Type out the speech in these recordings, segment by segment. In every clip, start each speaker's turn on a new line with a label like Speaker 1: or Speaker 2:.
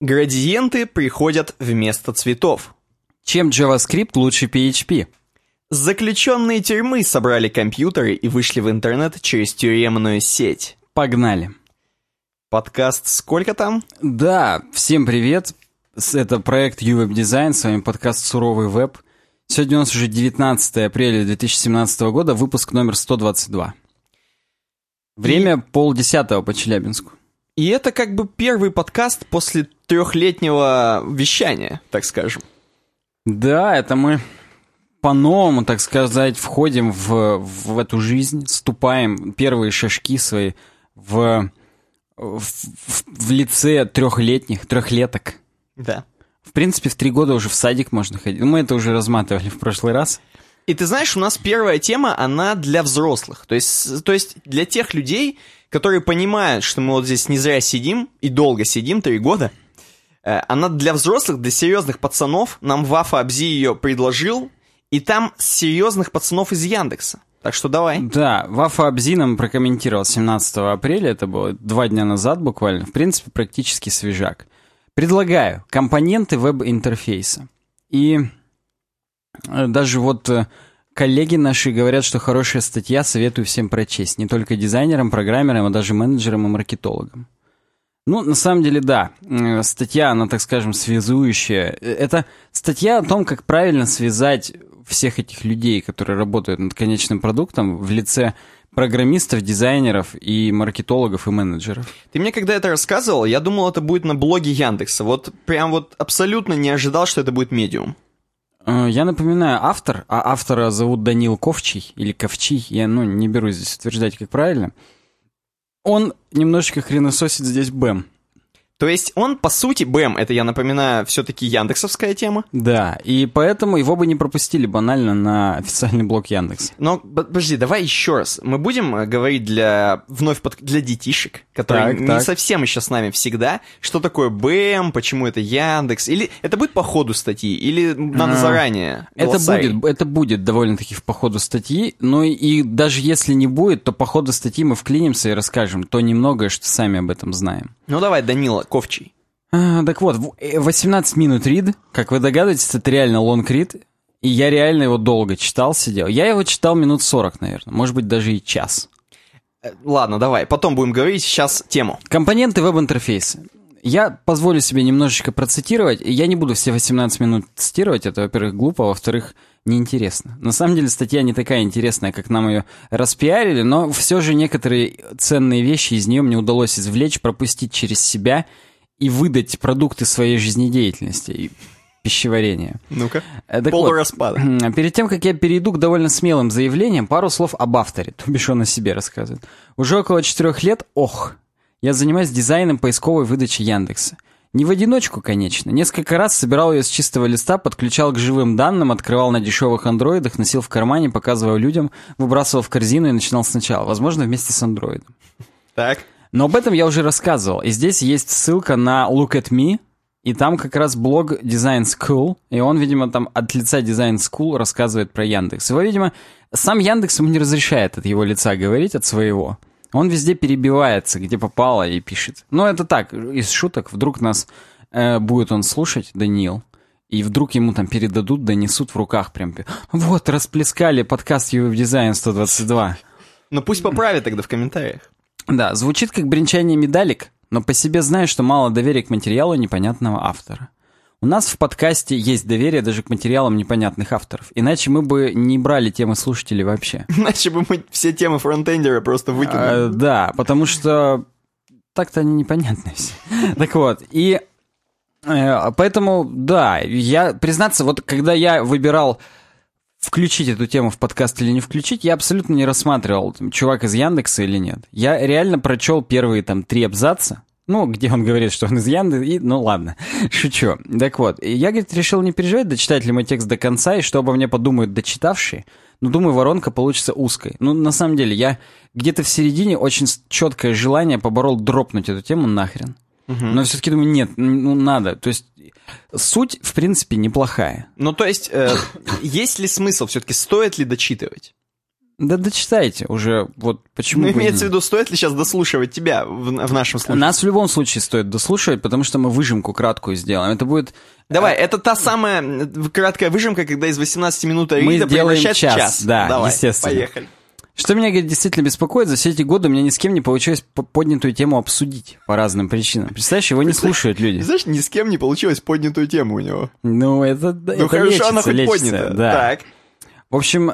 Speaker 1: Градиенты приходят вместо цветов.
Speaker 2: Чем JavaScript лучше PHP?
Speaker 1: Заключенные тюрьмы собрали компьютеры и вышли в интернет через тюремную сеть.
Speaker 2: Погнали.
Speaker 1: Подкаст «Сколько там?»
Speaker 2: Да, всем привет. Это проект UWeb Design, с вами подкаст «Суровый веб». Сегодня у нас уже 19 апреля 2017 года, выпуск номер 122. Время и... полдесятого по Челябинску.
Speaker 1: И это как бы первый подкаст после трехлетнего вещания, так скажем.
Speaker 2: Да, это мы по-новому, так сказать, входим в, в эту жизнь, ступаем первые шажки свои в, в, в лице трехлетних, трехлеток.
Speaker 1: Да.
Speaker 2: В принципе, в три года уже в садик можно ходить. Мы это уже разматывали в прошлый раз.
Speaker 1: И ты знаешь, у нас первая тема, она для взрослых. То есть, то есть для тех людей, которые понимают, что мы вот здесь не зря сидим и долго сидим, три года. Э, она для взрослых, для серьезных пацанов. Нам Вафа Абзи ее предложил. И там серьезных пацанов из Яндекса. Так что давай.
Speaker 2: Да, Вафа Абзи нам прокомментировал 17 апреля, это было два дня назад буквально. В принципе, практически свежак. Предлагаю компоненты веб-интерфейса. И Э, даже вот э, коллеги наши говорят, что хорошая статья, советую всем прочесть. Не только дизайнерам, программерам, а даже менеджерам и маркетологам. Ну, на самом деле, да. Э, статья, она, так скажем, связующая. Это статья о том, как правильно связать всех этих людей, которые работают над конечным продуктом в лице программистов, дизайнеров и маркетологов и менеджеров.
Speaker 1: Ты мне когда это рассказывал, я думал, это будет на блоге Яндекса. Вот прям вот абсолютно не ожидал, что это будет медиум.
Speaker 2: Э, я напоминаю, автор, а автора зовут Данил Ковчий или Ковчий, я ну, не берусь здесь утверждать, как правильно. Он немножечко хренососит здесь БЭМ.
Speaker 1: То есть он, по сути, БМ, это, я напоминаю, все-таки яндексовская тема.
Speaker 2: Да, и поэтому его бы не пропустили банально на официальный блог Яндекс.
Speaker 1: Но, подожди, давай еще раз. Мы будем э, говорить для, вновь под, для детишек, которые так, не так. совсем еще с нами всегда, что такое БМ, почему это Яндекс, или это будет по ходу статьи, или надо а, заранее
Speaker 2: Это будет, это будет довольно-таки по ходу статьи, но и даже если не будет, то по ходу статьи мы вклинимся и расскажем то немногое, что сами об этом знаем.
Speaker 1: Ну давай, Данила, Ковчий.
Speaker 2: А, так вот, 18 э, минут рид, как вы догадываетесь, это реально лонг рид, и я реально его долго читал, сидел. Я его читал минут 40, наверное, может быть, даже и час.
Speaker 1: Э, ладно, давай, потом будем говорить, сейчас тему.
Speaker 2: Компоненты веб-интерфейса. Я позволю себе немножечко процитировать. Я не буду все 18 минут цитировать, это, во-первых, глупо, а во-вторых, неинтересно. На самом деле статья не такая интересная, как нам ее распиарили, но все же некоторые ценные вещи из нее мне удалось извлечь, пропустить через себя и выдать продукты своей жизнедеятельности и пищеварения.
Speaker 1: Ну-ка, э, полураспада.
Speaker 2: Вот, перед тем, как я перейду к довольно смелым заявлениям, пару слов об авторе, то бишь он о себе рассказывает. Уже около четырех лет, ох, я занимаюсь дизайном поисковой выдачи Яндекса. Не в одиночку, конечно. Несколько раз собирал ее с чистого листа, подключал к живым данным, открывал на дешевых андроидах, носил в кармане, показывал людям, выбрасывал в корзину и начинал сначала. Возможно, вместе с андроидом.
Speaker 1: Так.
Speaker 2: Но об этом я уже рассказывал. И здесь есть ссылка на Look at Me, и там как раз блог Design School, и он, видимо, там от лица Design School рассказывает про Яндекс. Его, видимо, сам Яндекс ему не разрешает от его лица говорить, от своего. Он везде перебивается, где попало, и пишет. Но это так, из шуток. Вдруг нас э, будет он слушать, Даниил, и вдруг ему там передадут, донесут в руках прям. Вот, расплескали подкаст UWeb Design 122.
Speaker 1: Ну пусть поправит тогда в комментариях.
Speaker 2: Да, звучит как бренчание медалик, но по себе знаю, что мало доверия к материалу непонятного автора. У нас в подкасте есть доверие даже к материалам непонятных авторов. Иначе мы бы не брали темы слушателей вообще.
Speaker 1: Иначе бы мы все темы фронтендера просто выкинули. А,
Speaker 2: да, потому что так-то они непонятны все. Так вот, и э, поэтому, да, я, признаться, вот когда я выбирал включить эту тему в подкаст или не включить, я абсолютно не рассматривал, чувак из Яндекса или нет. Я реально прочел первые там три абзаца, ну, где он говорит, что он из Янды, и, ну ладно, шучу. Так вот, я, говорит, решил не переживать, дочитать ли мой текст до конца, и что обо мне подумают дочитавшие. Но думаю, воронка получится узкой. Ну, на самом деле, я где-то в середине очень четкое желание поборол дропнуть эту тему нахрен. Угу. Но все-таки думаю, нет, ну надо. То есть суть, в принципе, неплохая.
Speaker 1: Ну, то есть, э, есть ли смысл все-таки, стоит ли дочитывать?
Speaker 2: Да дочитайте уже, вот почему
Speaker 1: Ну, имеется в виду, стоит ли сейчас дослушивать тебя в, в нашем случае?
Speaker 2: Нас в любом случае стоит дослушивать, потому что мы выжимку краткую сделаем. Это будет...
Speaker 1: Давай, это та самая м, краткая выжимка, когда из 18 минут Аида превращается в
Speaker 2: час,
Speaker 1: час.
Speaker 2: да,
Speaker 1: Давай,
Speaker 2: естественно.
Speaker 1: поехали.
Speaker 2: Что меня, говорит, действительно беспокоит, за все эти годы у меня ни с кем не получилось по- поднятую тему обсудить по разным причинам. Представляешь, его не слушают люди.
Speaker 1: Знаешь, ни с кем не получилось поднятую тему у него.
Speaker 2: Ну, это,
Speaker 1: Ну
Speaker 2: это
Speaker 1: хорошо,
Speaker 2: лечится,
Speaker 1: она хоть
Speaker 2: лечится,
Speaker 1: поднята.
Speaker 2: да.
Speaker 1: Так.
Speaker 2: В общем,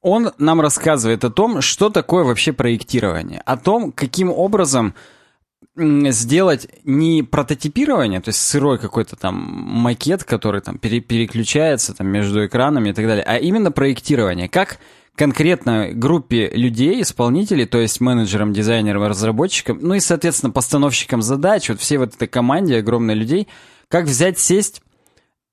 Speaker 2: он нам рассказывает о том, что такое вообще проектирование, о том, каким образом сделать не прототипирование, то есть сырой какой-то там макет, который там пере- переключается там между экранами и так далее, а именно проектирование. Как конкретно группе людей, исполнителей, то есть менеджерам, дизайнерам, разработчикам, ну и, соответственно, постановщикам задач, вот всей вот этой команде огромной людей, как взять, сесть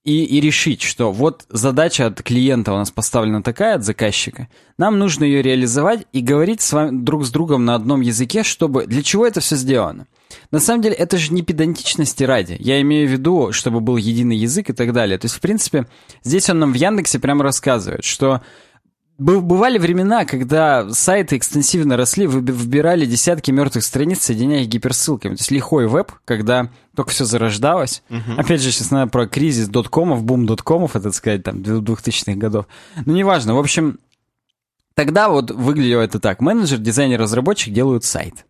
Speaker 2: и, и решить, что вот задача от клиента у нас поставлена такая, от заказчика, нам нужно ее реализовать и говорить с вами друг с другом на одном языке, чтобы... Для чего это все сделано? На самом деле, это же не педантичности ради. Я имею в виду, чтобы был единый язык и так далее. То есть, в принципе, здесь он нам в Яндексе прямо рассказывает, что Бывали времена, когда сайты экстенсивно росли, вы вбирали десятки мертвых страниц, соединяя их гиперссылками. То есть лихой веб, когда только все зарождалось. Опять же, сейчас надо про кризис доткомов, бум доткомов, это сказать, там, 2000-х годов. Ну, неважно. В общем, тогда вот выглядело это так. Менеджер, дизайнер, разработчик делают сайт.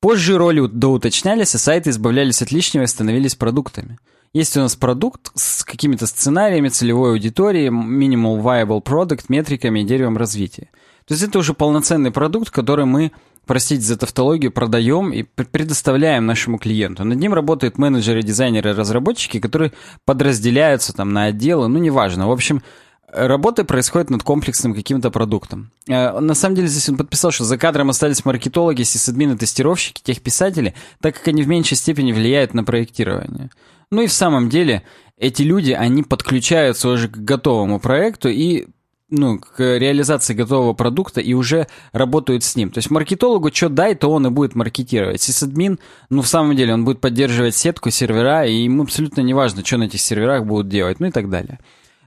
Speaker 2: Позже роли доуточнялись, а сайты избавлялись от лишнего и становились продуктами. Есть у нас продукт с какими-то сценариями, целевой аудиторией, minimal viable product, метриками и деревом развития. То есть это уже полноценный продукт, который мы, простите за тавтологию, продаем и пр- предоставляем нашему клиенту. Над ним работают менеджеры, дизайнеры, разработчики, которые подразделяются там на отделы, ну неважно. В общем, Работа происходит над комплексным каким-то продуктом. Э, На самом деле здесь он подписал, что за кадром остались маркетологи, сисадмины, тестировщики, техписатели, так как они в меньшей степени влияют на проектирование. Ну и в самом деле эти люди, они подключаются уже к готовому проекту и ну, к реализации готового продукта и уже работают с ним. То есть маркетологу что дай, то он и будет маркетировать. Сисадмин, ну, в самом деле, он будет поддерживать сетку, сервера, и ему абсолютно не важно, что на этих серверах будут делать, ну и так далее.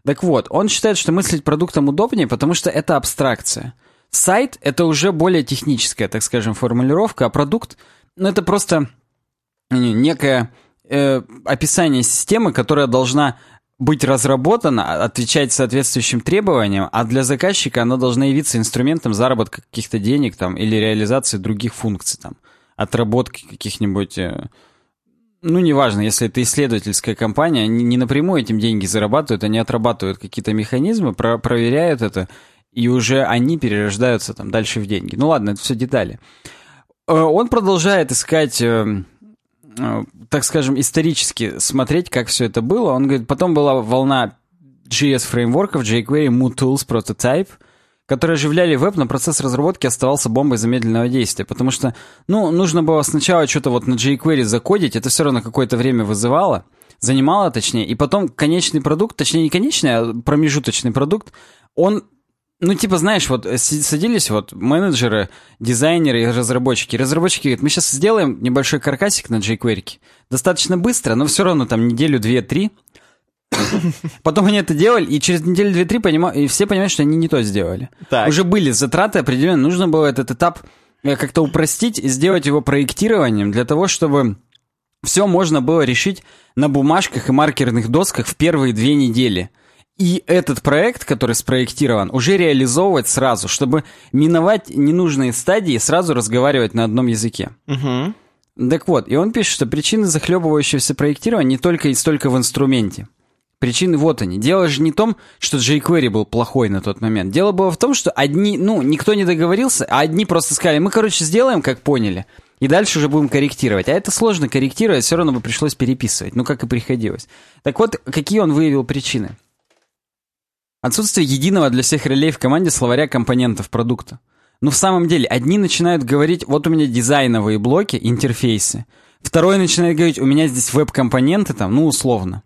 Speaker 2: Так вот, он считает, что мыслить продуктом удобнее, потому что это абстракция. Сайт — это уже более техническая, так скажем, формулировка, а продукт — ну, это просто не- некое э, описание системы, которая должна быть разработана, а- отвечать соответствующим требованиям, а для заказчика она должна явиться инструментом заработка каких-то денег там, или реализации других функций, там, отработки каких-нибудь... э, ну, неважно, если это исследовательская компания, они не напрямую этим деньги зарабатывают, они отрабатывают какие-то механизмы, про- проверяют это, и уже они перерождаются там дальше в деньги. Ну ладно, это все детали. Э, Он продолжает искать, э, э, так скажем, исторически смотреть, как все это было. Он говорит, потом была волна JS-фреймворков, jQuery, MooTools, Prototype, которые оживляли веб, но процесс разработки оставался бомбой замедленного действия, потому что, ну, нужно было сначала что-то вот на jQuery закодить, это все равно какое-то время вызывало, занимало точнее, и потом конечный продукт, точнее не конечный, а промежуточный продукт, он ну, типа, знаешь, вот э, садились вот менеджеры, дизайнеры и разработчики. Разработчики говорят, мы сейчас сделаем небольшой каркасик на jQuery. Достаточно быстро, но все равно там неделю, две, три. Потом они это делали, и через неделю, две, три понима... и все понимают, что они не то сделали.
Speaker 1: Так.
Speaker 2: Уже были затраты определенные, нужно было этот этап э, как-то упростить и сделать его проектированием для того, чтобы все можно было решить на бумажках и маркерных досках в первые две недели. И этот проект, который спроектирован, уже реализовывать сразу, чтобы миновать ненужные стадии и сразу разговаривать на одном языке.
Speaker 1: Мгм.
Speaker 2: Так вот, и он пишет, что причины захлебывающегося проектирования не только и столько в инструменте. Причины вот они. Дело же не в том, что jQuery был плохой на тот момент. Дело было в том, что одни, ну, никто не договорился, а одни просто сказали, мы, короче, сделаем, как поняли, и дальше уже будем корректировать. А это сложно корректировать, все равно бы пришлось переписывать, ну, как и приходилось. Так вот, какие он выявил причины? Отсутствие единого для всех ролей в команде словаря компонентов продукта. Но в самом деле, одни начинают говорить, вот у меня дизайновые блоки, интерфейсы. Второй начинает говорить, у меня здесь веб-компоненты там, ну, условно.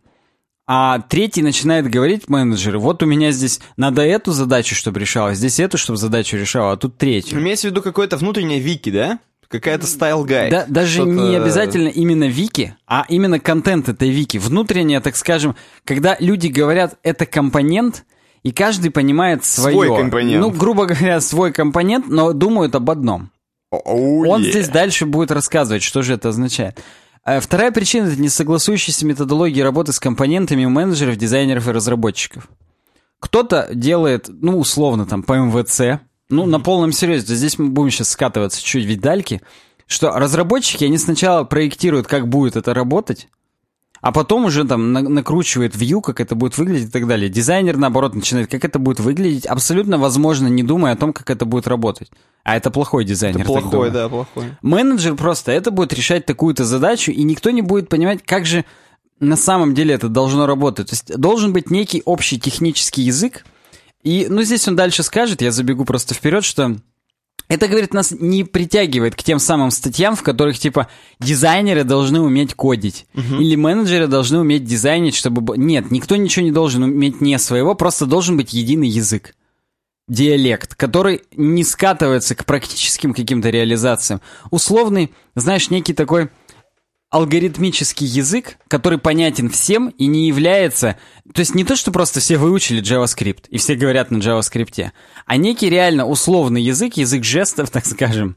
Speaker 2: А третий начинает говорить менеджеры, вот у меня здесь надо эту задачу, чтобы решала, здесь эту, чтобы задачу решала, а тут третью.
Speaker 1: Имеется в виду какое-то внутреннее вики, да? Какая-то style guide.
Speaker 2: Да, даже не обязательно именно вики, а именно контент этой вики. Внутреннее, так скажем, когда люди говорят, это компонент, и каждый понимает свое.
Speaker 1: Свой компонент.
Speaker 2: Ну, грубо говоря, свой компонент, но думают об одном.
Speaker 1: Oh,
Speaker 2: Он
Speaker 1: yeah.
Speaker 2: здесь дальше будет рассказывать, что же это означает. А Вторая причина — это несогласующиеся методологии работы с компонентами у менеджеров, дизайнеров и разработчиков. Кто-то делает, ну, условно, там, по МВЦ, ну, на полном серьезе, здесь мы будем сейчас скатываться чуть в дальки, что разработчики, они сначала проектируют, как будет это работать, а потом уже там на- накручивает view, как это будет выглядеть и так далее. Дизайнер, наоборот, начинает, как это будет выглядеть, абсолютно возможно, не думая о том, как это будет работать. А это плохой дизайнер.
Speaker 1: Это плохой, да, плохой.
Speaker 2: Менеджер просто это будет решать такую-то задачу, и никто не будет понимать, как же на самом деле это должно работать. То есть должен быть некий общий технический язык. И, ну, здесь он дальше скажет, я забегу просто вперед, что это, говорит, нас не притягивает к тем самым статьям, в которых, типа, дизайнеры должны уметь кодить. Или менеджеры должны уметь дизайнить, чтобы... Нет, никто ничего не должен уметь не своего, просто должен быть единый язык диалект, который не скатывается к практическим каким-то реализациям. Условный, знаешь, некий такой алгоритмический язык, который понятен всем и не является... То есть не то, что просто все выучили JavaScript, и все говорят на JavaScript, а некий реально условный язык, язык жестов, так скажем,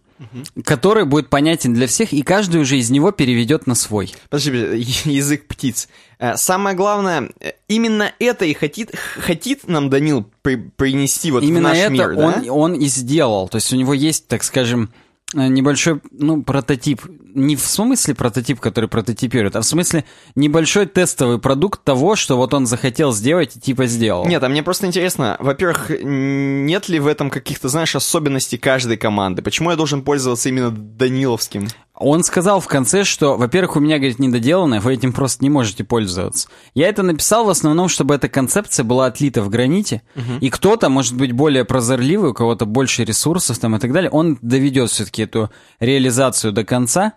Speaker 2: который будет понятен для всех, и каждый уже из него переведет на свой.
Speaker 1: Подожди, язык птиц. Э, Самое главное, э, именно это и хотит, хотит нам Данил при- принести вот
Speaker 2: Именно
Speaker 1: в наш
Speaker 2: это
Speaker 1: мир, да?
Speaker 2: он, он и сделал. То есть у него есть, так скажем, небольшой, ну, прототип. Не в смысле прототип, который прототипирует, а в смысле небольшой тестовый продукт того, что вот он захотел сделать и типа сделал.
Speaker 1: Нет, а мне просто интересно, во-первых, нет ли в этом каких-то, знаешь, особенностей каждой команды? Почему я должен пользоваться именно Даниловским?
Speaker 2: Он сказал в конце, что, во-первых, у меня, говорит, недоделанное, вы этим просто не можете пользоваться. Я это написал в основном, чтобы эта концепция была отлита в граните, и кто-то, может быть, более прозорливый, у кого-то больше ресурсов там и так далее, он доведет все-таки эту реализацию до конца,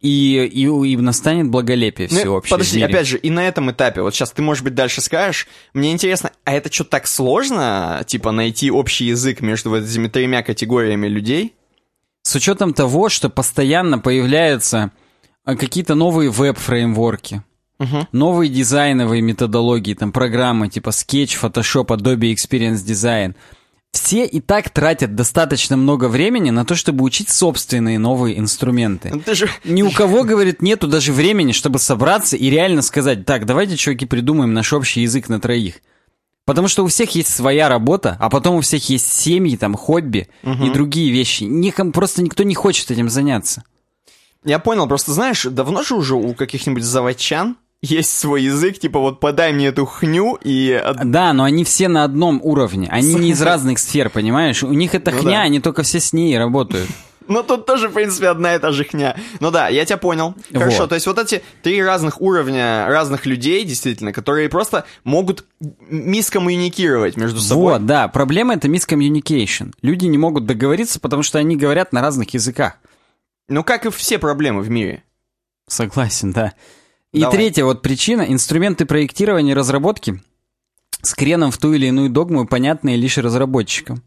Speaker 2: и, и, и настанет благолепие
Speaker 1: Ну,
Speaker 2: всеобщее.
Speaker 1: подожди,
Speaker 2: мире.
Speaker 1: опять же, и на этом этапе, вот сейчас ты, может быть, дальше скажешь, мне интересно, а это что, так сложно, типа, найти общий язык между вот этими тремя категориями людей?
Speaker 2: С учетом того, что постоянно появляются а, какие-то новые веб-фреймворки,
Speaker 1: Мгм.
Speaker 2: новые дизайновые методологии, там программы типа Sketch, Photoshop, Adobe Experience Design. Все и так тратят достаточно много времени на то, чтобы учить собственные новые инструменты.
Speaker 1: Ну, ты же...
Speaker 2: Ни у кого, говорит, нету даже времени, чтобы собраться и реально сказать, так, давайте, чуваки, придумаем наш общий язык на троих. Потому что у всех есть своя работа, а потом у всех есть семьи, там, хобби и другие вещи. Никому, просто никто не хочет этим заняться.
Speaker 1: Я понял, просто знаешь, давно же уже у каких-нибудь заводчан есть свой язык, типа вот подай мне эту хню и...
Speaker 2: Да, но они все на одном уровне. Они не из разных сфер, понимаешь? У них это
Speaker 1: Ну
Speaker 2: хня,
Speaker 1: да.
Speaker 2: они только все с ней работают.
Speaker 1: Ну, тут тоже, в принципе, одна и та же хня. Ну да, я тебя понял. Хорошо,
Speaker 2: Вот.
Speaker 1: то есть вот эти три разных уровня разных людей, действительно, которые просто могут мискоммуникировать между собой.
Speaker 2: Вот, да. Проблема это мискоммуникейшн. Люди не могут договориться, потому что они говорят на разных языках.
Speaker 1: Ну, как и все проблемы в мире.
Speaker 2: Согласен, да. И
Speaker 1: Давай.
Speaker 2: третья вот причина. Инструменты проектирования и разработки с креном в ту или иную догму понятные лишь разработчикам.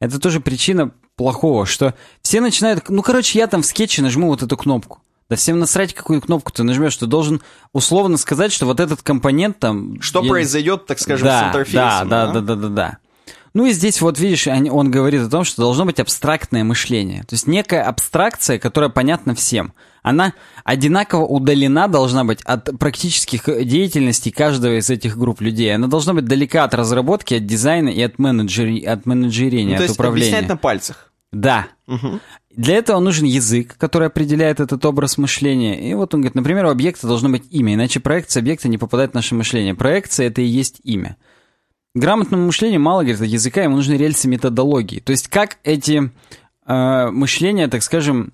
Speaker 2: Это тоже причина плохого, что все начинают... Ну, короче, я там в скетче нажму вот эту кнопку. Да всем насрать, какую кнопку ты нажмешь. Ты должен условно сказать, что вот этот компонент там...
Speaker 1: Что
Speaker 2: я-
Speaker 1: произойдет, так скажем, с
Speaker 2: да,
Speaker 1: интерфейсом.
Speaker 2: да, да, да, да, да, да. Ну и здесь вот видишь, он говорит о том, что должно быть абстрактное мышление. То есть некая абстракция, которая понятна всем. Она одинаково удалена должна быть от практических деятельностей каждого из этих групп людей. Она должна быть далека от разработки, от дизайна и от, менеджери, от менеджерения,
Speaker 1: Ну, то
Speaker 2: от
Speaker 1: есть
Speaker 2: управления.
Speaker 1: объяснять на пальцах.
Speaker 2: Да. Для этого нужен язык, который определяет этот образ мышления. И вот он говорит, например, у объекта должно быть имя, иначе проекция объекта не попадает в наше мышление. Проекция — это и есть имя. Грамотному мышлению мало, говорит, языка, ему нужны рельсы методологии. То есть как эти э, мышления, так скажем,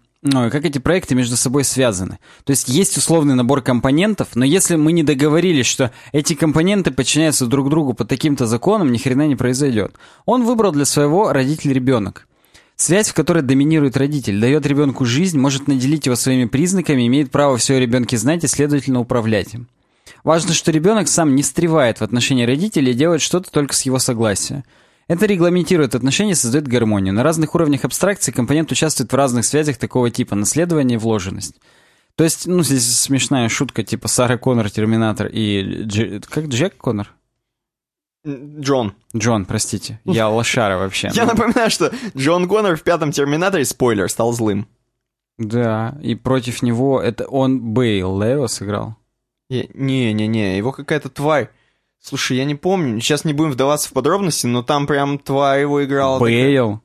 Speaker 2: как эти проекты между собой связаны. То есть есть условный набор компонентов, но если мы не договорились, что эти компоненты подчиняются друг другу по таким-то законам, ни хрена не произойдет. Он выбрал для своего родитель-ребенок. Связь, в которой доминирует родитель, дает ребенку жизнь, может наделить его своими признаками, имеет право все о ребенке знать и, следовательно, управлять им. Важно, что ребенок сам не встревает в отношении родителей и делает что-то только с его согласия. Это регламентирует отношения и создает гармонию. На разных уровнях абстракции компонент участвует в разных связях такого типа наследование и вложенность. То есть, ну, здесь смешная шутка, типа Сара Коннор, Терминатор и... Дж- Как Джек Коннор?
Speaker 1: Джон.
Speaker 2: Джон, простите. Я лошара вообще.
Speaker 1: Я напоминаю, что Джон Коннор в пятом Терминаторе, спойлер, стал злым.
Speaker 2: Да, и против него это он Бейл Лео сыграл.
Speaker 1: Я- Не-не-не, его какая-то тварь. Слушай, я не помню, сейчас не будем вдаваться в подробности, но там прям тварь его такая-
Speaker 2: Бейл.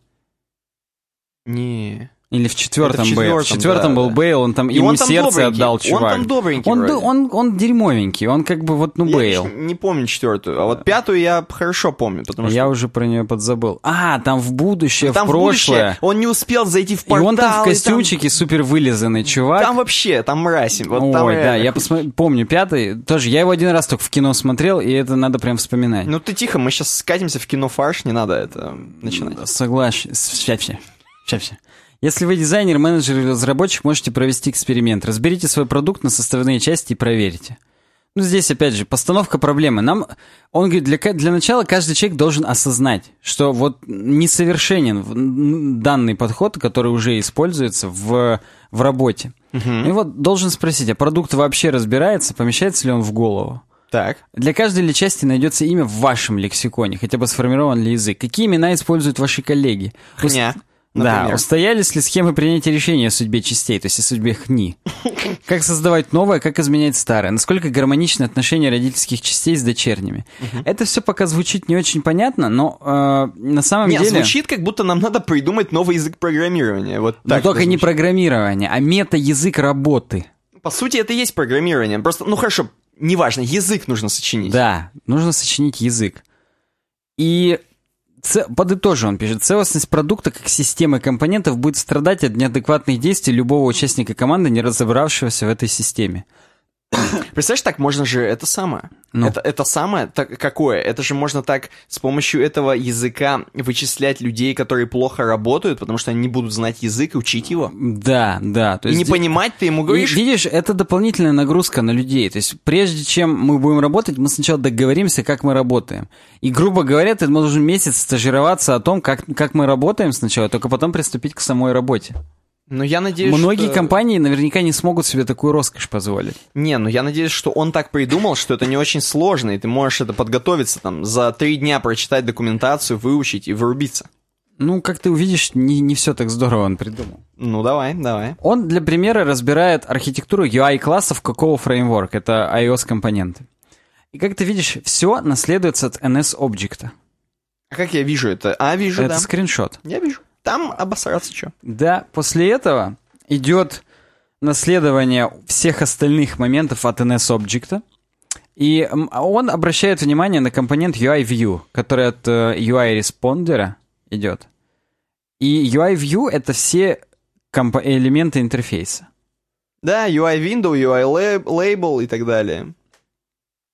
Speaker 1: Не.
Speaker 2: Или в четвертом
Speaker 1: в
Speaker 2: Бейл. В
Speaker 1: четвертом, да,
Speaker 2: был
Speaker 1: да.
Speaker 2: Бейл, он там
Speaker 1: И
Speaker 2: ему
Speaker 1: он там
Speaker 2: сердце
Speaker 1: добренький.
Speaker 2: отдал
Speaker 1: Он
Speaker 2: чувак.
Speaker 1: там добренький
Speaker 2: Он,
Speaker 1: вроде.
Speaker 2: д- он, он дерьмовенький, он как бы вот, ну,
Speaker 1: Я
Speaker 2: Бейл.
Speaker 1: не помню четвертую, а вот пятую я хорошо помню, потому что
Speaker 2: Я уже про нее подзабыл. А, там в будущее,
Speaker 1: там
Speaker 2: в прошлое.
Speaker 1: будущее он не успел зайти в
Speaker 2: И
Speaker 1: портал.
Speaker 2: он там в
Speaker 1: и
Speaker 2: костюмчике супер вылизанный чувак.
Speaker 1: Там, вообще, там мразь. Вот там
Speaker 2: Ой, да,
Speaker 1: реально.
Speaker 2: я посмотр- помню пятый. Тоже я его один раз только в кино смотрел, и это надо прям вспоминать.
Speaker 1: Ну ты тихо, мы сейчас скатимся в кино фарш, не надо это начинать.
Speaker 2: Согласен. Сейчас все. Если вы дизайнер, менеджер или разработчик, можете провести эксперимент. Разберите свой продукт на составные части и проверьте. Ну, здесь, опять же, постановка проблемы. Нам, он говорит, для, для начала каждый человек должен осознать, что вот несовершенен данный подход, который уже используется в, в работе. И вот должен спросить, а продукт вообще разбирается, помещается ли он в голову?
Speaker 1: Так.
Speaker 2: Для каждой ли части найдется имя в вашем лексиконе, хотя бы сформирован ли язык? Какие имена используют ваши коллеги?
Speaker 1: Хня,
Speaker 2: Да,
Speaker 1: например.
Speaker 2: устоялись ли схемы принятия решения о судьбе частей, то есть о судьбе хни? Как создавать новое, как изменять старое? Насколько гармоничны отношения родительских частей с дочерними? Это все пока звучит не очень понятно, но э, на самом
Speaker 1: Не,
Speaker 2: деле...
Speaker 1: звучит, как будто нам надо придумать новый язык программирования. Вот
Speaker 2: Но
Speaker 1: так
Speaker 2: только
Speaker 1: это
Speaker 2: не программирование, а мета-язык работы.
Speaker 1: По сути, это и есть программирование. Просто, ну хорошо, неважно, язык нужно сочинить.
Speaker 2: Да, нужно сочинить язык. И ц- подытожу, он пишет, целостность продукта как системы компонентов будет страдать от неадекватных действий любого участника команды, не разобравшегося в этой системе.
Speaker 1: Представляешь, так можно же это самое.
Speaker 2: Ну.
Speaker 1: Это, это самое так, какое? Это же можно так с помощью этого языка вычислять людей, которые плохо работают, потому что они не будут знать язык и учить его.
Speaker 2: Да, да. То
Speaker 1: И
Speaker 2: есть
Speaker 1: не
Speaker 2: ди-
Speaker 1: понимать, ты ему
Speaker 2: И,
Speaker 1: говоришь,
Speaker 2: видишь, это дополнительная нагрузка на людей. То есть, прежде чем мы будем работать, мы сначала договоримся, как мы работаем. И, грубо говоря, ты должен месяц стажироваться о том, как, как мы работаем сначала, только потом приступить к самой работе.
Speaker 1: Ну я надеюсь,
Speaker 2: Многие
Speaker 1: что...
Speaker 2: компании наверняка не смогут себе такую роскошь позволить.
Speaker 1: Не, ну я надеюсь, что он так придумал, что это не очень сложно, и ты можешь это подготовиться, там, за три дня прочитать документацию, выучить и вырубиться.
Speaker 2: Ну, как ты увидишь, не, не все так здорово он придумал.
Speaker 1: Ну давай, давай.
Speaker 2: Он для примера разбирает архитектуру UI-классов какого фреймворк. Это iOS-компоненты. И как ты видишь, все наследуется от NS-объекта.
Speaker 1: А как я вижу это? А, вижу,
Speaker 2: Это
Speaker 1: да.
Speaker 2: скриншот.
Speaker 1: Я вижу. Там обосраться что?
Speaker 2: Да, после этого идет наследование всех остальных моментов от NS-объекта. И он обращает внимание на компонент UIView, который от э, UI responder а идет. И UIView — это все элементы интерфейса.
Speaker 1: Да, UI window, UI lab- label и так далее.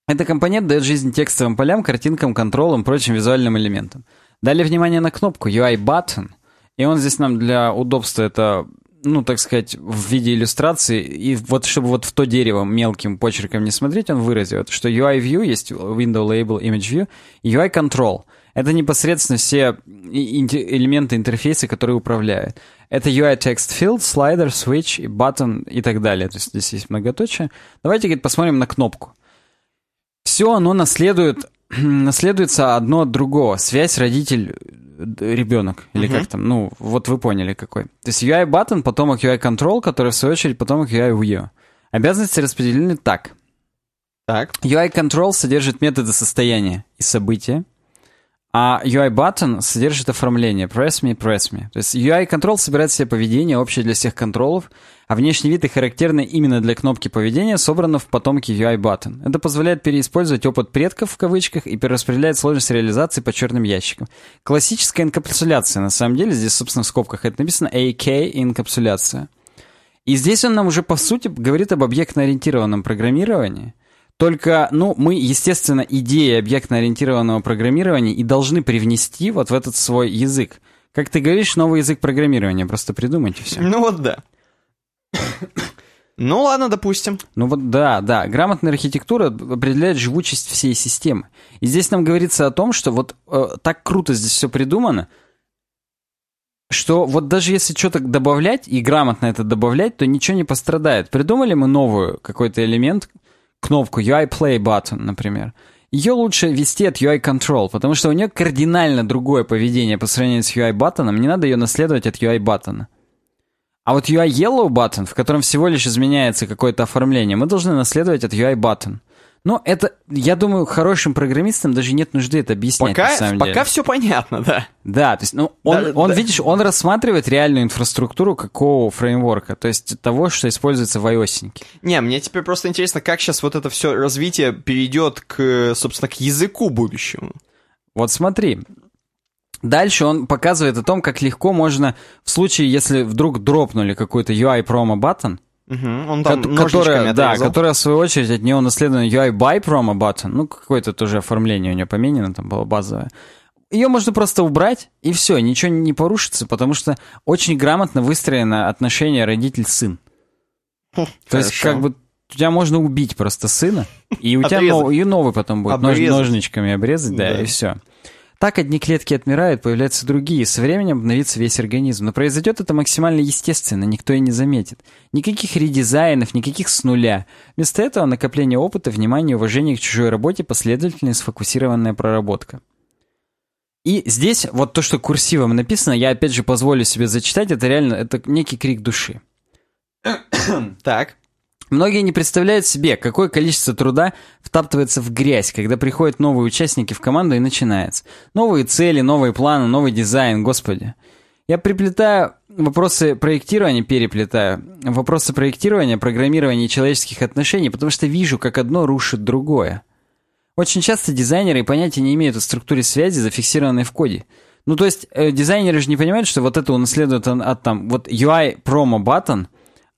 Speaker 2: Это компонент дает жизнь текстовым полям, картинкам, контролам, прочим визуальным элементам. Далее внимание на кнопку UI button. И он здесь нам для удобства это, ну, так сказать, в виде иллюстрации. И вот чтобы вот в то дерево мелким почерком не смотреть, он выразил, что UI view есть window label, image view, UI control. Это непосредственно все элементы интерфейса, которые управляют. Это UI text field, слайдер, switch, button и так далее. То есть здесь есть многоточие. Давайте, говорит, посмотрим на кнопку все оно наследует, наследуется одно от другого. Связь родитель-ребенок. Или как там, ну, вот вы поняли какой. То есть UI button, потомок UI control, который в свою очередь потомок UI view. Обязанности распределены так.
Speaker 1: Так.
Speaker 2: UI control содержит методы состояния и события, а UI button содержит оформление. Press me, press me. То есть UI control собирает в себе поведение, общее для всех контролов, а внешний вид и характерный именно для кнопки поведения собрано в потомке UI button. Это позволяет переиспользовать опыт предков в кавычках и перераспределяет сложность реализации по черным ящикам. Классическая инкапсуляция, на самом деле, здесь, собственно, в скобках это написано AK инкапсуляция. И здесь он нам уже, по сути, говорит об объектно-ориентированном программировании. Только, ну, мы, естественно, идеи объектно-ориентированного программирования и должны привнести вот в этот свой язык. Как ты говоришь, новый язык программирования, просто придумайте все.
Speaker 1: Ну вот да. Ну ладно, допустим.
Speaker 2: Ну вот да, да, грамотная архитектура определяет живучесть всей системы. И здесь нам говорится о том, что вот э, так круто здесь все придумано, что вот даже если что-то добавлять и грамотно это добавлять, то ничего не пострадает. Придумали мы новую какой-то элемент, кнопку UI Play Button, например. ее лучше вести от UI Control, потому что у нее кардинально другое поведение по сравнению с UI баттоном, не надо ее наследовать от UI баттона. А вот UI Yellow button, в котором всего лишь изменяется какое-то оформление, мы должны наследовать от UI button. Но это, я думаю, хорошим программистам даже нет нужды это объяснять,
Speaker 1: пока,
Speaker 2: на самом
Speaker 1: пока
Speaker 2: деле.
Speaker 1: все понятно, да.
Speaker 2: Да, то есть, ну, он,
Speaker 1: Да,
Speaker 2: он
Speaker 1: да.
Speaker 2: видишь, он рассматривает реальную инфраструктуру какого фреймворка, то есть того, что используется в iOS.
Speaker 1: Не, мне теперь просто интересно, как сейчас вот это все развитие перейдет к, собственно, к языку будущему.
Speaker 2: Вот смотри. Дальше он показывает о том, как легко можно, в случае, если вдруг дропнули какой-то UI promo
Speaker 1: Мгм, Он там
Speaker 2: ко- которая, да,
Speaker 1: отрезал.
Speaker 2: которая, в свою очередь, от нее унаследована UI by promo button, ну, какое-то тоже оформление у нее поменено, там было базовое. Ее можно просто убрать, и все, ничего не порушится, потому что очень грамотно выстроено отношение родитель-сын. То есть, как бы, у тебя можно убить просто сына, и у тебя нов- и новый потом будет нож- ножничками обрезать, да,
Speaker 1: Да.
Speaker 2: и все. Так одни клетки отмирают, появляются другие, со временем обновится весь организм. Но произойдет это максимально естественно, никто и не заметит. Никаких редизайнов, никаких с нуля. Вместо этого накопление опыта, внимания, уважения к чужой работе, последовательная сфокусированная проработка. И здесь вот то, что курсивом написано, я опять же позволю себе зачитать, это реально, это некий крик души.
Speaker 1: Так.
Speaker 2: Многие не представляют себе, какое количество труда втаптывается в грязь, когда приходят новые участники в команду и начинается. Новые цели, новые планы, новый дизайн, господи. Я приплетаю вопросы проектирования, переплетаю вопросы проектирования, программирования и человеческих отношений, потому что вижу, как одно рушит другое. Очень часто дизайнеры понятия не имеют о структуре связи, зафиксированной в коде. Ну, то есть, э, дизайнеры же не понимают, что вот это унаследует он от там, вот UI promo button,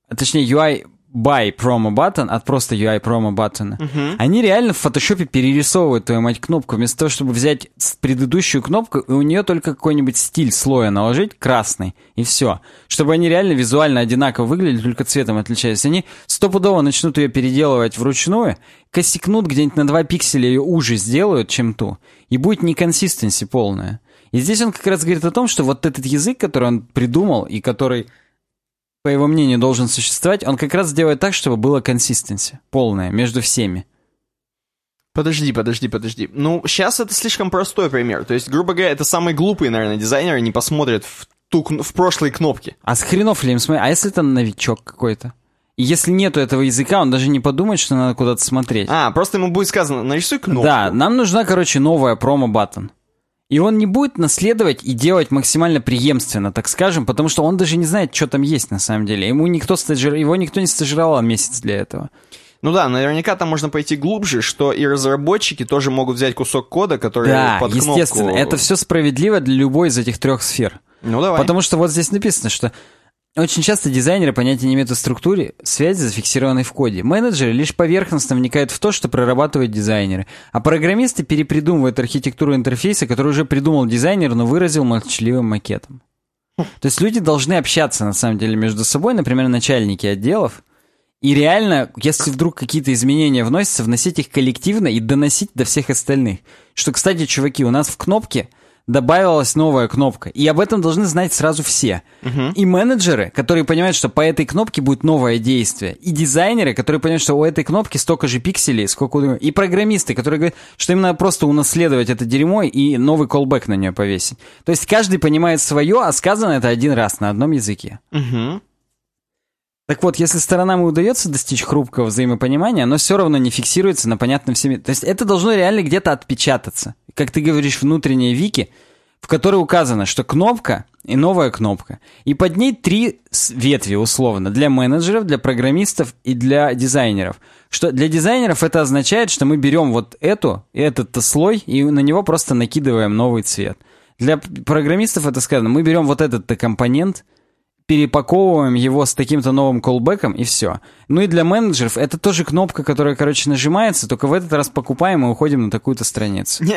Speaker 2: а точнее UI by promo button от просто UI promo button. Они реально в фотошопе перерисовывают, твою мать, кнопку, вместо того, чтобы взять предыдущую кнопку и у нее только какой-нибудь стиль слоя наложить, красный, и все. Чтобы они реально визуально одинаково выглядели, только цветом отличались. Они стопудово начнут ее переделывать вручную, косякнут где-нибудь на 2 пикселя ее уже сделают, чем ту, и будет неконсистенси полная. И здесь он как раз говорит о том, что вот этот язык, который он придумал и который по его мнению, должен существовать, он как раз сделает так, чтобы было консистенси полная между всеми.
Speaker 1: Подожди, подожди, подожди. Ну, сейчас это слишком простой пример. То есть, грубо говоря, это самые глупые, наверное, дизайнеры не посмотрят в, ту, в прошлые кнопки.
Speaker 2: А с хренов ли им смотреть? А если это новичок какой-то? И если нету этого языка, он даже не подумает, что надо куда-то смотреть.
Speaker 1: А, просто ему будет сказано, нарисуй кнопку.
Speaker 2: Да, нам нужна, короче, новая промо-баттон. И он не будет наследовать и делать максимально преемственно, так скажем, потому что он даже не знает, что там есть на самом деле. Ему никто стажир... Его никто не стажировал месяц для этого.
Speaker 1: Ну да, наверняка там можно пойти глубже, что и разработчики тоже могут взять кусок кода, который
Speaker 2: Да,
Speaker 1: под кнопку...
Speaker 2: естественно. Это все справедливо для любой из этих трех сфер.
Speaker 1: Ну давай.
Speaker 2: Потому что вот здесь написано, что очень часто дизайнеры понятия не имеют о структуре связи, зафиксированной в коде. Менеджеры лишь поверхностно вникают в то, что прорабатывают дизайнеры. А программисты перепридумывают архитектуру интерфейса, который уже придумал дизайнер, но выразил молчаливым макетом. То есть люди должны общаться, на самом деле, между собой, например, начальники отделов, и реально, если вдруг какие-то изменения вносятся, вносить их коллективно и доносить до всех остальных. Что, кстати, чуваки, у нас в кнопке добавилась новая кнопка. И об этом должны знать сразу все. И менеджеры, которые понимают, что по этой кнопке будет новое действие. И дизайнеры, которые понимают, что у этой кнопки столько же пикселей, сколько у. И программисты, которые говорят, что им надо просто унаследовать это дерьмо и новый колбэк на нее повесить. То есть каждый понимает свое, а сказано это один раз на одном языке.
Speaker 1: Мгм.
Speaker 2: Так вот, если сторонам и удается достичь хрупкого взаимопонимания, оно все равно не фиксируется на понятном всеми. То есть это должно реально где-то отпечататься. Как ты говоришь, внутренние вики, в которой указано, что кнопка и новая кнопка. И под ней три ветви, условно, для менеджеров, для программистов и для дизайнеров. Что для дизайнеров это означает, что мы берем вот эту, этот слой и на него просто накидываем новый цвет. Для программистов это сказано, мы берем вот этот-то компонент, перепаковываем его с таким-то новым колбеком и все. Ну и для менеджеров это тоже кнопка, которая, короче, нажимается, только в этот раз покупаем и уходим на такую-то страницу.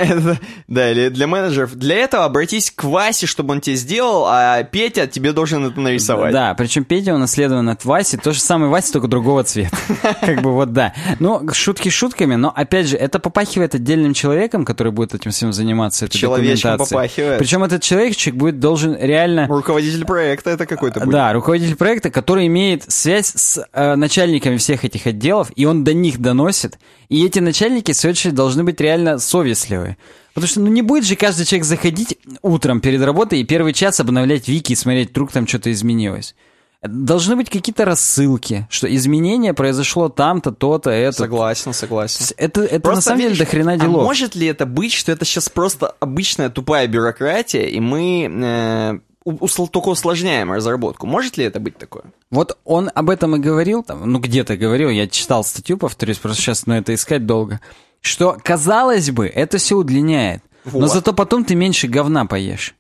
Speaker 1: Да, или для менеджеров. Для этого обратись к Васе, чтобы он тебе сделал, а Петя тебе должен это нарисовать.
Speaker 2: Да, причем Петя унаследован от Васи, то же самое Вася, только другого цвета. Как бы вот да. Ну, шутки шутками, но опять же, это попахивает отдельным человеком, который будет этим всем заниматься, этой
Speaker 1: Человечком попахивает.
Speaker 2: Причем этот человечек будет должен реально
Speaker 1: Руководитель проекта это какой-то будет.
Speaker 2: Да, руководитель проекта, который имеет связь с э, начальниками всех этих отделов, и он до них доносит. И эти начальники, в свою очередь, должны быть реально совестливы. Потому что ну не будет же каждый человек заходить утром перед работой и первый час обновлять вики и смотреть, вдруг там что-то изменилось. Должны быть какие-то рассылки, что изменение произошло там-то, то-то, это.
Speaker 1: Согласен, согласен.
Speaker 2: Это, это
Speaker 1: Просто,
Speaker 2: на самом
Speaker 1: видишь,
Speaker 2: деле до хрена
Speaker 1: А
Speaker 2: делов.
Speaker 1: может ли это быть, что это сейчас просто обычная тупая бюрократия, и мы э, только усложняем разработку? Может ли это быть такое?
Speaker 2: Вот он об этом и говорил, там, ну где-то говорил, я читал статью, повторюсь, просто сейчас, но это искать долго, что, казалось бы, это все удлиняет, но
Speaker 1: Вот.
Speaker 2: зато потом ты меньше говна поешь.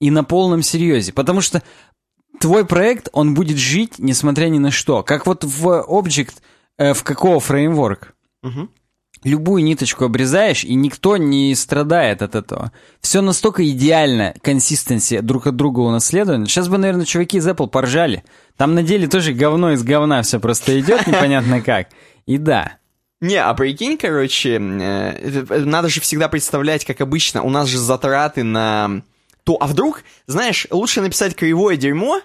Speaker 2: И на полном серьезе, потому что твой проект, он будет жить, несмотря ни на что. Как вот в Object, э, в какого фреймворк?
Speaker 1: Мгм.
Speaker 2: Любую ниточку обрезаешь, и никто не страдает от этого. Все настолько идеально, консистенция друг от друга унаследована. Сейчас бы, наверное, чуваки из Apple поржали. Там на деле тоже говно из говна все просто идет, непонятно как. И да.
Speaker 1: Не, а прикинь, короче, э, надо же всегда представлять, как обычно, у нас же затраты на то, а вдруг, знаешь, лучше написать кривое дерьмо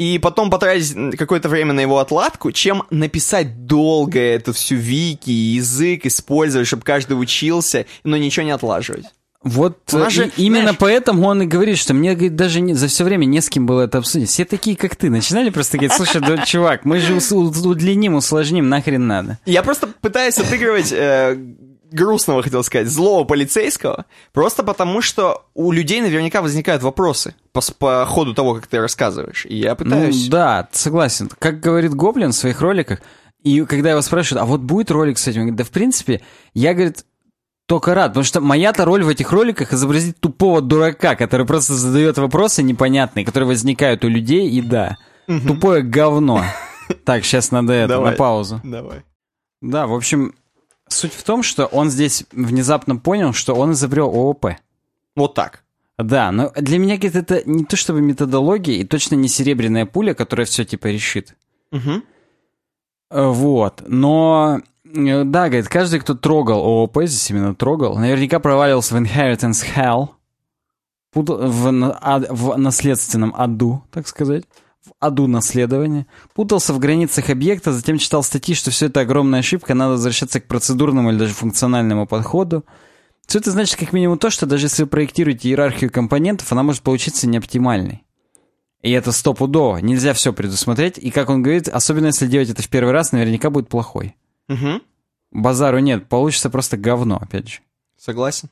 Speaker 1: и потом потратить какое-то время на его отладку, чем написать долго эту всю вики, язык использовать, чтобы каждый учился, но ничего не отлаживать.
Speaker 2: Вот э,
Speaker 1: же,
Speaker 2: и- именно
Speaker 1: знаешь-
Speaker 2: поэтому он и говорит, что мне говорит, даже не- за все время не с кем было это обсудить. Все такие, как ты, начинали просто говорить, слушай, да, чувак, мы же удлиним, усложним, нахрен надо.
Speaker 1: Я просто пытаюсь отыгрывать э, грустного, хотел сказать, злого полицейского, просто потому что у людей наверняка возникают вопросы по, по ходу того, как ты рассказываешь. И я пытаюсь...
Speaker 2: Ну да, согласен. Как говорит Гоблин в своих роликах, и когда его спрашивают, а вот будет ролик с этим? Он говорит, да в принципе, я, говорит, только рад, потому что моя-то роль в этих роликах изобразить тупого дурака, который просто задает вопросы непонятные, которые возникают у людей, и да, тупое говно. Так, сейчас надо это, на паузу.
Speaker 1: Давай.
Speaker 2: Да, в общем, суть в том, что он здесь внезапно понял, что он изобрел ООП.
Speaker 1: Вот так.
Speaker 2: Да, но для меня, говорит, это не то чтобы методология и точно не серебряная пуля, которая все типа решит. Э, Вот, но... э, Да, говорит, каждый, кто трогал ООП, здесь именно трогал, наверняка провалился в Inheritance Hell, в, в наследственном аду, так сказать, в аду наследования, путался в границах объекта, затем читал статьи, что все это огромная ошибка, надо возвращаться к процедурному или даже функциональному подходу. Все это значит как минимум то, что даже если вы проектируете иерархию компонентов, она может получиться неоптимальной. И это стопудово. Нельзя все предусмотреть. И, как он говорит, особенно если делать это в первый раз, наверняка будет плохой.
Speaker 1: Мгм.
Speaker 2: Базару нет, получится просто говно, опять же.
Speaker 1: Согласен.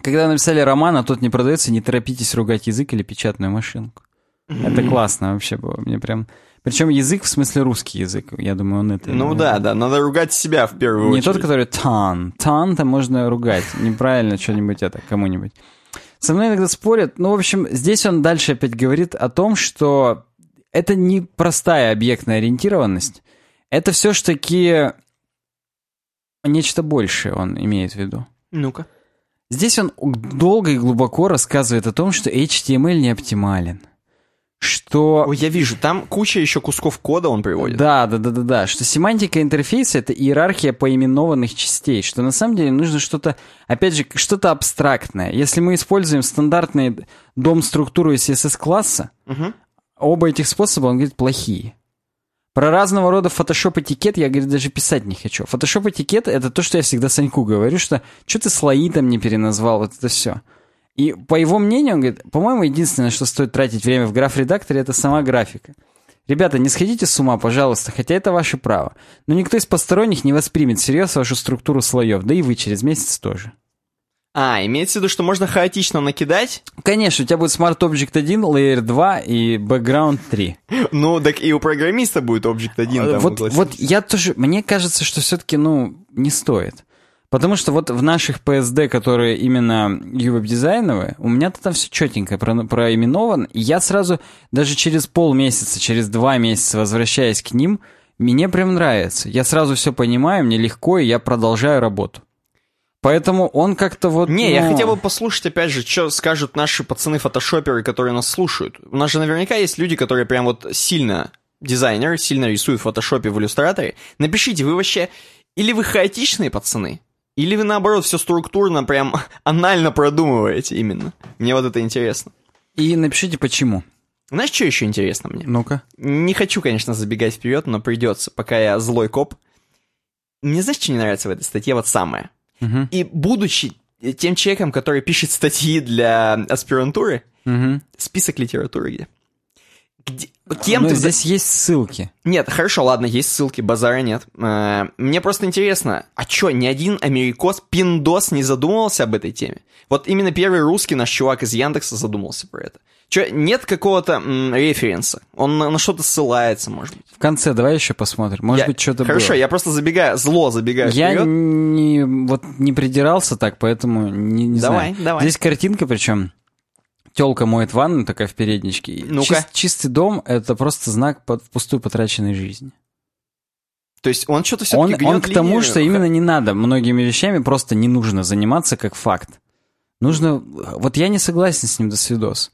Speaker 2: Когда написали роман, а тот не продается, не торопитесь ругать язык или печатную машинку. Это классно вообще было. Мне прям... Причем язык, в смысле русский язык. Я думаю, он это...
Speaker 1: Ну да, да, надо ругать себя в первую
Speaker 2: Не
Speaker 1: очередь.
Speaker 2: тот, который тан. Тан-то можно ругать. Неправильно что-нибудь это кому-нибудь. Со мной иногда спорят. Ну, в общем, здесь он дальше опять говорит о том, что это не простая объектная ориентированность. Это все ж таки нечто большее он имеет в виду.
Speaker 1: Ну-ка.
Speaker 2: Здесь он долго и глубоко рассказывает о том, что HTML не оптимален. Что...
Speaker 1: Ой, я вижу, там куча еще кусков кода он приводит.
Speaker 2: Да, да, да, да, да. Что семантика интерфейса это иерархия поименованных частей. Что на самом деле нужно что-то, опять же, что-то абстрактное. Если мы используем стандартный дом-структуру из CSS-класса,
Speaker 1: Мгм.
Speaker 2: оба этих способа, он говорит, плохие. Про разного рода фотошоп этикет я, говорит, даже писать не хочу. Фотошоп этикет это то, что я всегда Саньку говорю, что что ты слои там не переназвал, вот это все. И по его мнению, он говорит, по-моему, единственное, что стоит тратить время в граф-редакторе, это сама графика. Ребята, не сходите с ума, пожалуйста, хотя это ваше право. Но никто из посторонних не воспримет всерьез вашу структуру слоев, да и вы через месяц тоже.
Speaker 1: А, имеется в виду, что можно хаотично накидать?
Speaker 2: Конечно, у тебя будет Smart Object 1, Layer 2 и Background 3.
Speaker 1: Ну, так и у программиста будет Object 1 там
Speaker 2: Э, вот, вот я тоже, мне кажется, что все-таки, ну, не стоит. Потому что вот в наших PSD, которые именно UWeb-дизайновые, у меня-то там все четенько про, проименовано, и я сразу, даже через полмесяца, через два месяца, возвращаясь к ним, мне прям нравится. Я сразу все понимаю, мне легко, и я продолжаю работу. Поэтому он как-то вот...
Speaker 1: Не, я
Speaker 2: ну,
Speaker 1: хотел бы послушать, опять же, что скажут наши пацаны-фотошоперы, которые нас слушают. У нас же наверняка есть люди, которые прям вот сильно дизайнеры, сильно рисуют в фотошопе, в иллюстраторе. Напишите, вы вообще... Или вы хаотичные пацаны, или вы, наоборот, все структурно, прям анально продумываете именно. Мне вот это интересно.
Speaker 2: И напишите, почему.
Speaker 1: Знаешь, что еще интересно мне?
Speaker 2: Ну-ка.
Speaker 1: Не хочу, конечно, забегать вперед, но придется, пока я злой коп. Мне знаешь, что не нравится в этой статье? Вот самое.
Speaker 2: Мгм.
Speaker 1: И будучи тем человеком, который пишет статьи для аспирантуры,
Speaker 2: Мгм.
Speaker 1: список литературы где? Где- Кем
Speaker 2: Ну,
Speaker 1: ты...
Speaker 2: здесь есть ссылки.
Speaker 1: Нет, хорошо, ладно, есть ссылки, базара нет. Э, Мне просто интересно, а чё, ни один америкос, пиндос не задумывался об этой теме? Вот именно первый русский наш чувак из Яндекса задумался про это. Чё, нет какого-то референса? Он на, на что-то ссылается, может быть?
Speaker 2: В конце давай еще посмотрим. Может
Speaker 1: Я-
Speaker 2: быть, что-то было.
Speaker 1: Хорошо, я просто забегаю, зло забегаю
Speaker 2: Я
Speaker 1: вперед.
Speaker 2: не, вот, не придирался так, поэтому не, не
Speaker 1: Давай,
Speaker 2: знаю.
Speaker 1: давай.
Speaker 2: Здесь картинка, причем телка моет ванну такая в передничке. И
Speaker 1: Ну-ка.
Speaker 2: чис- чистый дом — это просто знак под впустую потраченной жизни.
Speaker 1: То есть он что-то
Speaker 2: Он,
Speaker 1: все-таки
Speaker 2: он к тому, что именно не надо. Многими вещами просто не нужно заниматься как факт. Нужно... Вот я не согласен с ним до свидос.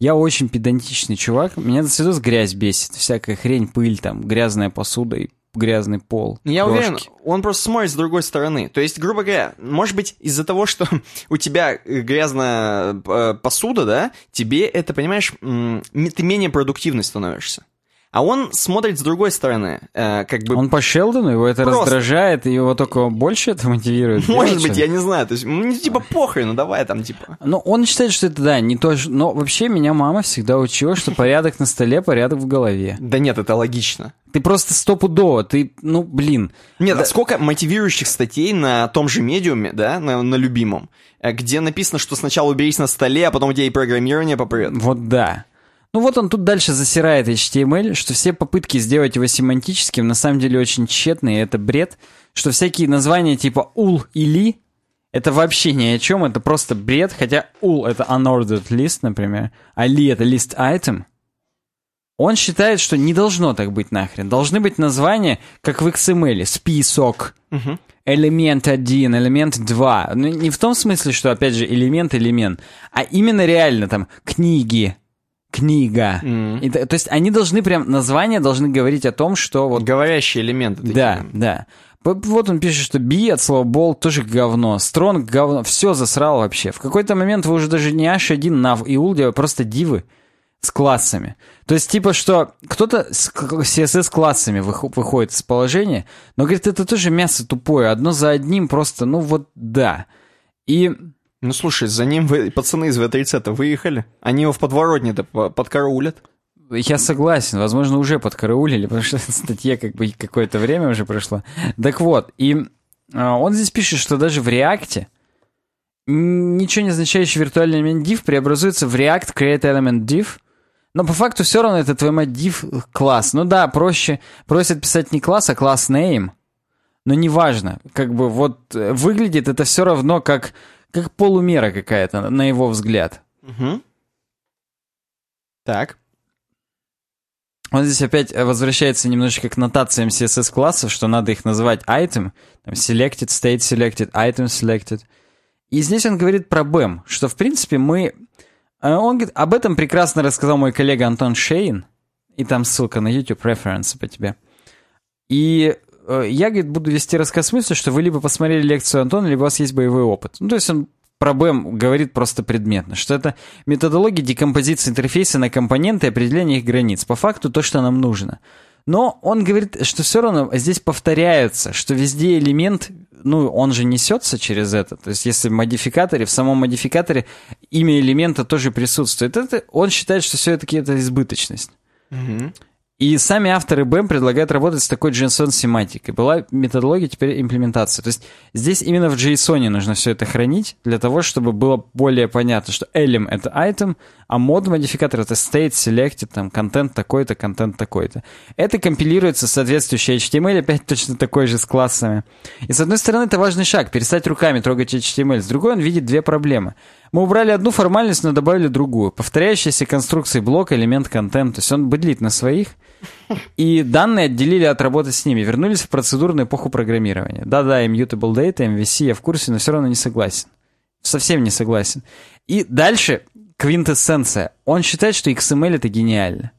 Speaker 2: Я очень педантичный чувак. Меня до свидос грязь бесит. Всякая хрень, пыль, там, грязная посуда и грязный пол.
Speaker 1: Я
Speaker 2: крошки.
Speaker 1: уверен, он просто смотрит с другой стороны. То есть, грубо говоря, может быть, из-за того, что у тебя грязная э, посуда, да, тебе это, понимаешь, ты менее продуктивный становишься. А он смотрит с другой стороны, э, как бы...
Speaker 2: Он по Шелдону, его это
Speaker 1: Просто.
Speaker 2: раздражает, и его только больше это мотивирует.
Speaker 1: Может
Speaker 2: делать
Speaker 1: быть,
Speaker 2: что-то.
Speaker 1: я не знаю. То есть, ну, типа, ну давай там, типа.
Speaker 2: Ну, он считает, что это, да, не то, что- но вообще меня мама всегда учила, что порядок на столе, порядок в голове.
Speaker 1: Да нет, это логично.
Speaker 2: Ты просто стопудово, ты, ну, блин.
Speaker 1: Нет, а сколько мотивирующих статей на том же медиуме, да, на, на любимом, э, где написано, что сначала уберись на столе, а потом у тебя и программирование попрет.
Speaker 2: Вот да. Ну вот он тут дальше засирает HTML, что все попытки сделать его семантическим на самом деле очень тщетные, и это бред, что всякие названия типа ул и ли это вообще ни о чем, это просто бред, хотя ул это unordered list, например, а ли это list item. Он считает, что не должно так быть нахрен. Должны быть названия, как в XML, список, элемент 1, элемент 2. Ну, не в том смысле, что, опять же, элемент, элемент, а именно реально там книги, книга.
Speaker 1: Мгм.
Speaker 2: И то, есть они должны прям, названия должны говорить о том, что вот...
Speaker 1: Говорящие элементы. такие.
Speaker 2: Да, да. Вот он пишет, что би от слова бол тоже говно, стронг говно, все засрал вообще. В какой-то момент вы уже даже не H1 nav и ул делаете, а просто дивы с классами. То есть, типа, что кто-то с к- CSS классами выхо- выходит из положения, но, говорит, это тоже мясо тупое, одно за одним просто, ну вот да. И
Speaker 1: Ну слушай, за ним вы, пацаны из В-30 выехали. Они его в подворотне-то по- подкараулят.
Speaker 2: Я согласен, возможно, уже подкараулили, потому что статья как бы какое-то время уже прошло. Так вот, и а, он здесь пишет, что даже в м, ничего не означающий виртуальный элемент div преобразуется в React Create Element Div, но по факту все равно это твой мать div класс. Ну да, проще, просят писать не класс, а класс name, но неважно, как бы вот э, выглядит это все равно как, как полумера какая-то, на его взгляд.
Speaker 1: Угу. Так.
Speaker 2: Он здесь опять э, возвращается немножечко к нотациям CSS-классов, что надо их называть item, там selected, state selected, item selected. И здесь он говорит про BEM, что в принципе мы... э, Он говорит, об этом прекрасно рассказал мой коллега Антон Шейн, и там ссылка на YouTube, референсы по тебе. И я, говорит, буду вести рассказ в смысле, что вы либо посмотрели лекцию Антона, либо у вас есть боевой опыт. Ну, то есть он про BEM говорит просто предметно, что это методология декомпозиции интерфейса на компоненты и определения их границ. По факту то, что нам нужно. Но он говорит, что все равно здесь повторяется, что везде элемент, ну, он же несется через это. То есть если в модификаторе, в самом модификаторе имя элемента тоже присутствует, это, он считает, что все-таки это избыточность.
Speaker 1: Угу.
Speaker 2: И сами авторы BEM предлагают работать с такой JSON-семантикой. Была методология, теперь имплементация. То есть здесь именно в JSON нужно все это хранить, для того, чтобы было более понятно, что elim — это item, а мод-модификатор — это state, selected, там, контент такой-то, контент такой-то. Это компилируется в соответствующий HTML, опять точно такой же с классами. И с одной стороны, это важный шаг — перестать руками трогать HTML. С другой, он видит две проблемы. Мы убрали одну формальность, но добавили другую. Повторяющиеся конструкции блока, элемент, контент. То есть он быдлит на своих. И данные отделили от работы с ними. Вернулись в процедурную эпоху программирования. Да-да, immutable data, MVC, я в курсе, но все равно не согласен. Совсем не согласен. И дальше квинтэссенция. Он считает, что XML это гениально.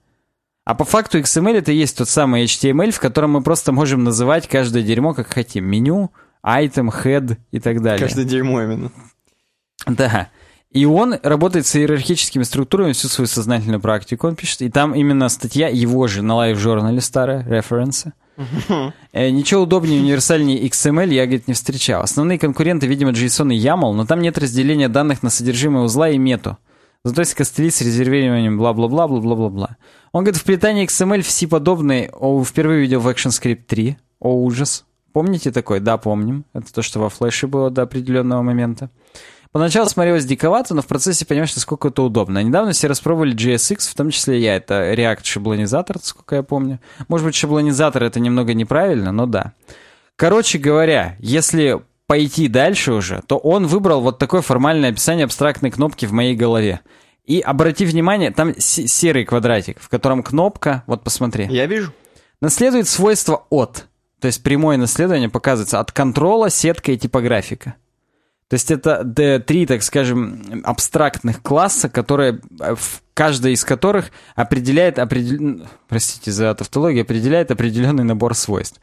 Speaker 2: А по факту XML это есть тот самый HTML, в котором мы просто можем называть каждое дерьмо как хотим. Меню, item, head и так далее.
Speaker 1: Каждое дерьмо именно.
Speaker 2: Да. И он работает с иерархическими структурами всю свою сознательную практику, он пишет. И там именно статья его же на лайв-журнале старая, референсы. Э, Ничего удобнее универсальнее XML я, говорит, не встречал. Основные конкуренты, видимо, JSON и YAML, но там нет разделения данных на содержимое узла и мету. Зато есть костыли с резервированием бла-бла-бла, бла-бла-бла-бла. Он говорит, вплетание XML в C-подобный о, впервые видел в ActionScript 3. О, ужас. Помните такой? Да, помним. Это то, что во флеше было до определенного момента. Поначалу смотрелось диковато, но в процессе понимаешь, насколько это удобно. Недавно все распробовали JSX, в том числе и я. Это React шаблонизатор, сколько я помню. Может быть, шаблонизатор это немного неправильно, но да. Короче говоря, если пойти дальше уже, то он выбрал вот такое формальное описание абстрактной кнопки в моей голове. И обрати внимание, там серый квадратик, в котором кнопка, вот посмотри.
Speaker 1: Я вижу.
Speaker 2: Наследует свойство от. То есть прямое наследование показывается от контрола, сетка и типографика. То есть это три, так скажем, абстрактных класса, которые, в каждый из которых определяет, определ... простите за тавтологию, определяет определенный набор свойств.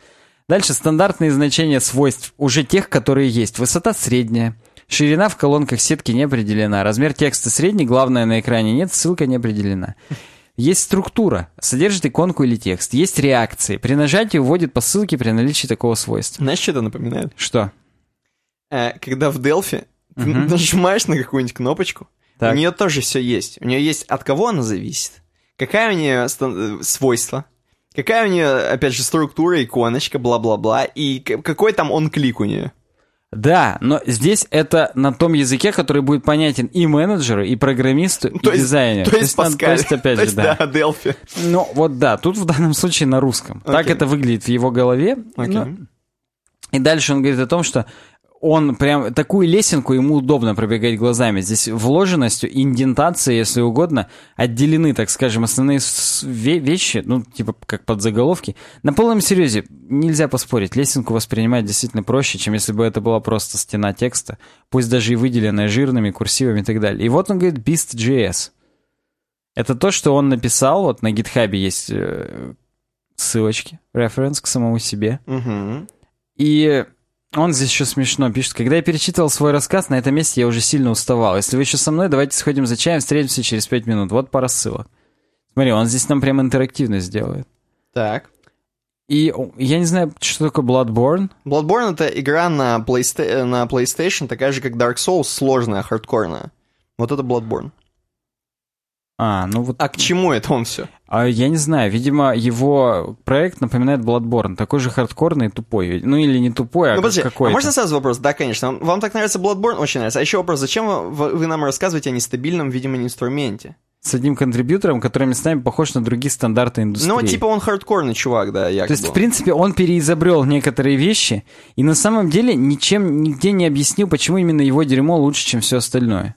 Speaker 2: Дальше стандартные значения свойств уже тех, которые есть. Высота средняя, ширина в колонках сетки не определена, размер текста средний, главное на экране нет, ссылка не определена. Есть структура, содержит иконку или текст. Есть реакции. При нажатии вводит по ссылке при наличии такого свойства.
Speaker 1: Знаешь, что это напоминает?
Speaker 2: Что?
Speaker 1: Э, когда в Delphi ты нажимаешь на какую-нибудь кнопочку,
Speaker 2: Так.
Speaker 1: у нее тоже все есть. У нее есть от кого она зависит, какая у нее стан- э, свойства, какая у нее, опять же, структура, иконочка, бла-бла-бла, и какой там он клик у нее.
Speaker 2: Да, но здесь это на том языке, который будет понятен и менеджеру, и программисту, и
Speaker 1: То есть,
Speaker 2: дизайнеру.
Speaker 1: то есть,
Speaker 2: надо-
Speaker 1: Паскаль.
Speaker 2: то есть, опять
Speaker 1: То
Speaker 2: же,
Speaker 1: есть,
Speaker 2: да.
Speaker 1: да, Delphi.
Speaker 2: Ну, вот да, тут в данном случае на русском. Так
Speaker 1: Окей.
Speaker 2: это выглядит в его голове.
Speaker 1: Окей.
Speaker 2: Ну, и дальше он говорит о том, что он прям такую лесенку ему удобно пробегать глазами. Здесь вложенностью, индентацией, если угодно, отделены, так скажем, основные вещи, ну, типа как подзаголовки. На полном серьезе нельзя поспорить. Лесенку воспринимать действительно проще, чем если бы это была просто стена текста, пусть даже и выделенная жирными, курсивами и так далее. И вот он говорит Beast.js. Это то, что он написал, вот на гитхабе есть э, ссылочки, референс к самому себе.
Speaker 1: Мгм.
Speaker 2: И он здесь еще смешно пишет. Когда я перечитывал свой рассказ, на этом месте я уже сильно уставал. Если вы еще со мной, давайте сходим за чаем, встретимся через пять минут. Вот пара ссылок. Смотри, он здесь нам прям интерактивность делает.
Speaker 1: Так.
Speaker 2: И я не знаю, что такое Bloodborne.
Speaker 1: Bloodborne — это игра на, Playsta- на PlayStation, такая же, как Dark Souls, сложная, хардкорная. Вот это Bloodborne.
Speaker 2: А, ну вот...
Speaker 1: А к чему это он все?
Speaker 2: А я не знаю, видимо, его проект напоминает Bloodborne. Такой же хардкорный и тупой. Ну или не тупой, а
Speaker 1: Ну, подожди, а
Speaker 2: какой-то.
Speaker 1: можно сразу вопрос? Да, конечно. Вам- Вам так нравится Bloodborne? Очень нравится. А еще вопрос, зачем вы, вы нам рассказываете о нестабильном, видимо, инструменте?
Speaker 2: С одним контрибьютором, который местами похож на другие стандарты индустрии.
Speaker 1: Ну, типа он хардкорный чувак, да, якобы.
Speaker 2: То есть, в принципе, он переизобрел некоторые вещи и на самом деле ничем нигде не объяснил, почему именно его дерьмо лучше, чем все остальное.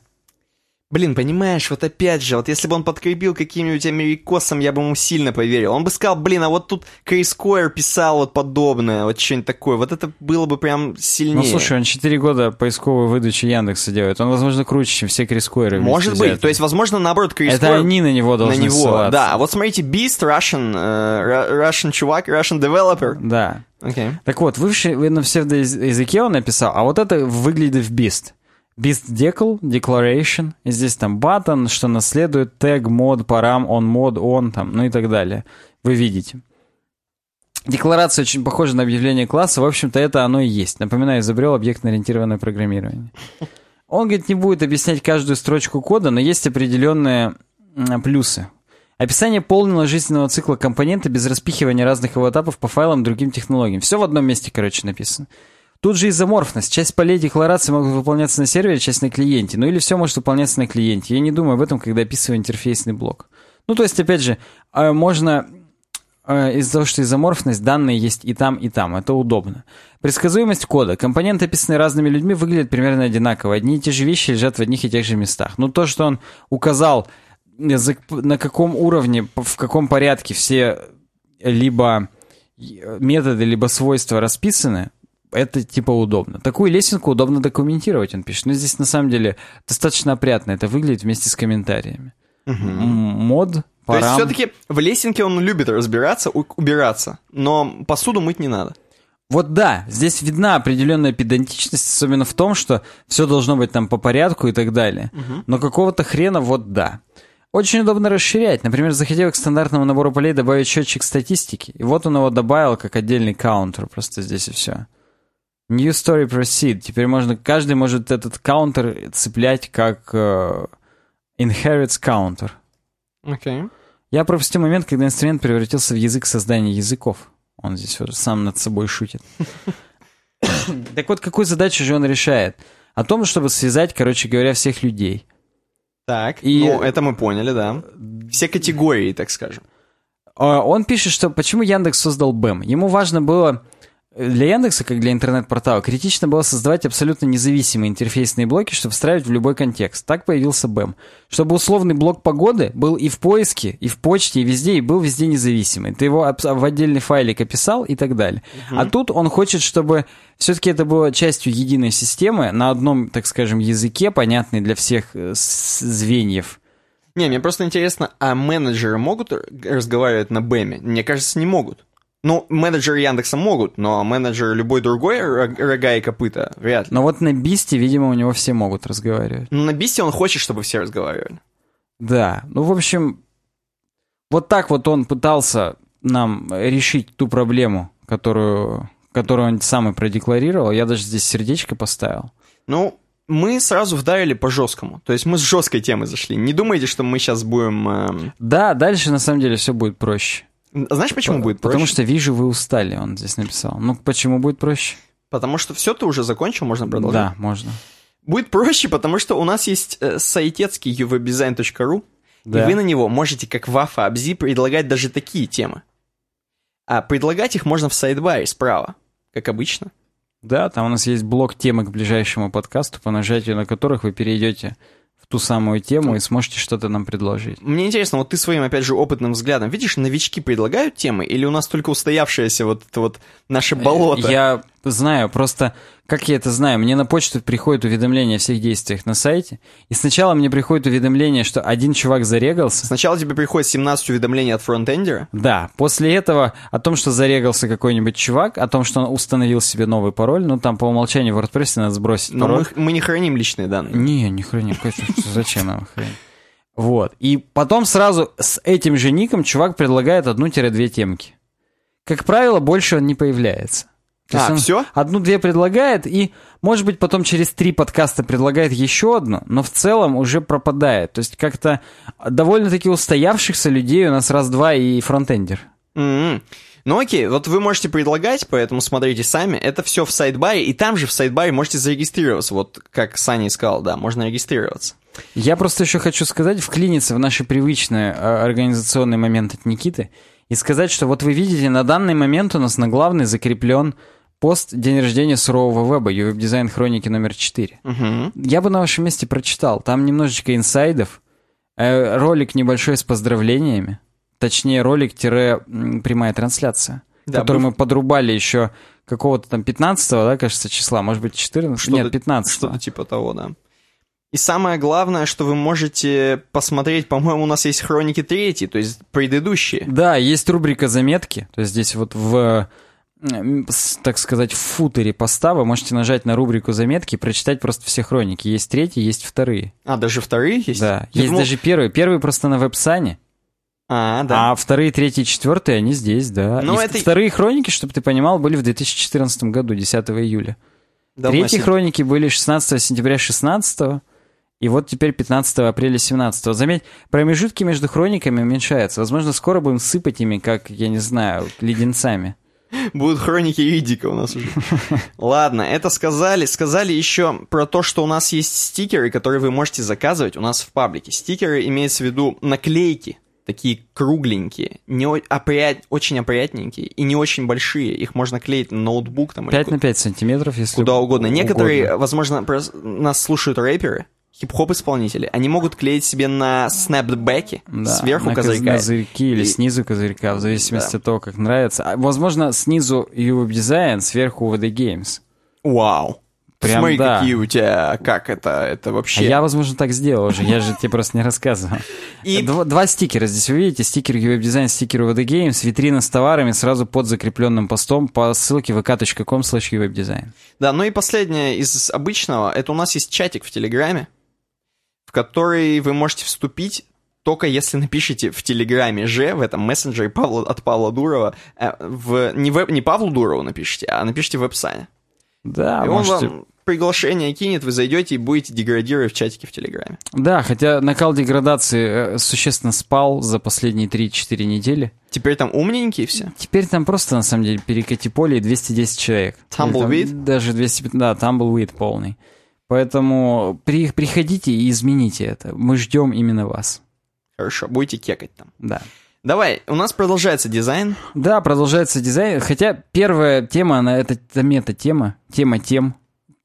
Speaker 1: Блин, понимаешь, вот опять же, вот если бы он подкрепил каким-нибудь америкосом, я бы ему сильно поверил. Он бы сказал, блин, а вот тут Крис Койер писал вот подобное, вот что-нибудь такое. Вот это было бы прям сильнее.
Speaker 2: Ну, слушай, он 4 года поисковой выдачи Яндекса делает. Он, возможно, круче, чем все Крискойры. вместе
Speaker 1: Может быть.
Speaker 2: взятые.
Speaker 1: То есть, возможно, наоборот, Крис
Speaker 2: Это
Speaker 1: Койер
Speaker 2: они на него
Speaker 1: на
Speaker 2: должны
Speaker 1: него,
Speaker 2: ссылаться.
Speaker 1: да. А вот смотрите, Beast, Russian, Ru- Russian чувак, Russian developer.
Speaker 2: Да.
Speaker 1: Окей.
Speaker 2: Так вот, вывший на псевдоязыке он написал, а вот это выглядит в Beast. Beast Decl, Declaration, и здесь там button, что наследует, тег, мод, парам, он, мод, он, там, ну и так далее. Вы видите. Декларация очень похожа на объявление класса, в общем-то это оно и есть. Напоминаю, изобрел объектно-ориентированное программирование. Он, говорит, не будет объяснять каждую строчку кода, но есть определенные плюсы. Описание полного жизненного цикла компонента без распихивания разных его этапов по файлам другим технологиям. Все в одном месте, короче, написано. Тут же изоморфность. Часть полей декларации могут выполняться на сервере, часть на клиенте. Ну или все может выполняться на клиенте. Я не думаю об этом, когда описываю интерфейсный блок. Ну то есть, опять же, э, можно э, из-за того, что изоморфность, данные есть и там, и там. Это удобно. Предсказуемость кода. Компоненты, описанные разными людьми, выглядят примерно одинаково. Одни и те же вещи лежат в одних и тех же местах. Но то, что он указал, э, на каком уровне, в каком порядке все либо э, методы, либо свойства расписаны, это типа удобно. Такую лесенку удобно документировать, он пишет. Но здесь на самом деле достаточно опрятно это выглядит вместе с комментариями. М, Мод,
Speaker 1: То есть,
Speaker 2: парам.
Speaker 1: все-таки в лесенке он любит разбираться, убираться, но посуду мыть не надо.
Speaker 2: Вот да, здесь видна определенная педантичность, особенно в том, что все должно быть там по порядку и так далее. Но какого-то хрена вот да. Очень удобно расширять. Например, захотел к стандартному набору полей добавить счетчик статистики. И вот он его добавил как отдельный каунтер. Просто здесь и все. New story proceed. Теперь можно, каждый может этот каунтер цеплять как э, inherits counter.
Speaker 1: Окей.
Speaker 2: Я пропустил момент, когда инструмент превратился в язык создания языков. Он здесь вот сам над собой шутит. Так вот, какую задачу же он решает? О том, чтобы связать, короче говоря, всех людей.
Speaker 1: Так,
Speaker 2: И-
Speaker 1: ну, это мы поняли, да. Все категории, так скажем.
Speaker 2: А, Он пишет, что почему Яндекс создал БЭМ. Ему важно было для Яндекса, как для интернет-портала, критично было создавать абсолютно независимые интерфейсные блоки, чтобы встраивать в любой контекст. Так появился БЭМ. Чтобы условный блок погоды был и в поиске, и в почте, и везде, и был везде независимый. Ты его в отдельный файлик описал и так далее. А тут он хочет, чтобы все-таки это было частью единой системы на одном, так скажем, языке, понятный для всех э, звеньев.
Speaker 1: Не, мне просто интересно, а менеджеры могут разговаривать на БЭМе? Мне кажется, не могут. Ну, менеджеры Яндекса могут, но менеджер любой другой ро- рога и копыта вряд ли.
Speaker 2: Но вот на Бисте, видимо, у него все могут разговаривать.
Speaker 1: Но на Бисте он хочет, чтобы все разговаривали.
Speaker 2: Да, ну, в общем, вот так вот он пытался нам решить ту проблему, которую, которую он сам и продекларировал. Я даже здесь сердечко поставил.
Speaker 1: Ну, мы сразу вдарили по жесткому. То есть мы с жесткой темы зашли. Не думайте, что мы сейчас будем... эм,
Speaker 2: Да, дальше на самом деле все будет проще.
Speaker 1: Знаешь, почему будет проще?
Speaker 2: Потому что вижу, вы устали, он здесь написал. Ну, почему будет проще?
Speaker 1: Потому что все ты уже закончил, можно продолжать.
Speaker 2: Да, можно.
Speaker 1: Будет проще, потому что у нас есть э, сайтецкий uwebdesign.ru,
Speaker 2: Да.
Speaker 1: и вы на него можете, как вафа Абзи, предлагать даже такие темы. А предлагать их можно в сайдбаре справа, как обычно.
Speaker 2: Да, там у нас есть блок темы к ближайшему подкасту, по нажатию на которых вы перейдете ту самую тему и сможете что-то нам предложить.
Speaker 1: Мне интересно, вот ты своим, опять же, опытным взглядом, видишь, новички предлагают темы, или у нас только устоявшееся вот это вот наше болото?
Speaker 2: Э, Я знаю, просто как я это знаю, мне на почту приходит уведомление о всех действиях на сайте, и сначала мне приходит уведомление, что один чувак зарегался.
Speaker 1: Сначала тебе приходит 17 уведомлений от фронтендера,
Speaker 2: Да, после этого о том, что зарегался какой-нибудь чувак, о том, что он установил себе новый пароль, ну там по умолчанию в WordPress надо сбросить
Speaker 1: но
Speaker 2: пароль.
Speaker 1: мы, мы не храним личные данные.
Speaker 2: Не, не храни, конечно, зачем нам хранить? Вот. И потом сразу с этим же ником чувак предлагает одну-две темки. Как правило, больше он не появляется. То
Speaker 1: А, всё?
Speaker 2: Одну-две предлагает, и, может быть, потом через три подкаста предлагает еще одну, но в целом уже пропадает. То есть как-то довольно-таки устоявшихся людей у нас раз-два и фронтендер.
Speaker 1: М-м. Ну окей, вот вы можете предлагать, поэтому смотрите сами. Это все в сайдбаре, и там же в сайдбаре можете зарегистрироваться. Вот как Саня сказал, да, можно регистрироваться.
Speaker 2: Я просто еще хочу сказать, вклиниться в наши привычные э, организационные моменты от Никиты и сказать, что вот вы видите, на данный момент у нас на главный закреплен пост «День рождения сурового веба», веб-дизайн хроники номер 4.
Speaker 1: Мгм.
Speaker 2: Я бы на вашем месте прочитал. Там немножечко инсайдов, э, ролик небольшой с поздравлениями, точнее ролик-прямая трансляция,
Speaker 1: Да,
Speaker 2: который мы подрубали еще какого-то там 15 да, кажется, числа, может быть, 14
Speaker 1: Что-то-
Speaker 2: Нет, 15
Speaker 1: Что-то типа того, да. И самое главное, что вы можете посмотреть, по-моему, у нас есть хроники третьи, то есть предыдущие.
Speaker 2: Да, есть рубрика заметки, то есть здесь вот в, так сказать, в футере поста вы можете нажать на рубрику заметки и прочитать просто все хроники. Есть третьи, есть вторые.
Speaker 1: А, даже вторые есть?
Speaker 2: Да,
Speaker 1: Я
Speaker 2: есть
Speaker 1: думал-
Speaker 2: даже первые. Первые просто на веб-сане,
Speaker 1: А, да.
Speaker 2: а вторые, третьи, четвертые, они здесь, да.
Speaker 1: Ну,
Speaker 2: И
Speaker 1: это-
Speaker 2: Вторые хроники, чтобы ты понимал, были в 2014 году, 10 июля.
Speaker 1: Давно
Speaker 2: Третьи
Speaker 1: сидит.
Speaker 2: хроники были 16 сентября 16 и вот теперь 15 апреля 17 Заметь, промежутки между хрониками уменьшаются. Возможно, скоро будем сыпать ими, как, я не знаю, леденцами.
Speaker 1: Будут хроники Ридика у нас уже. Ладно, это сказали. Сказали еще про то, что у нас есть стикеры, которые вы можете заказывать у нас в паблике. Стикеры имеется в виду наклейки, такие кругленькие, не опрят- очень опрятненькие и не очень большие. Их можно клеить на ноутбук там, или
Speaker 2: 5 на 5 сантиметров, если
Speaker 1: куда угодно. Некоторые,
Speaker 2: угодно.
Speaker 1: возможно, прос- нас слушают рэперы, хип-хоп исполнители. Они могут клеить себе на снэпбэке
Speaker 2: Да,
Speaker 1: сверху
Speaker 2: на коз-
Speaker 1: козырька.
Speaker 2: козырьки или
Speaker 1: И-
Speaker 2: снизу козырька, в зависимости
Speaker 1: Да.
Speaker 2: от того, как нравится. А, возможно, снизу UWeb Design, сверху UVD Games.
Speaker 1: Вау.
Speaker 2: Прям
Speaker 1: Смотри,
Speaker 2: да.
Speaker 1: какие у тебя, как это, это
Speaker 2: А
Speaker 1: вообще.
Speaker 2: я, возможно, так сделал уже, я же тебе просто не рассказывал.
Speaker 1: И
Speaker 2: Два, два стикера здесь вы видите, стикер веб-дизайн, стикер VD Games, витрина с товарами сразу под закрепленным постом по ссылке vk.com slash.
Speaker 1: Да, ну и последнее из обычного, это у нас есть чатик в Телеграме, в который вы можете вступить только если напишите в Телеграме же, в этом мессенджере Павла, от Павла Дурова, э, в, не, веб, не Павлу Дурову напишите, а напишите в веб-сане.
Speaker 2: Да,
Speaker 1: и он
Speaker 2: можете...
Speaker 1: вам приглашение кинет, вы зайдете и будете деградировать в чатике в Телеграме.
Speaker 2: Да, хотя накал деградации э, существенно спал за последние 3-4 недели.
Speaker 1: Теперь там умненькие все.
Speaker 2: Теперь там просто, на самом деле, перекати поле и 210 человек.
Speaker 1: Tumbleweed?
Speaker 2: Там Даже 200, да, Tumbleweed полный. Поэтому при, приходите и измените это. Мы ждем именно вас.
Speaker 1: Хорошо, будете кекать там.
Speaker 2: Да.
Speaker 1: Давай, у нас продолжается дизайн.
Speaker 2: Да, продолжается дизайн. Хотя первая тема, она это, это мета-тема, тема тем.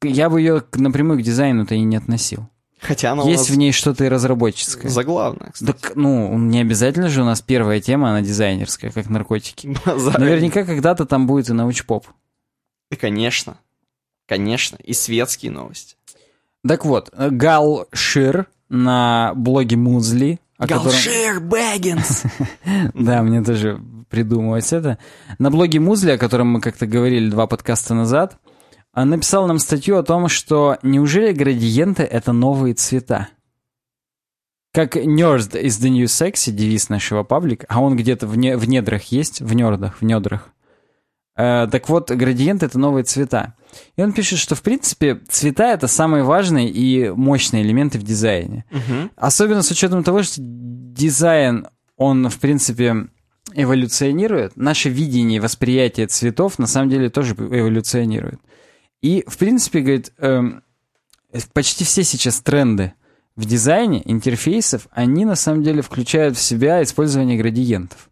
Speaker 2: Я бы ее напрямую к дизайну-то и не относил.
Speaker 1: Хотя она
Speaker 2: Есть в ней что-то и разработческое.
Speaker 1: нас заглавная, кстати.
Speaker 2: Так, ну, не обязательно же у нас первая тема, она дизайнерская, как наркотики.
Speaker 1: Базар.
Speaker 2: Наверняка когда-то там будет и научпоп.
Speaker 1: И, конечно. Конечно. И светские новости.
Speaker 2: Так вот, Гал Шир на блоге Музли, о котором-
Speaker 1: Галшир Бэггинс.
Speaker 2: Да, мне тоже придумывать это. На блоге Музли, о котором мы как-то говорили два подкаста назад, написал нам статью о том, что неужели градиенты — это новые цвета? Как Nerd is the new sexy, девиз нашего паблика, а он где-то в, не- в недрах есть, в нердах, в недрах. Э, так вот, градиенты — это новые цвета. И он пишет, что, в принципе, цвета — это самые важные и мощные элементы в дизайне.
Speaker 1: Мгм.
Speaker 2: Особенно с учетом того, что дизайн, он, в принципе, эволюционирует. Наше видение и восприятие цветов, на самом деле, тоже эволюционирует. И, в принципе, говорит, эм, почти все сейчас тренды в дизайне интерфейсов, они, на самом деле, включают в себя использование градиентов.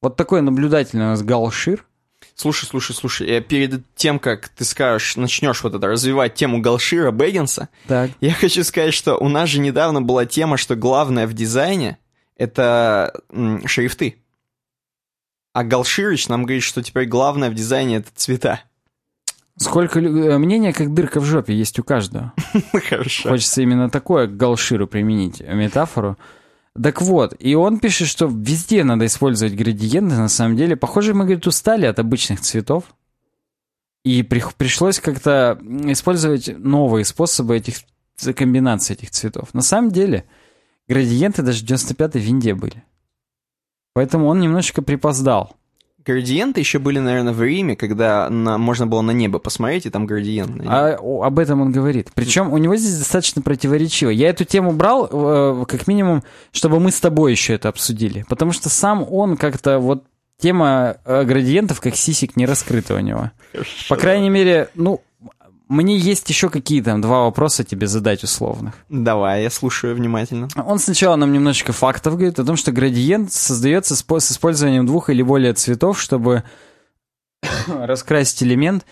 Speaker 2: Вот такой наблюдательный у нас галшир.
Speaker 1: Слушай, слушай, слушай, я перед тем, как ты скажешь, начнешь вот это развивать тему Галшира Бэггинса,
Speaker 2: Так.
Speaker 1: я хочу сказать, что у нас же недавно была тема, что главное в дизайне — это шрифты. А Галширыч нам говорит, что теперь главное в дизайне — это цвета.
Speaker 2: Сколько э, мнения, как дырка в жопе, есть у каждого.
Speaker 1: Хорошо.
Speaker 2: Хочется именно такое к Галширу применить э, метафору. Так вот, и он пишет, что везде надо использовать градиенты, на самом деле. Похоже, мы, говорит, устали от обычных цветов. И при- пришлось как-то использовать новые способы этих комбинаций этих цветов. На самом деле, градиенты даже в 95-й винде были. Поэтому он немножечко припоздал.
Speaker 1: Градиенты еще были, наверное, в Риме, когда на- можно было на небо посмотреть, и там градиент.
Speaker 2: А об этом он говорит. Причем у него здесь достаточно противоречиво. Я эту тему брал, э, как минимум, чтобы мы с тобой еще это обсудили. Потому что сам он как-то вот тема э, градиентов как сисек не раскрыта у него. По крайней мере, ну, мне есть еще какие там два вопроса тебе задать условных.
Speaker 1: Давай, я слушаю внимательно.
Speaker 2: Он сначала нам немножечко фактов говорит о том, что градиент создается с, по- с использованием двух или более цветов, чтобы раскрасить элемент,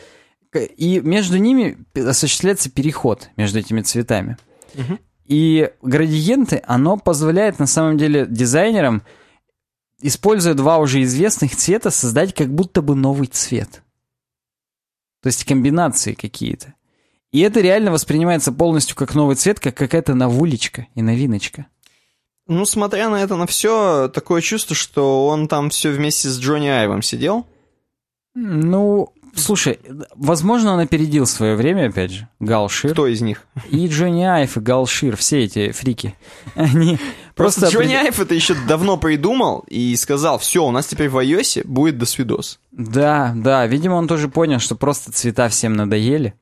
Speaker 2: и между ними осуществляется переход между этими цветами. И градиенты, оно позволяет на самом деле дизайнерам, используя два уже известных цвета, создать как будто бы новый цвет. То есть комбинации какие-то. И это реально воспринимается полностью как новый цвет, как какая-то новулечка и новиночка.
Speaker 1: Ну, смотря на это на все, такое чувство, что он там все вместе с Джонни Айвом сидел.
Speaker 2: Ну, слушай, возможно, он опередил свое время, опять же, Галшир.
Speaker 1: Кто из них?
Speaker 2: И Джонни Айв, и Галшир, все эти фрики. Они
Speaker 1: Просто,
Speaker 2: просто...
Speaker 1: Джонни Айв это еще давно придумал и сказал, все, у нас теперь в iOS будет до свидос.
Speaker 2: Да, да, видимо, он тоже понял, что просто цвета всем надоели.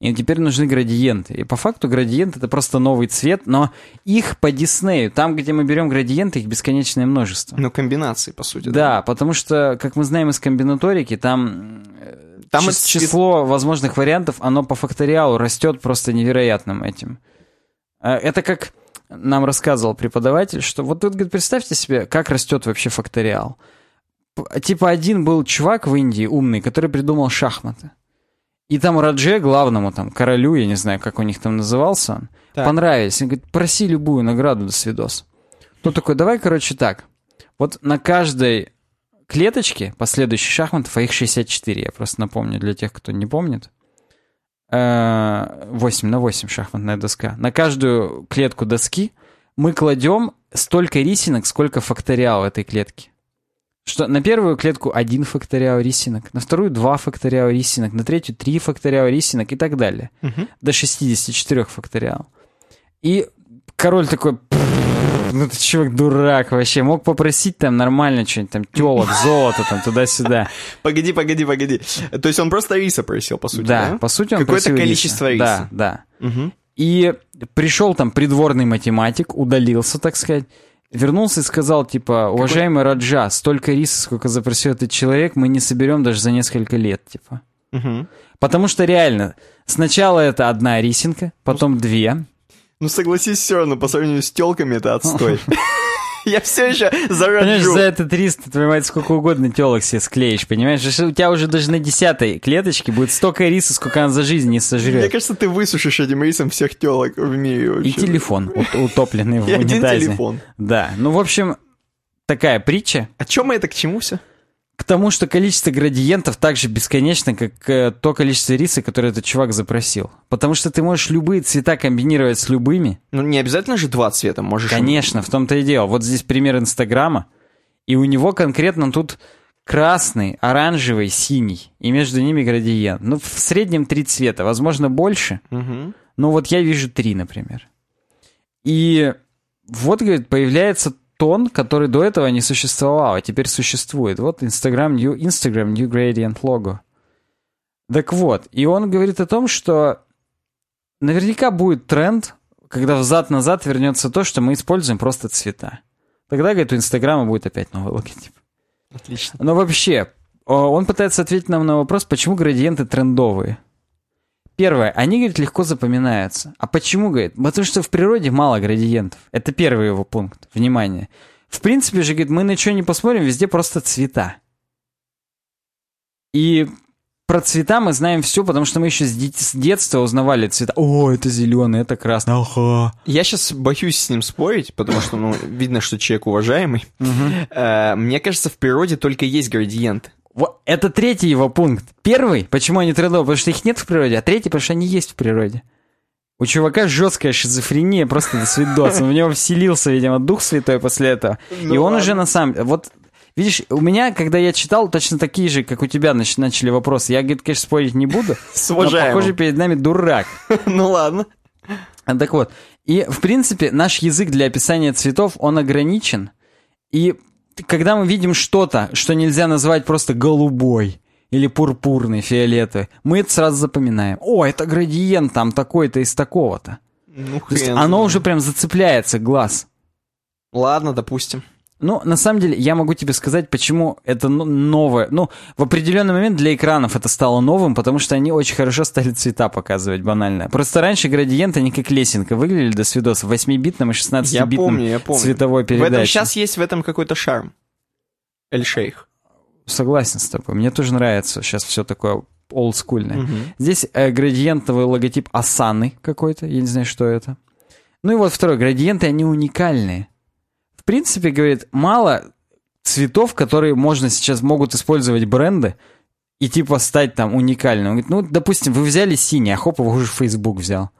Speaker 2: И теперь нужны градиенты. И по факту градиент это просто новый цвет, но их по Диснею, там, где мы берем градиенты, их бесконечное множество.
Speaker 1: Ну, комбинации, по сути.
Speaker 2: Да, потому что, как мы знаем из комбинаторики, там, э,
Speaker 1: Там
Speaker 2: чис-
Speaker 1: это-
Speaker 2: число возможных вариантов, оно по факториалу растет просто невероятным этим. Э, Это как нам рассказывал преподаватель, что вот тут, говорит, представьте себе, как растет вообще факториал. Типа один был чувак в Индии умный, который придумал шахматы. И там Радже, главному там, королю, я не знаю, как у них там назывался он,
Speaker 1: Так.
Speaker 2: понравились. Он говорит, проси любую награду до свидос. Ну такой, давай, короче, так. Вот на каждой клеточке последующих шахматов, а их 64, я просто напомню для тех, кто не помнит, э, 8 на 8 шахматная доска. На каждую клетку доски мы кладем столько рисинок, сколько факториал этой клетки. Что на первую клетку один факториал рисинок, на вторую два факториал рисинок, на третью три факториал рисинок и так далее.
Speaker 1: Мгм.
Speaker 2: До 64 факториал. И король такой, «Пф, ну ты чувак дурак вообще, мог попросить там нормально что-нибудь, там телок, золото там туда-сюда.
Speaker 1: Погоди, погоди, погоди. То есть он просто риса просил, по сути, да?
Speaker 2: Да, по сути он
Speaker 1: Какое-то количество риса.
Speaker 2: Да, да. И пришел там придворный математик, удалился, так сказать, вернулся и сказал, типа, уважаемый Раджа, столько риса, сколько запросил этот человек, мы не соберем даже за несколько лет, типа.
Speaker 1: Мгм.
Speaker 2: Потому что реально, сначала это одна рисинка, потом две.
Speaker 1: Ну согласись, все равно, по сравнению с телками это отстой. Я все еще
Speaker 2: Понимаешь,
Speaker 1: заражу.
Speaker 2: за это 300, твою мать, сколько угодно телок себе склеишь, понимаешь? У тебя уже даже на десятой клеточке будет столько риса, сколько она за жизнь не
Speaker 1: Мне
Speaker 2: сожрет.
Speaker 1: кажется, ты высушишь этим рисом всех телок в мире.
Speaker 2: И
Speaker 1: вообще.
Speaker 2: телефон ут- утопленный в
Speaker 1: И
Speaker 2: унитазе.
Speaker 1: телефон.
Speaker 2: Да, ну, в общем, такая притча.
Speaker 1: А чем это к чему все?
Speaker 2: К тому, что количество градиентов так же бесконечно, как э, то количество риса, которое этот чувак запросил. Потому что ты можешь любые цвета комбинировать с любыми.
Speaker 1: Ну, не обязательно же два цвета, можешь...
Speaker 2: Конечно, в том-то и дело. Вот здесь пример Инстаграма, и у него конкретно тут красный, оранжевый, синий, и между ними градиент. Ну, в среднем три цвета, возможно, больше.
Speaker 1: Мгм.
Speaker 2: Ну, вот я вижу три, например. И вот, говорит, появляется тон, который до этого не существовал, а теперь существует. Вот Instagram New, Instagram New Gradient Logo. Так вот, и он говорит о том, что наверняка будет тренд, когда взад-назад вернется то, что мы используем просто цвета. Тогда, говорит, у Инстаграма будет опять новый логотип.
Speaker 1: Отлично.
Speaker 2: Но вообще, он пытается ответить нам на вопрос, почему градиенты трендовые. Первое, они, говорит, легко запоминаются. А почему, говорит? Потому что в природе мало градиентов. Это первый его пункт. Внимание. В принципе же, говорит, мы на что не посмотрим, везде просто цвета. И про цвета мы знаем все, потому что мы еще с, дет- с детства узнавали цвета. О, это зеленый, это красный. Ага.
Speaker 1: Я сейчас боюсь с ним спорить, потому что, ну, видно, что человек уважаемый. Э, Мне кажется, в природе только есть градиенты.
Speaker 2: Вот это третий его пункт. Первый, почему они трендовые, потому что их нет в природе, а третий, потому что они есть в природе. У чувака жесткая шизофрения, просто до свидос. В него вселился, видимо, Дух Святой после этого.
Speaker 1: Ну
Speaker 2: И он
Speaker 1: ладно.
Speaker 2: уже на самом... Вот, видишь, у меня, когда я читал, точно такие же, как у тебя, нач- начали вопросы. Я, говорит, конечно, спорить не буду. Но, похоже, перед нами дурак.
Speaker 1: Ну ладно.
Speaker 2: Так вот, и в принципе наш язык для описания цветов, он ограничен. И когда мы видим что-то, что нельзя назвать просто голубой или пурпурный, фиолетовый, мы это сразу запоминаем. О, это градиент там такой-то из такого-то.
Speaker 1: Ну,
Speaker 2: То есть оно уже прям зацепляется, глаз.
Speaker 1: Ладно, допустим.
Speaker 2: Ну, на самом деле, я могу тебе сказать, почему это ну, новое. Ну, в определенный момент для экранов это стало новым, потому что они очень хорошо стали цвета показывать банально. Просто раньше градиенты, они как лесенка выглядели до свидос в 8-битном и 16-битном
Speaker 1: Я помню, я помню.
Speaker 2: цветовой
Speaker 1: В этом
Speaker 2: передаче.
Speaker 1: сейчас есть в этом какой-то шарм. Эль-Шейх.
Speaker 2: Согласен с тобой. Мне тоже нравится сейчас все такое олдскульное.
Speaker 1: Мгм.
Speaker 2: Здесь э, градиентовый логотип Асаны какой-то, я не знаю, что это. Ну и вот второе, градиенты, они уникальные. Принципе, говорит, мало цветов, которые можно сейчас могут использовать бренды и типа стать там уникальным. Он говорит, ну, допустим, вы взяли синий, а хоп, его уже Facebook взял.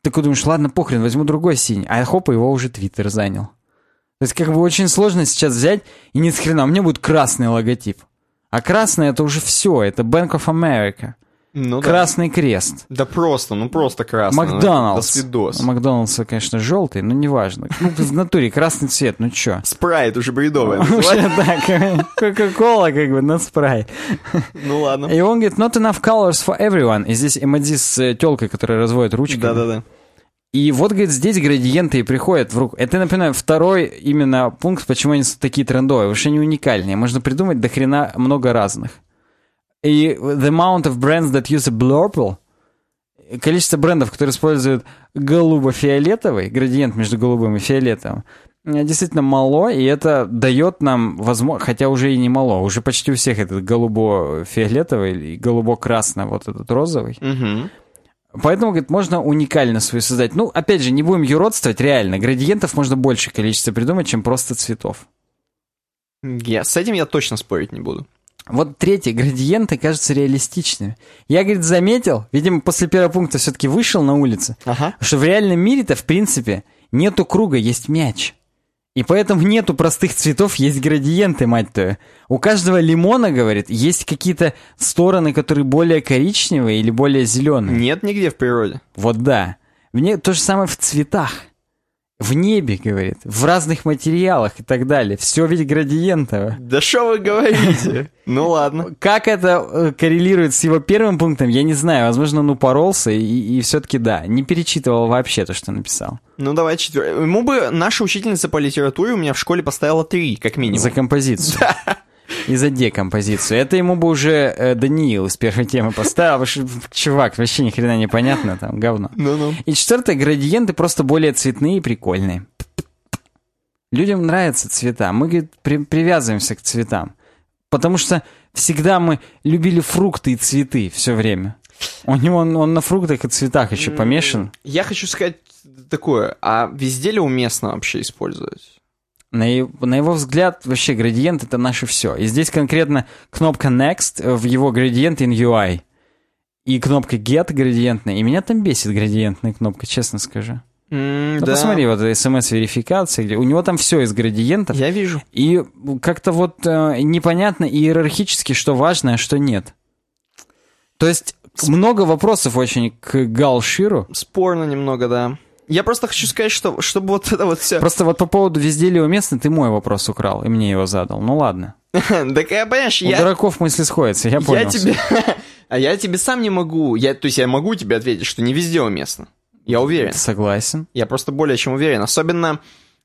Speaker 2: Ты такой думаешь, ладно, похрен, возьму другой синий, а хоп, его уже Твиттер занял. То есть как бы очень сложно сейчас взять и ни с хрена, у меня будет красный логотип. А красный это уже все, это Bank of America.
Speaker 1: Ну да.
Speaker 2: Красный крест.
Speaker 1: Да просто, ну просто красный. ну,
Speaker 2: Макдоналдс.
Speaker 1: До свидос.
Speaker 2: Макдоналдс, конечно, желтый, но неважно. Ну, в натуре красный цвет, ну чё?
Speaker 1: Спрайт уже называется.
Speaker 2: так, Кока-кола как бы на спрайт.
Speaker 1: Ну ладно.
Speaker 2: И он говорит, not enough colors for everyone. И здесь эмодзи с телкой, которая разводит ручками.
Speaker 1: Да-да-да.
Speaker 2: И вот, говорит, здесь градиенты и приходят в руку. Это, напоминаю, второй именно пункт, почему они такие трендовые. Что они уникальные. Можно придумать до хрена много разных. И the amount of brands that use a blurple, количество брендов, которые используют голубо-фиолетовый, градиент между голубым и фиолетовым, э, действительно мало, и это дает нам возможность, хотя уже и не мало, уже почти у всех этот голубо-фиолетовый и голубо-красный, вот этот розовый.
Speaker 1: Мгм.
Speaker 2: Поэтому, говорит, можно уникально свою создать. Ну, опять же, не будем юродствовать, реально. Градиентов можно больше количество придумать, чем просто цветов.
Speaker 1: Я, с этим я точно спорить не буду.
Speaker 2: Вот третье, градиенты кажутся реалистичными. Я, говорит, заметил, видимо, после первого пункта все-таки вышел на улицу,
Speaker 1: Ага.
Speaker 2: что в реальном мире-то, в принципе, нету круга, есть мяч. И поэтому нету простых цветов, есть градиенты, мать твою. У каждого лимона, говорит, есть какие-то стороны, которые более коричневые или более зеленые.
Speaker 1: Нет нигде в природе.
Speaker 2: Вот да. В не... То же самое в цветах. В небе, говорит, в разных материалах и так далее. Все ведь градиентово.
Speaker 1: Да что вы говорите? Ну ладно.
Speaker 2: Как это э, коррелирует с его первым пунктом, я не знаю. Возможно, он упоролся и, и все-таки да, не перечитывал вообще то, что написал.
Speaker 1: Ну давай четвертый. Ему бы наша учительница по литературе у меня в школе поставила три, как минимум.
Speaker 2: За композицию. И за декомпозицию. Это ему бы уже э, Даниил из первой темы поставил, чувак, вообще ни хрена непонятно, там, говно.
Speaker 1: Ну-ну.
Speaker 2: И четвертое, градиенты просто более цветные и прикольные. Людям нравятся цвета. Мы, говорит, при- привязываемся к цветам. Потому что всегда мы любили фрукты и цветы все время. У него он, он на фруктах и цветах еще помешан.
Speaker 1: Я хочу сказать такое, а везде ли уместно вообще использовать?
Speaker 2: На, е- на его взгляд, вообще градиент это наше все. И здесь конкретно кнопка Next в его градиент in UI. И кнопка Get градиентная. И меня там бесит градиентная кнопка, честно скажу.
Speaker 1: М,
Speaker 2: Ну,
Speaker 1: да.
Speaker 2: посмотри, вот смс-верификация, где у него там все из градиентов.
Speaker 1: Я вижу.
Speaker 2: И как-то вот э, непонятно иерархически, что важно, а что нет. То есть много вопросов очень к Галширу.
Speaker 1: Спорно немного, да. Я просто хочу сказать, что чтобы вот это вот все.
Speaker 2: Просто вот по поводу везде ли уместно, ты мой вопрос украл и мне его задал. Ну ладно.
Speaker 1: Так я, понимаешь,
Speaker 2: У
Speaker 1: я,
Speaker 2: дураков мысли сходятся, я понял.
Speaker 1: я тебе... А я тебе сам не могу. Я, то есть я могу тебе ответить, что не везде уместно. Я уверен.
Speaker 2: Согласен.
Speaker 1: Я просто более чем уверен. Особенно,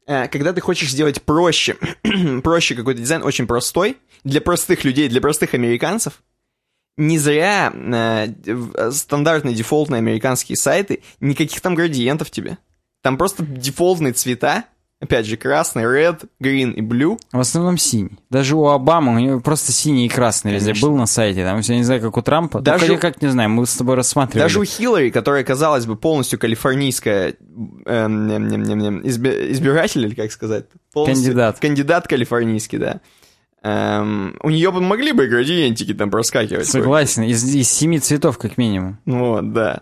Speaker 1: э, когда ты хочешь сделать проще, проще какой-то дизайн, очень простой, для простых людей, для простых американцев, не зря э, в- стандартные дефолтные американские сайты, никаких там градиентов тебе. Там просто дефолтные цвета, опять же, красный, red, green и blue.
Speaker 2: В основном синий. Даже у Обамы у него просто синий и красный везде был на сайте. Там все не знаю, как у Трампа.
Speaker 1: Даже
Speaker 2: Даже
Speaker 1: у-
Speaker 2: как не знаю, мы с тобой рассматривали.
Speaker 1: Даже у Хиллари, которая, казалось бы, полностью калифорнийская эм, ням, ням, ням, ням, изби- избиратель, или как сказать? Полностью-
Speaker 2: Кандидат.
Speaker 1: Кандидат калифорнийский, да. Эм, у нее бы могли бы градиентики там проскакивать.
Speaker 2: Согласен. Из, из семи цветов как минимум.
Speaker 1: Вот, да.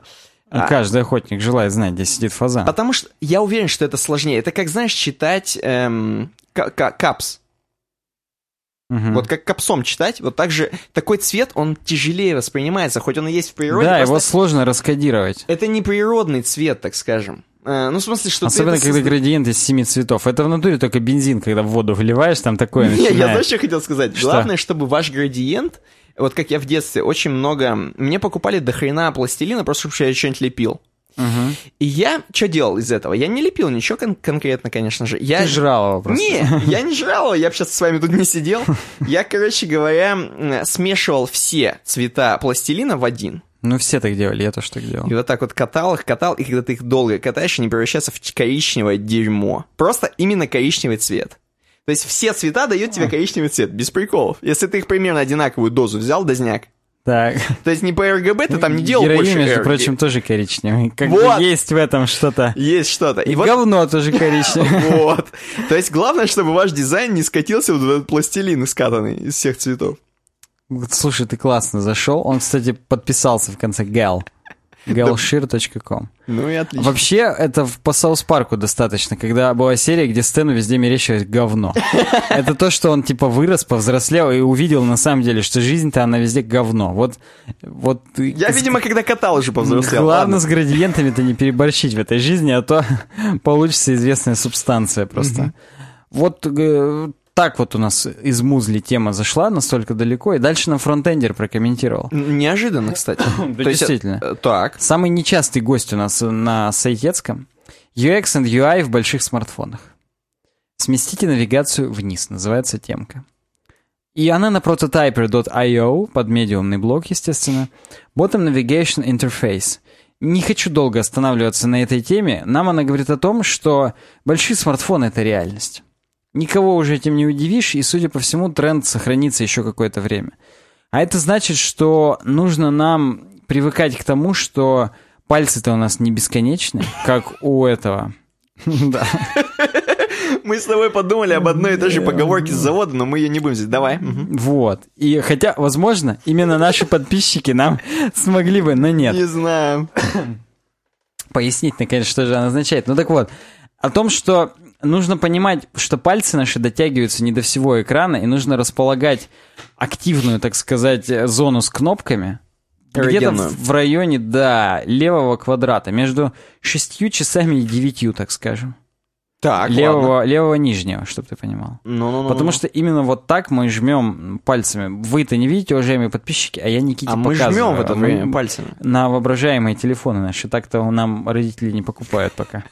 Speaker 1: А-
Speaker 2: каждый охотник желает знать, где сидит фазан.
Speaker 1: Потому что я уверен, что это сложнее. Это как, знаешь, читать эм, ка- ка- капс.
Speaker 2: Мгм.
Speaker 1: Вот как капсом читать, вот так же такой цвет, он тяжелее воспринимается, хоть он и есть в природе.
Speaker 2: да,
Speaker 1: просто
Speaker 2: его сложно раскодировать.
Speaker 1: Это не природный цвет, так скажем. Э, ну, в смысле, что ты
Speaker 2: Особенно,
Speaker 1: это
Speaker 2: когда
Speaker 1: созда-
Speaker 2: градиент из семи цветов. Это в натуре только бензин, когда в воду вливаешь, там такое
Speaker 1: Не, я
Speaker 2: начинает.
Speaker 1: знаешь, что хотел сказать?
Speaker 2: Что?
Speaker 1: Главное, чтобы ваш градиент, вот как я в детстве, очень много... Мне покупали до хрена пластилина, просто чтобы я что-нибудь лепил.
Speaker 2: Мгм.
Speaker 1: И я что делал из этого? Я не лепил ничего кон- конкретно, конечно же. Я...
Speaker 2: Ты жрал его просто.
Speaker 1: Не, я не жрал его, я бы сейчас с вами тут не сидел. Я, короче говоря, смешивал все цвета пластилина в один.
Speaker 2: Ну, все так делали, я тоже так делал.
Speaker 1: И вот так вот катал их, катал, и когда ты их долго катаешь, они превращаются в коричневое дерьмо. Просто именно коричневый цвет. То есть все цвета дают тебе коричневый цвет, без приколов. Если ты их примерно одинаковую дозу взял, дозняк.
Speaker 2: Так.
Speaker 1: То есть не по RGB ты там не делал
Speaker 2: Героин,
Speaker 1: больше
Speaker 2: между
Speaker 1: R.
Speaker 2: прочим, тоже коричневый. Как
Speaker 1: Вот.
Speaker 2: бы есть в этом что-то.
Speaker 1: Есть что-то.
Speaker 2: И
Speaker 1: И вот
Speaker 2: говно тоже коричневое.
Speaker 1: Вот. То есть главное, чтобы ваш дизайн не скатился в этот пластилин скатанный из всех цветов.
Speaker 2: Слушай, ты классно зашел. Он, кстати, подписался в конце gal. galshir.com.
Speaker 1: Ну и отлично.
Speaker 2: Вообще, это по South Park у достаточно, когда была серия, где Стэну везде мерещилось говно. Это то, что он типа вырос, повзрослел и увидел на самом деле, что жизнь-то она везде говно. Вот, вот.
Speaker 1: Я, видимо, когда катал уже повзрослел.
Speaker 2: Главное
Speaker 1: Ладно.
Speaker 2: с градиентами-то не переборщить в этой жизни, а то получится известная субстанция просто. Вот так вот у нас из музли тема зашла настолько далеко, и дальше на фронтендер прокомментировал.
Speaker 1: Неожиданно, кстати.
Speaker 2: Да, действительно.
Speaker 1: э, Так.
Speaker 2: Самый нечастый гость у нас на сайтецком UX and UI в больших смартфонах. Сместите навигацию вниз, называется темка. И она на prototyper.io, под медиумный блок, естественно. Bottom Navigation Interface. Не хочу долго останавливаться на этой теме. Нам она говорит о том, что большие смартфоны — это реальность. Никого уже этим не удивишь, и, судя по всему, тренд сохранится еще какое-то время. А это значит, что нужно нам привыкать к тому, что пальцы-то у нас не бесконечны, как у этого. Да.
Speaker 1: Мы с тобой подумали об одной и той же поговорке с завода, но мы ее не будем здесь. Давай.
Speaker 2: Вот. И хотя, возможно, именно наши подписчики нам смогли бы, но нет.
Speaker 1: Не знаю.
Speaker 2: Пояснить, наконец, что же она означает. Ну так вот, о том, что нужно понимать, что пальцы наши дотягиваются не до всего экрана, и нужно располагать активную, так сказать, зону с кнопками, где-то в районе, да, левого квадрата, между шестью часами и девятью, так скажем.
Speaker 1: Так,
Speaker 2: левого, левого нижнего, чтобы ты понимал.
Speaker 1: Ну, ну, ну.
Speaker 2: Потому что именно вот так мы жмем пальцами. Вы-то не видите, уважаемые подписчики, а я Никите
Speaker 1: А мы
Speaker 2: показываю.
Speaker 1: жмем в это
Speaker 2: Вы-
Speaker 1: время пальцами.
Speaker 2: На воображаемые телефоны наши. Так-то нам родители не покупают пока.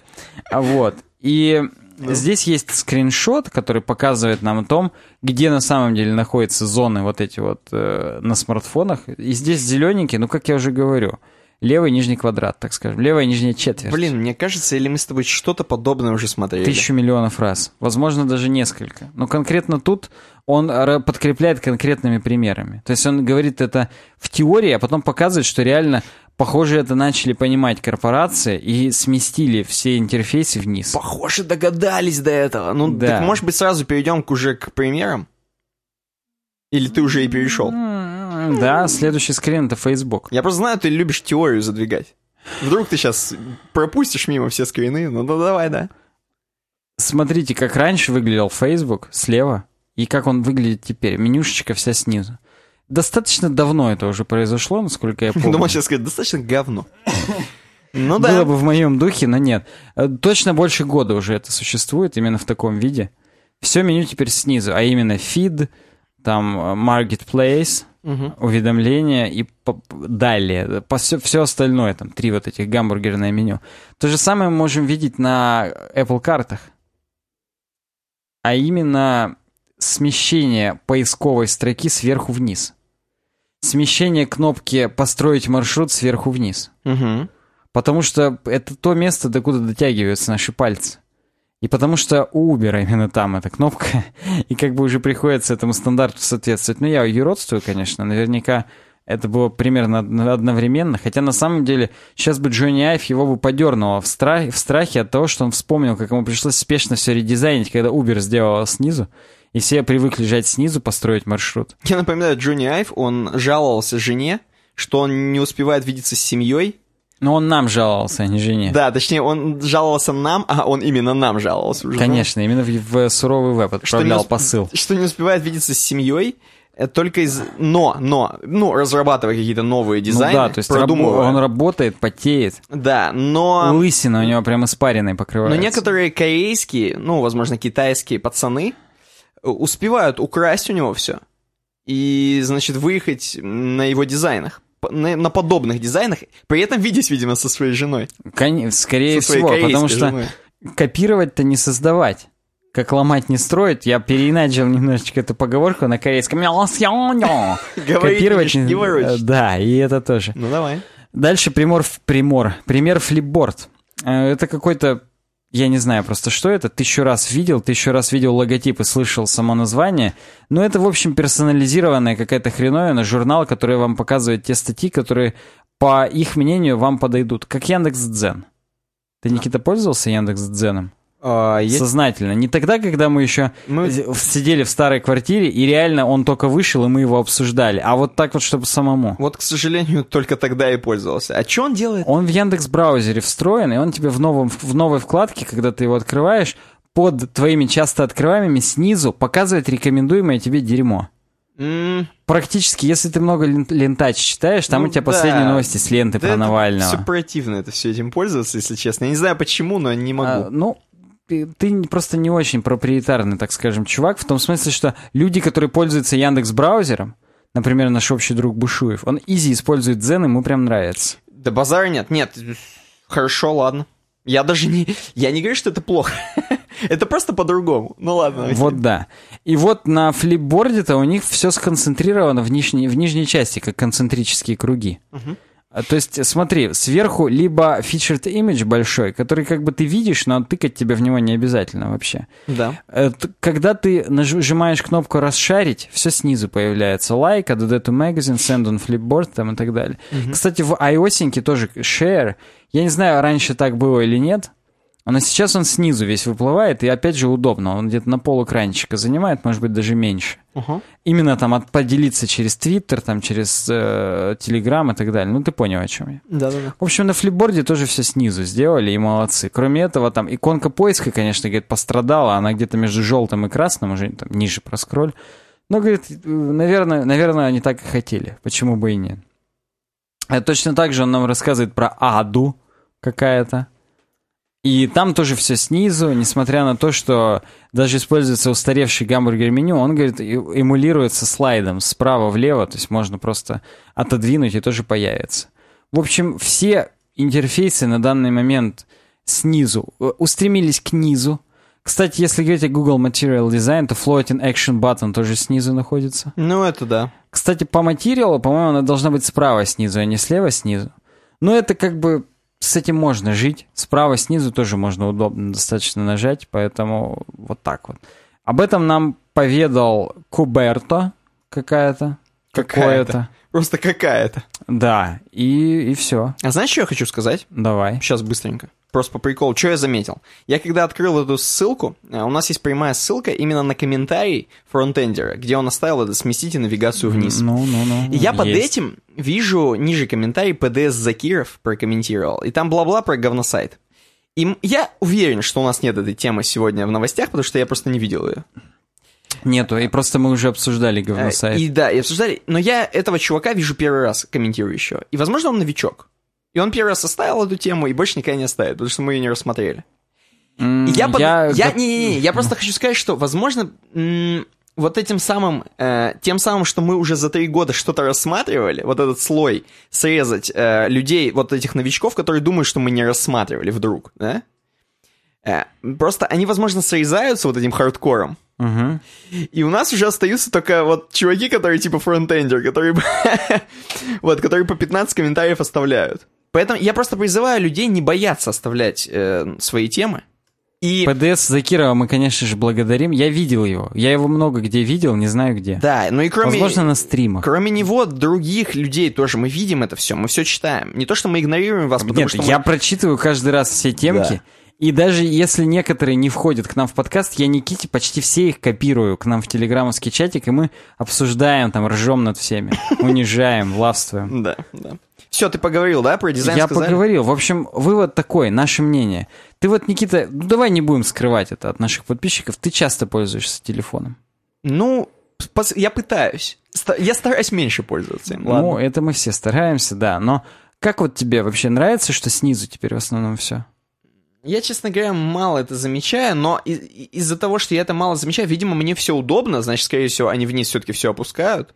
Speaker 2: А вот. И Здесь есть скриншот, который показывает нам о том, где на самом деле находятся зоны вот эти вот э, на смартфонах. И здесь зелененький, ну, как я уже говорю, левый нижний квадрат, так скажем. Левая нижняя четверть.
Speaker 1: Блин, мне кажется, или мы с тобой что-то подобное уже смотрели.
Speaker 2: Тысячу миллионов раз. Возможно, даже несколько. Но конкретно тут он подкрепляет конкретными примерами. То есть он говорит это в теории, а потом показывает, что реально, похоже, это начали понимать корпорации и сместили все интерфейсы вниз.
Speaker 1: Похоже, догадались до этого. Ну,
Speaker 2: Да.
Speaker 1: так может быть сразу перейдем к уже к примерам? Или ты уже и перешел?
Speaker 2: М, Да, следующий скрин это Facebook.
Speaker 1: Я просто знаю, ты любишь теорию задвигать. Вдруг ты сейчас пропустишь мимо все скрины? Ну, да давай, да.
Speaker 2: Смотрите, как раньше выглядел Facebook слева и как он выглядит теперь. Менюшечка вся снизу. Достаточно давно это уже произошло, насколько я помню.
Speaker 1: Думал сейчас сказать, достаточно говно. Ну
Speaker 2: Было
Speaker 1: да.
Speaker 2: бы в моем духе, но нет. Э, Точно больше года уже это существует, именно в таком виде. Все меню теперь снизу, а именно feed, там э, marketplace,
Speaker 1: Мгм.
Speaker 2: уведомления и по- далее. все, все остальное, там три вот этих гамбургерное меню. То же самое мы можем видеть на Apple картах. А именно смещение поисковой строки сверху вниз. Смещение кнопки «Построить маршрут» сверху вниз.
Speaker 1: Мгм.
Speaker 2: Потому что это то место, докуда дотягиваются наши пальцы. И потому что у Uber именно там эта кнопка, и как бы уже приходится этому стандарту соответствовать. Ну, я юродствую, конечно, наверняка это было примерно од- одновременно, хотя на самом деле сейчас бы Джонни Айв его бы подернуло в, страх, в страхе от того, что он вспомнил, как ему пришлось спешно все редизайнить, когда Uber сделал снизу, и все привыкли жать снизу, построить маршрут.
Speaker 1: Я напоминаю, Джонни Айв, он жаловался жене, что он не успевает видеться с семьей.
Speaker 2: Но он нам жаловался, а не жене.
Speaker 1: Да, точнее, он жаловался нам, а он именно нам жаловался уже.
Speaker 2: Конечно, именно в, в суровый веб
Speaker 1: Что
Speaker 2: отправлял
Speaker 1: усп-
Speaker 2: посыл.
Speaker 1: Что не успевает видеться с семьей, э, только из... Но, но, ну, разрабатывая какие-то новые дизайны,
Speaker 2: ну да, то есть
Speaker 1: продумывая.
Speaker 2: он работает, потеет.
Speaker 1: Да, но...
Speaker 2: Лысина у него прям испаренной
Speaker 1: Но
Speaker 2: покрывается.
Speaker 1: некоторые корейские, ну, возможно, китайские пацаны э, успевают украсть у него все. И, значит, выехать на его дизайнах. На, подобных дизайнах, при этом видясь, видимо, со своей женой.
Speaker 2: Кон- Скорее
Speaker 1: со
Speaker 2: всего, потому что
Speaker 1: женой.
Speaker 2: копировать-то не создавать. Как ломать не строить, я переиначил немножечко эту поговорку на корейском. Копировать
Speaker 1: не ворочь.
Speaker 2: Да, и это тоже.
Speaker 1: Ну, давай.
Speaker 2: Дальше пример, пример. Пример флипборд. Э, Это какой-то, я не знаю просто, что это. Тысячу раз видел, тысячу раз видел логотип и слышал само название. Но это, в общем, персонализированная какая-то хреновина, журнал, который вам показывает те статьи, которые, по их мнению, вам подойдут. Как Яндекс.Дзен. Ты, Никита, пользовался Яндекс.Дзеном?
Speaker 1: Есть-
Speaker 2: Сознательно. Не тогда, когда мы еще
Speaker 1: Мы-
Speaker 2: сидели в старой квартире, и реально он только вышел, и мы его обсуждали. А вот так вот, чтобы самому.
Speaker 1: Вот, к сожалению, только тогда и пользовался. А что он делает?
Speaker 2: Он в Яндекс браузере встроен, и он тебе в, новом, в новой вкладке, когда ты его открываешь, под твоими часто открываемыми снизу показывает рекомендуемое тебе дерьмо.
Speaker 1: М,
Speaker 2: Практически, если ты много лен- лентач читаешь, там
Speaker 1: Ну
Speaker 2: у тебя
Speaker 1: да.
Speaker 2: последние новости с ленты
Speaker 1: да
Speaker 2: про
Speaker 1: это
Speaker 2: Навального.
Speaker 1: Все противно это все этим пользоваться, если честно. Я не знаю почему, но не могу.
Speaker 2: А, ну, ты, просто не очень проприетарный, так скажем, чувак, в том смысле, что люди, которые пользуются Яндекс браузером, например, наш общий друг Бушуев, он изи использует Дзен, ему прям нравится.
Speaker 1: Да базара нет. Нет, хорошо, ладно. Я даже не... Я не говорю, что это плохо. это просто по-другому. Ну ладно.
Speaker 2: Вот да. И вот на флипборде-то у них все сконцентрировано в нижней, в нижней части, как концентрические круги. А, То есть, смотри, сверху либо featured image большой, который как бы ты видишь, но тыкать тебе в него не обязательно вообще.
Speaker 1: Да.
Speaker 2: Э, Когда ты нажимаешь кнопку «Расшарить», все снизу появляется. Like, add to magazine, send on flipboard там и так далее. Кстати, в iOS тоже share. Я не знаю, раньше так было или нет, Но сейчас он снизу весь выплывает, и опять же удобно. Он где-то на пол экранчика занимает, может быть, даже меньше.
Speaker 1: Угу.
Speaker 2: Именно там от, поделиться через Твиттер, там через э, Телеграм и так далее. Ну, ты понял, о чем я.
Speaker 1: Да-да-да.
Speaker 2: В общем, на флипборде тоже все снизу сделали, и молодцы. Кроме этого, там иконка поиска, конечно, говорит, пострадала. Она где-то между желтым и красным, уже там, ниже проскроль. Но, говорит, э, наверное, наверное, они так и хотели. Почему бы и нет? А точно так же он нам рассказывает про аду какая-то. И там тоже все снизу, несмотря на то, что даже используется устаревший гамбургер-меню, он, говорит, эмулируется слайдом справа влево, то есть можно просто отодвинуть и тоже появится. В общем, все интерфейсы на данный момент снизу э, устремились к низу. Кстати, если говорить о Google Material Design, то Floating Action Button тоже снизу находится.
Speaker 1: Ну, это да.
Speaker 2: Кстати, по материалу, по-моему, она должна быть справа снизу, а не слева снизу. Но это как бы с этим можно жить. Справа снизу тоже можно удобно достаточно нажать, поэтому вот так вот. Об этом нам поведал Куберто какая-то.
Speaker 1: Какая-то. Просто какая-то.
Speaker 2: Да, и, и все.
Speaker 1: А знаешь, что я хочу сказать?
Speaker 2: Давай.
Speaker 1: Сейчас быстренько. Просто по приколу. Что я заметил? Я когда открыл эту ссылку, э, у нас есть прямая ссылка именно на комментарий фронтендера, где он оставил это «Сместите навигацию вниз».
Speaker 2: Ну, ну, ну.
Speaker 1: Я под
Speaker 2: есть.
Speaker 1: этим вижу ниже комментарий ПДС Закиров прокомментировал. И там бла-бла про говносайт. И я уверен, что у нас нет этой темы сегодня в новостях, потому что я просто не видел ее.
Speaker 2: Нету, и просто мы уже обсуждали
Speaker 1: Э,
Speaker 2: говносайт.
Speaker 1: И да, и обсуждали. Но я этого чувака вижу первый раз комментирующего. И, возможно, он новичок. И он первый раз оставил эту тему и больше никогда не оставит, потому что мы ее не рассмотрели. Я, под- я,
Speaker 2: гоп-
Speaker 1: не, не, не, я просто хочу сказать, что, возможно, вот этим самым, э, тем самым, что мы уже за три года что-то рассматривали, вот этот слой срезать э, людей, вот этих новичков, которые думают, что мы не рассматривали вдруг, да? Э, просто они, возможно, срезаются вот этим хардкором,
Speaker 2: Мгм.
Speaker 1: и у нас уже остаются только вот чуваки, которые типа фронтендер, которые, вот, которые по 15 комментариев оставляют. Поэтому я просто призываю людей не бояться оставлять э, свои темы. И
Speaker 2: ПДС Закирова мы, конечно же, благодарим. Я видел его. Я его много где видел, не знаю где.
Speaker 1: да, ну и кроме,
Speaker 2: Возможно, на стримах.
Speaker 1: кроме него, других людей тоже мы видим это все, мы все читаем. Не то, что мы игнорируем вас, потому
Speaker 2: Нет,
Speaker 1: что мы-
Speaker 2: я прочитываю каждый раз все темки.
Speaker 1: Да.
Speaker 2: И даже если некоторые не входят к нам в подкаст, я Никите почти все их копирую к нам в телеграммовский чатик, и мы обсуждаем, там, ржем над всеми, унижаем, властвуем.
Speaker 1: Да, да. Все, ты поговорил, да, про дизайн
Speaker 2: Я
Speaker 1: сказали?
Speaker 2: поговорил. В общем, вывод такой, наше мнение. Ты вот, Никита, ну давай не будем скрывать это от наших подписчиков. Ты часто пользуешься телефоном.
Speaker 1: Ну, я пытаюсь. Я стараюсь меньше пользоваться им,
Speaker 2: Ну,
Speaker 1: ладно.
Speaker 2: это мы все стараемся, да. Но как вот тебе вообще нравится, что снизу теперь в основном все?
Speaker 1: Я, честно говоря, мало это замечаю, но и- и- из-за того, что я это мало замечаю, видимо, мне все удобно, значит, скорее всего, они вниз все-таки все опускают.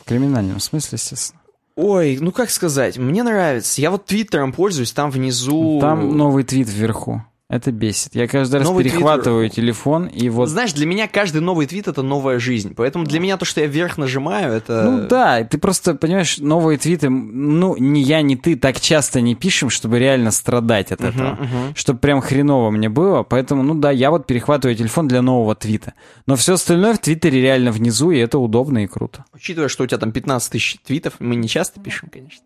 Speaker 2: В криминальном смысле, естественно.
Speaker 1: Ой, ну как сказать, мне нравится. Я вот Твиттером пользуюсь, там внизу...
Speaker 2: Там новый твит вверху. Это бесит. Я каждый раз
Speaker 1: Новый
Speaker 2: перехватываю телефон, и вот...
Speaker 1: Знаешь, для меня каждый новый твит — это новая жизнь. Поэтому для меня то, что я вверх нажимаю, это...
Speaker 2: Ну да, ты просто, понимаешь, новые твиты, ну, ни я, ни ты так часто не пишем, чтобы реально страдать от этого. Чтобы прям хреново мне было. Поэтому, ну да, я вот перехватываю телефон для нового твита. Но все остальное в Твиттере реально внизу, и это удобно и круто.
Speaker 1: Учитывая, что у тебя там 15 тысяч твитов, мы не часто пишем, конечно.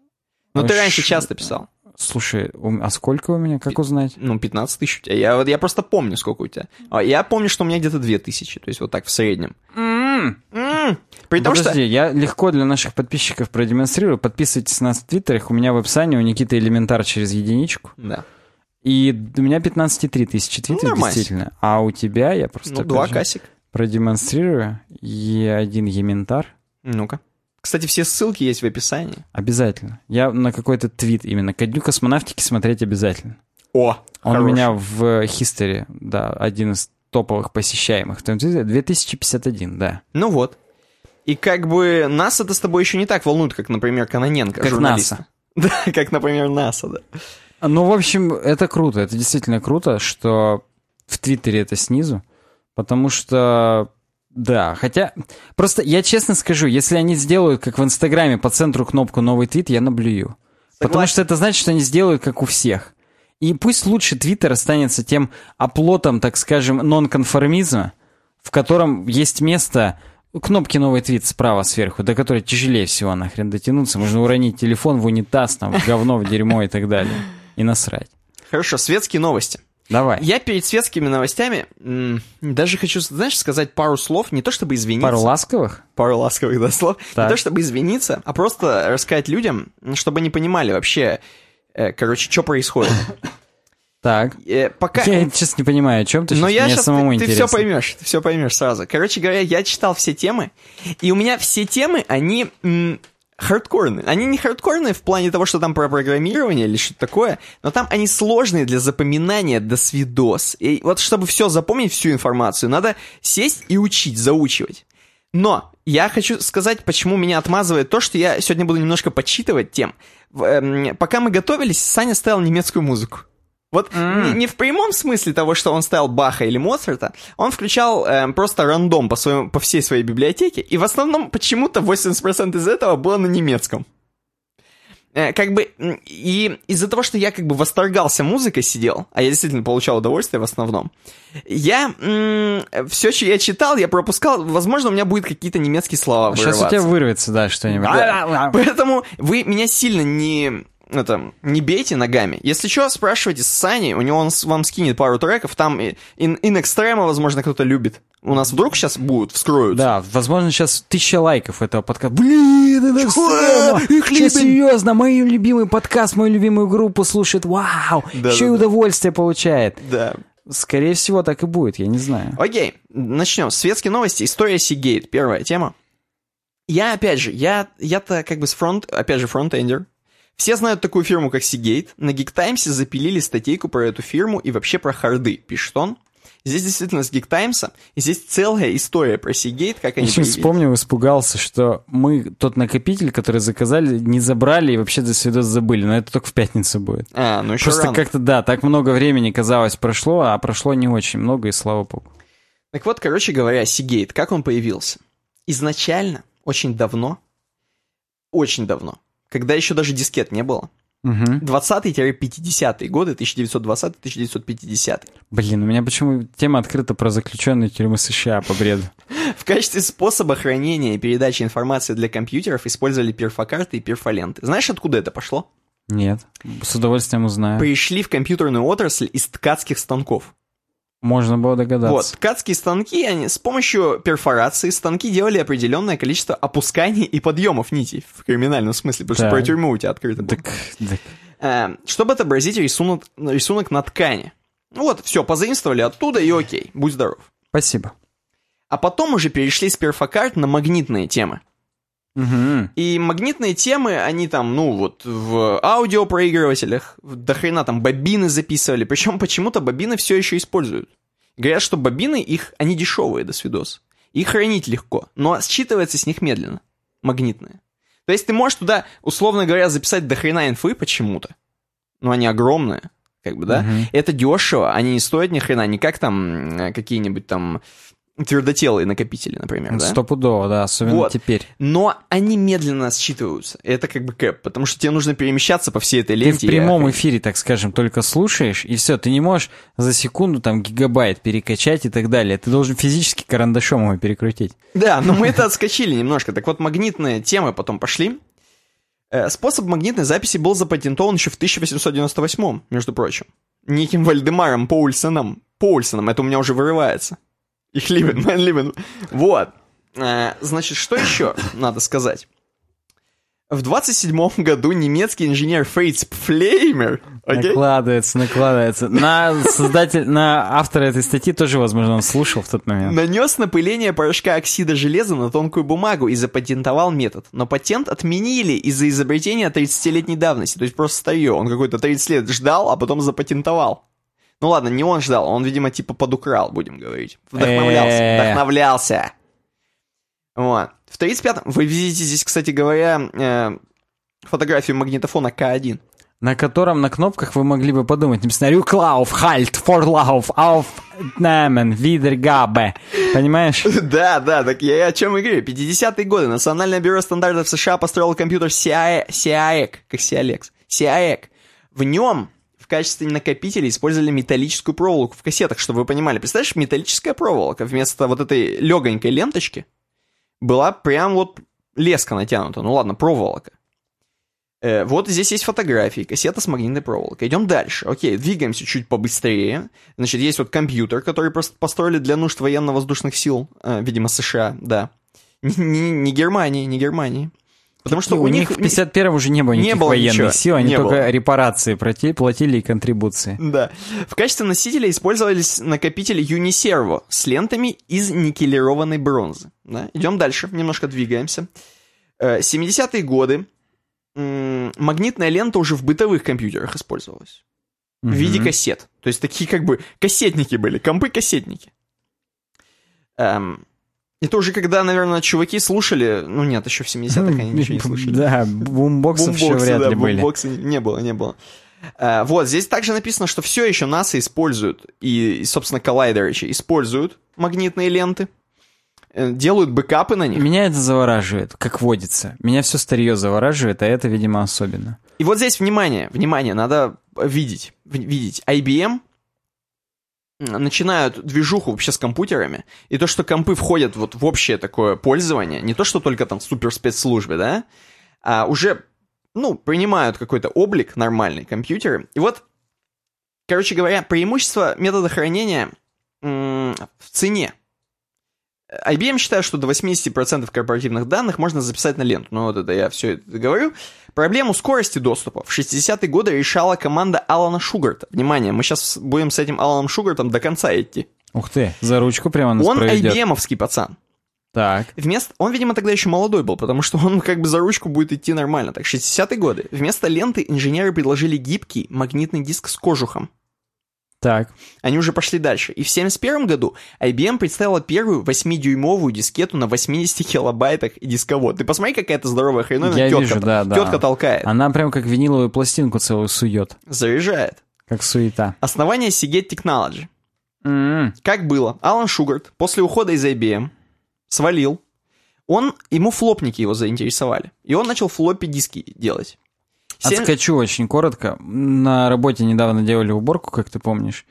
Speaker 1: Но
Speaker 2: Ну,
Speaker 1: ты раньше часто писал.
Speaker 2: Слушай, а сколько у меня? Как узнать?
Speaker 1: Ну, 15 тысяч у тебя. Я, вот- я просто помню, сколько у тебя. А Я помню, что у меня где-то 2 тысячи. То есть вот так в среднем. М. При том, что...
Speaker 2: Подожди, я легко для наших подписчиков продемонстрирую. Подписывайтесь на нас в Твиттерах. У меня в описании у Никиты элементар через единичку.
Speaker 1: Да.
Speaker 2: И у меня 15,3 тысячи твитов,
Speaker 1: нормально.
Speaker 2: действительно. А у тебя я просто
Speaker 1: Ну, два касик.
Speaker 2: продемонстрирую. И один ементар.
Speaker 1: Ну-ка. Кстати, все ссылки есть в описании.
Speaker 2: Обязательно. Я на какой-то твит именно. Ко дню космонавтики смотреть обязательно.
Speaker 1: О,
Speaker 2: Он
Speaker 1: хорош.
Speaker 2: у меня в History, да, один из топовых посещаемых. В том числе 2051, да.
Speaker 1: Ну вот. И как бы нас это с тобой еще не так волнует, как, например, Каноненко,
Speaker 2: Как
Speaker 1: журналиста. Да, как, например, НАСА, да.
Speaker 2: Ну, в общем, это круто. Это действительно круто, что в Твиттере это снизу. Потому что, да, хотя... Просто я честно скажу, если они сделают, как в Инстаграме, по центру кнопку «Новый твит», я наблюю. Потому
Speaker 1: Согласен.
Speaker 2: что это значит, что они сделают, как у всех. И пусть лучше Твиттер останется тем оплотом, так скажем, нонконформизма, в котором есть место кнопки «Новый твит» справа сверху, до которой тяжелее всего нахрен дотянуться. Можно уронить телефон в унитаз, там, в говно, в дерьмо и так далее. И насрать.
Speaker 1: Хорошо, светские новости.
Speaker 2: Давай.
Speaker 1: Я перед светскими новостями даже хочу, знаешь, сказать пару слов, не то чтобы извиниться.
Speaker 2: Пару ласковых?
Speaker 1: Пару ласковых, да, слов.
Speaker 2: Так.
Speaker 1: Не то чтобы извиниться, а просто рассказать людям, чтобы они понимали вообще, э, короче, что происходит.
Speaker 2: Так.
Speaker 1: Э, пока...
Speaker 2: Я, честно, не понимаю, о чем ты
Speaker 1: Но
Speaker 2: сейчас.
Speaker 1: я
Speaker 2: Мне
Speaker 1: сейчас,
Speaker 2: самому
Speaker 1: ты, ты
Speaker 2: интересно.
Speaker 1: все поймешь, ты все поймешь сразу. Короче говоря, я читал все темы, и у меня все темы, они хардкорные. Они не хардкорные в плане того, что там про программирование или что-то такое, но там они сложные для запоминания до свидос. И вот чтобы все запомнить, всю информацию, надо сесть и учить, заучивать. Но я хочу сказать, почему меня отмазывает то, что я сегодня буду немножко подсчитывать тем. Эм, пока мы готовились, Саня ставил немецкую музыку. Вот не, не в прямом смысле того, что он ставил Баха или Моцарта, он включал эм, просто рандом по, своему, по всей своей библиотеке, и в основном почему-то 80% из этого было на немецком. Э, как бы, и из-за того, что я как бы восторгался музыкой сидел, а я действительно получал удовольствие в основном, я все, что я читал, я пропускал, возможно, у меня будет какие-то немецкие слова
Speaker 2: Сейчас у тебя вырвется, да, что-нибудь.
Speaker 1: Да. Поэтому вы меня сильно не это, не бейте ногами. Если что, спрашивайте с Саней, у него он вам скинет пару треков, там и in, in Extremo, возможно, кто-то любит. У нас вдруг сейчас будут, вскроют.
Speaker 2: Да, возможно, сейчас тысяча лайков этого подкаста. Блин, это
Speaker 1: Чё? Их
Speaker 2: Че, серьезно, мой любимый подкаст, мою любимую группу слушает. Вау!
Speaker 1: Да,
Speaker 2: Еще и
Speaker 1: да, да.
Speaker 2: удовольствие получает.
Speaker 1: Да.
Speaker 2: Скорее всего, так и будет, я не знаю.
Speaker 1: Окей, начнем. Светские новости. История Сигейт. Первая тема. Я, опять же, я, я-то как бы с фронт, опять же, фронтендер. Все знают такую фирму, как Seagate. На Geek Times запилили статейку про эту фирму и вообще про харды, пишет он. Здесь действительно с Geek Times, и здесь целая история про Seagate, как они
Speaker 2: Еще вспомнил, испугался, что мы тот накопитель, который заказали, не забрали и вообще до свидос забыли. Но это только в пятницу будет.
Speaker 1: А, ну еще
Speaker 2: Просто как-то, да, так много времени, казалось, прошло, а прошло не очень много, и слава богу.
Speaker 1: Так вот, короче говоря, Seagate, как он появился? Изначально, очень давно, очень давно, когда еще даже дискет не было,
Speaker 2: Мгм.
Speaker 1: 20-50-е годы, 1920-1950.
Speaker 2: Блин, у меня почему тема открыта про заключенные тюрьмы США по бреду?
Speaker 1: В качестве способа хранения и передачи информации для компьютеров использовали перфокарты и перфоленты. Знаешь, откуда это пошло?
Speaker 2: Нет. С удовольствием узнаю.
Speaker 1: Пришли в компьютерную отрасль из ткацких станков.
Speaker 2: Можно было догадаться.
Speaker 1: Вот, ткацкие станки, они с помощью перфорации станки делали определенное количество опусканий и подъемов нитей, в криминальном смысле, потому что
Speaker 2: Так.
Speaker 1: про тюрьму у тебя открыто было.
Speaker 2: Так, так.
Speaker 1: Э, чтобы отобразить рисунок, рисунок на ткани. Ну Вот, все, позаимствовали оттуда и окей, будь здоров.
Speaker 2: Спасибо.
Speaker 1: А потом уже перешли с перфокарт на магнитные темы.
Speaker 2: Мгм.
Speaker 1: И магнитные темы, они там, ну вот, в аудиопроигрывателях, до хрена там бобины записывали. Причем почему-то бобины все еще используют. Говорят, что бобины, их, они дешевые, до свидос. Их хранить легко, но считывается с них медленно. Магнитные. То есть ты можешь туда, условно говоря, записать до хрена инфы почему-то. Но они огромные, как бы, да?
Speaker 2: Мгм.
Speaker 1: Это дешево, они не стоят ни хрена, не как там какие-нибудь там твердотелые накопители, например, да?
Speaker 2: Стопудово, да, особенно
Speaker 1: Вот.
Speaker 2: теперь.
Speaker 1: Но они медленно считываются. Это как бы кэп, потому что тебе нужно перемещаться по всей этой
Speaker 2: Ты в
Speaker 1: ленте. и
Speaker 2: прямом
Speaker 1: охренеть.
Speaker 2: эфире, так скажем, только слушаешь, и все, ты не можешь за секунду там гигабайт перекачать и так далее. Ты должен физически карандашом его перекрутить.
Speaker 1: Да, но мы это отскочили немножко. Так вот, магнитные темы потом пошли. Э, Способ магнитной записи был запатентован еще в 1898, между прочим. Неким Вальдемаром Поульсоном. Поульсоном, это у меня уже вырывается. Их любят, man любит. Вот. Э, Значит, что еще надо сказать? В 27 году немецкий инженер Фриц Пфлеймер, окей?
Speaker 2: Накладывается, накладывается. На создатель, на автора этой статьи тоже, возможно, он слушал в тот момент.
Speaker 1: Нанес напыление порошка оксида железа на тонкую бумагу и запатентовал метод. Но патент отменили из-за изобретения 30-летней давности. То есть просто старье. Он какой-то 30 лет ждал, а потом запатентовал. Ну ладно, не он ждал, он, видимо, типа подукрал, будем говорить. Вдохновлялся. Вдохновлялся. Вот. В 35-м... Вы видите здесь, кстати говоря, э, фотографию магнитофона К1.
Speaker 2: На котором на кнопках вы могли бы подумать, написано «Рюклауф, Хальт, Форлауф, Ауф, Намен, Видергабе». Понимаешь?
Speaker 1: Да, да, так я о чем и говорю. 50-е годы Национальное бюро стандартов США построило компьютер CIAC как CIALEX, CIAC. В нем качестве накопителя использовали металлическую проволоку в кассетах, чтобы вы понимали. Представляешь, металлическая проволока вместо вот этой легонькой ленточки была прям вот леска натянута. Ну ладно, проволока. Э, вот здесь есть фотографии, кассета с магнитной проволокой. Идем дальше. Окей, двигаемся чуть побыстрее. Значит, есть вот компьютер, который просто построили для нужд военно-воздушных сил, э, видимо, США, да. Не, не, Германии, не Германии. Потому что
Speaker 2: у,
Speaker 1: у
Speaker 2: них в 51-м уже не было
Speaker 1: не
Speaker 2: никаких
Speaker 1: было
Speaker 2: военных
Speaker 1: ничего,
Speaker 2: сил, они
Speaker 1: не
Speaker 2: только
Speaker 1: было.
Speaker 2: репарации платили, платили и контрибуции.
Speaker 1: Да. В качестве носителя использовались накопители Uniservo с лентами из никелированной бронзы. Да? Идем дальше, немножко двигаемся. Э, 70-е годы м, магнитная лента уже в бытовых компьютерах использовалась. В виде кассет. То есть такие как бы кассетники были, компы-кассетники. Эм, это уже когда, наверное, чуваки слушали... Ну нет, еще в 70-х они ничего не слушали.
Speaker 2: Да, бумбоксов еще вряд ли были.
Speaker 1: бумбоксы не было, не было. А, вот, здесь также написано, что все еще НАСА используют, и, и, собственно, коллайдерычи используют магнитные ленты, э, делают бэкапы на них.
Speaker 2: Меня это завораживает, как водится. Меня все старье завораживает, а это, видимо, особенно.
Speaker 1: И вот здесь, внимание, внимание, надо видеть, видеть. IBM начинают движуху вообще с компьютерами, и то, что компы входят вот в общее такое пользование, не то, что только там в суперспецслужбе, да, а уже, ну, принимают какой-то облик нормальный компьютеры. И вот, короче говоря, преимущество метода хранения в цене. IBM считает, что до 80% корпоративных данных можно записать на ленту. Ну вот это я все это говорю. Проблему скорости доступа в 60-е годы решала команда Алана Шугарта. Внимание, мы сейчас будем с этим Аланом Шугартом до конца идти.
Speaker 2: Ух ты, за ручку прямо нас
Speaker 1: Он
Speaker 2: проведет.
Speaker 1: IBM-овский пацан.
Speaker 2: Так,
Speaker 1: Вместо... Он, видимо, тогда еще молодой был, потому что он как бы за ручку будет идти нормально. Так, 60-е годы. Вместо ленты инженеры предложили гибкий магнитный диск с кожухом.
Speaker 2: Так.
Speaker 1: Они уже пошли дальше. И в 71 году IBM представила первую 8-дюймовую дискету на 80 килобайтах и дисковод. Ты посмотри, какая это здоровая хреновина.
Speaker 2: Я
Speaker 1: тетка,
Speaker 2: вижу, да, да.
Speaker 1: Тетка толкает,
Speaker 2: Она прям как виниловую пластинку целую сует,
Speaker 1: заряжает.
Speaker 2: как суета.
Speaker 1: Основание Seagate Technology.
Speaker 2: М-м.
Speaker 1: Как было? Алан Шугарт после ухода из IBM свалил. Он, ему флопники его заинтересовали. И он начал флоппи диски делать. Семь-
Speaker 2: Отскочу очень коротко. На работе недавно делали уборку, как ты помнишь.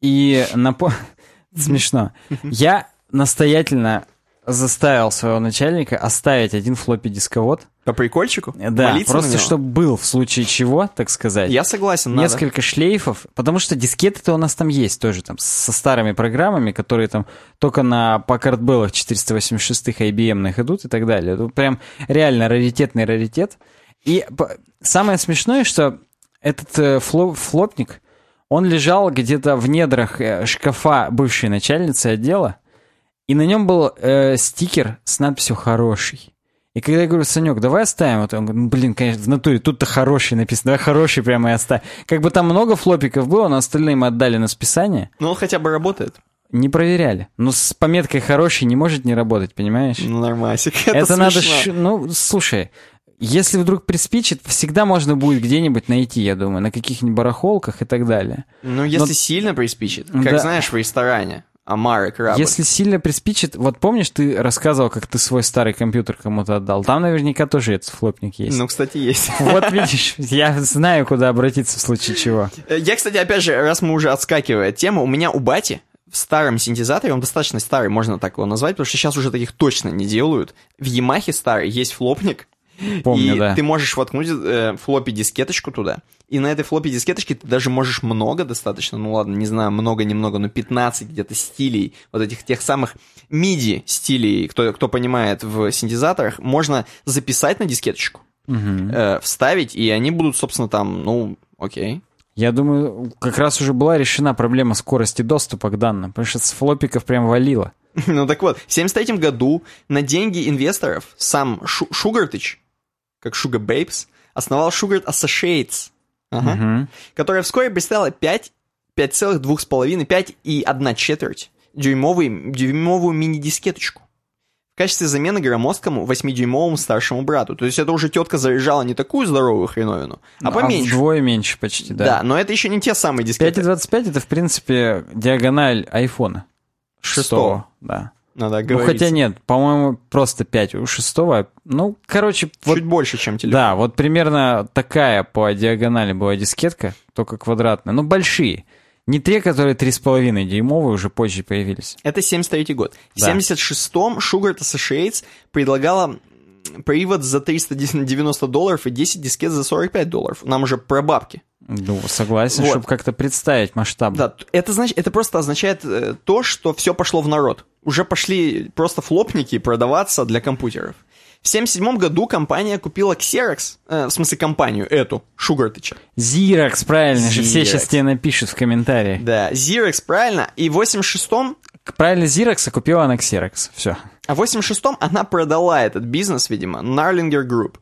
Speaker 2: И на по... Смешно. Я настоятельно заставил своего начальника оставить один флоппи дисковод.
Speaker 1: По прикольчику?
Speaker 2: Да,
Speaker 1: Молиться
Speaker 2: просто чтобы был в случае чего, так сказать.
Speaker 1: Я согласен, надо.
Speaker 2: Несколько шлейфов, потому что дискеты-то у нас там есть тоже, там, со старыми программами, которые там только на Packard Bell 486 IBM идут и так далее. Это прям реально раритетный раритет. И самое смешное, что этот э, фло- флопник, он лежал где-то в недрах э, шкафа бывшей начальницы отдела, и на нем был э, стикер с надписью «Хороший». И когда я говорю, Санек, давай оставим это, он говорит, ну, блин, конечно, в натуре, тут-то хороший написано, давай хороший прямо и оставим. Как бы там много флопиков было, но остальные мы отдали на списание,
Speaker 1: Ну, он хотя бы работает.
Speaker 2: не проверяли. Но с пометкой «хороший» не может не работать, понимаешь?
Speaker 1: Ну, нормасик. Это,
Speaker 2: Это, надо...
Speaker 1: смешно.
Speaker 2: щ- Ну, слушай, если вдруг приспичит, всегда можно будет где-нибудь найти, я думаю, на каких-нибудь барахолках и так далее.
Speaker 1: Ну, если
Speaker 2: Но-
Speaker 1: сильно приспичит, как
Speaker 2: Да.
Speaker 1: знаешь, в ресторане. Амары, крабы.
Speaker 2: Если сильно приспичит, вот помнишь, ты рассказывал, как ты свой старый компьютер кому-то отдал? Там наверняка тоже этот флопник есть.
Speaker 1: Ну, кстати, есть.
Speaker 2: Вот видишь, я знаю, куда обратиться в случае чего.
Speaker 1: Э, Я, кстати, опять же, раз мы уже отскакивая от темы, у меня у бати в старом синтезаторе, он достаточно старый, можно так его назвать, потому что сейчас уже таких точно не делают. В Ямахе старый есть флопник,
Speaker 2: Помню,
Speaker 1: и
Speaker 2: да.
Speaker 1: ты можешь воткнуть э, флоппи дискеточку туда. И на этой флоппи дискеточке ты даже можешь много достаточно, ну ладно, не знаю, много-немного, но 15 где-то стилей, вот этих тех самых MIDI стилей, кто, кто понимает в синтезаторах, можно записать на дискеточку,
Speaker 2: Мгм.
Speaker 1: э, вставить, и они будут, собственно, там, ну, окей.
Speaker 2: Я думаю, как раз уже была решена проблема скорости доступа к данным, потому что с флопиков прям валило.
Speaker 1: Ну так вот, в 73 году на деньги инвесторов сам Шу- Шугартыч, как Sugar Babes, основал Sugar Associates, ага,
Speaker 2: Мгм.
Speaker 1: которая вскоре представила 5, 5,2,5, 5 и 1 четверть дюймовый, дюймовую мини-дискеточку. В качестве замены громоздкому 8-дюймовому старшему брату. То есть это уже тетка заряжала не такую здоровую хреновину, а поменьше.
Speaker 2: вдвое меньше почти, да.
Speaker 1: да. но это еще не те самые дискеты.
Speaker 2: 5,25 это, в принципе, диагональ айфона.
Speaker 1: Шестого.
Speaker 2: Да.
Speaker 1: Надо
Speaker 2: Ну,
Speaker 1: говорить.
Speaker 2: хотя нет, по-моему, просто 5 у шестого. Ну, короче, вот,
Speaker 1: Чуть больше, чем телефон.
Speaker 2: да, вот примерно такая по диагонали была дискетка, только квадратная. Ну, большие. Не те, которые 3,5 дюймовые уже позже появились.
Speaker 1: Это 73 год. В
Speaker 2: Да.
Speaker 1: 76-м Sugar Associates предлагала привод за 390 долларов и 10 дискет за 45 долларов. Нам уже про бабки.
Speaker 2: Ну, согласен,
Speaker 1: Вот.
Speaker 2: чтобы как-то представить масштаб.
Speaker 1: Да, это, значит, это просто означает э, то, что все пошло в народ. Уже пошли просто флопники продаваться для компьютеров. В 1977 году компания купила Xerox, э, в смысле компанию эту, Шугартыча.
Speaker 2: Xerox, правильно же, все
Speaker 1: Xerox.
Speaker 2: сейчас тебе напишут в комментариях.
Speaker 1: Да, Xerox, правильно. И в 86-м,
Speaker 2: Правильно, Xerox, а купила она Xerox. Все.
Speaker 1: А в 86-м она продала этот бизнес, видимо, Narlinger Group.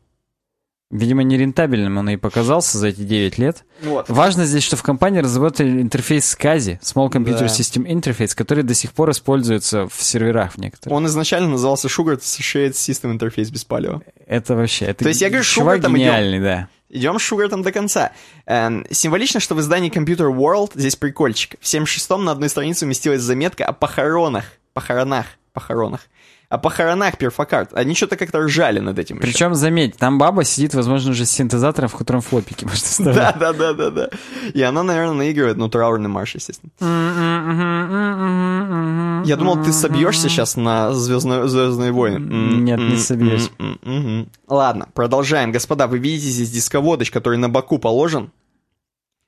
Speaker 2: Видимо, нерентабельным он и показался за эти 9 лет.
Speaker 1: Вот.
Speaker 2: Важно здесь, что в компании разработали интерфейс SCSI, Small Computer
Speaker 1: Да.
Speaker 2: System Interface, который до сих пор используется в серверах в некоторых.
Speaker 1: Он изначально назывался Sugar Associated System Interface без палева.
Speaker 2: Это вообще... Это
Speaker 1: То есть я говорю, Sugar там
Speaker 2: гениальный, да.
Speaker 1: Идем с Шугартом до конца. Эм, символично, что в издании Computer World здесь прикольчик. В 76-м на одной странице уместилась заметка о похоронах. Похоронах. Похоронах. О похоронах перфокарт. Они что-то как-то ржали над этим еще.
Speaker 2: Причем, заметь, там баба сидит, возможно, уже с синтезатором, в котором флопики может вставлять.
Speaker 1: Да, да, да, да, да. И она, наверное, наигрывает, ну, траурный марш, естественно. Я думал, ты собьешься сейчас на Звездные, Звездные войны.
Speaker 2: Нет, не собьюсь.
Speaker 1: Ладно, продолжаем. Господа, вы видите здесь дисководыч, который на боку положен.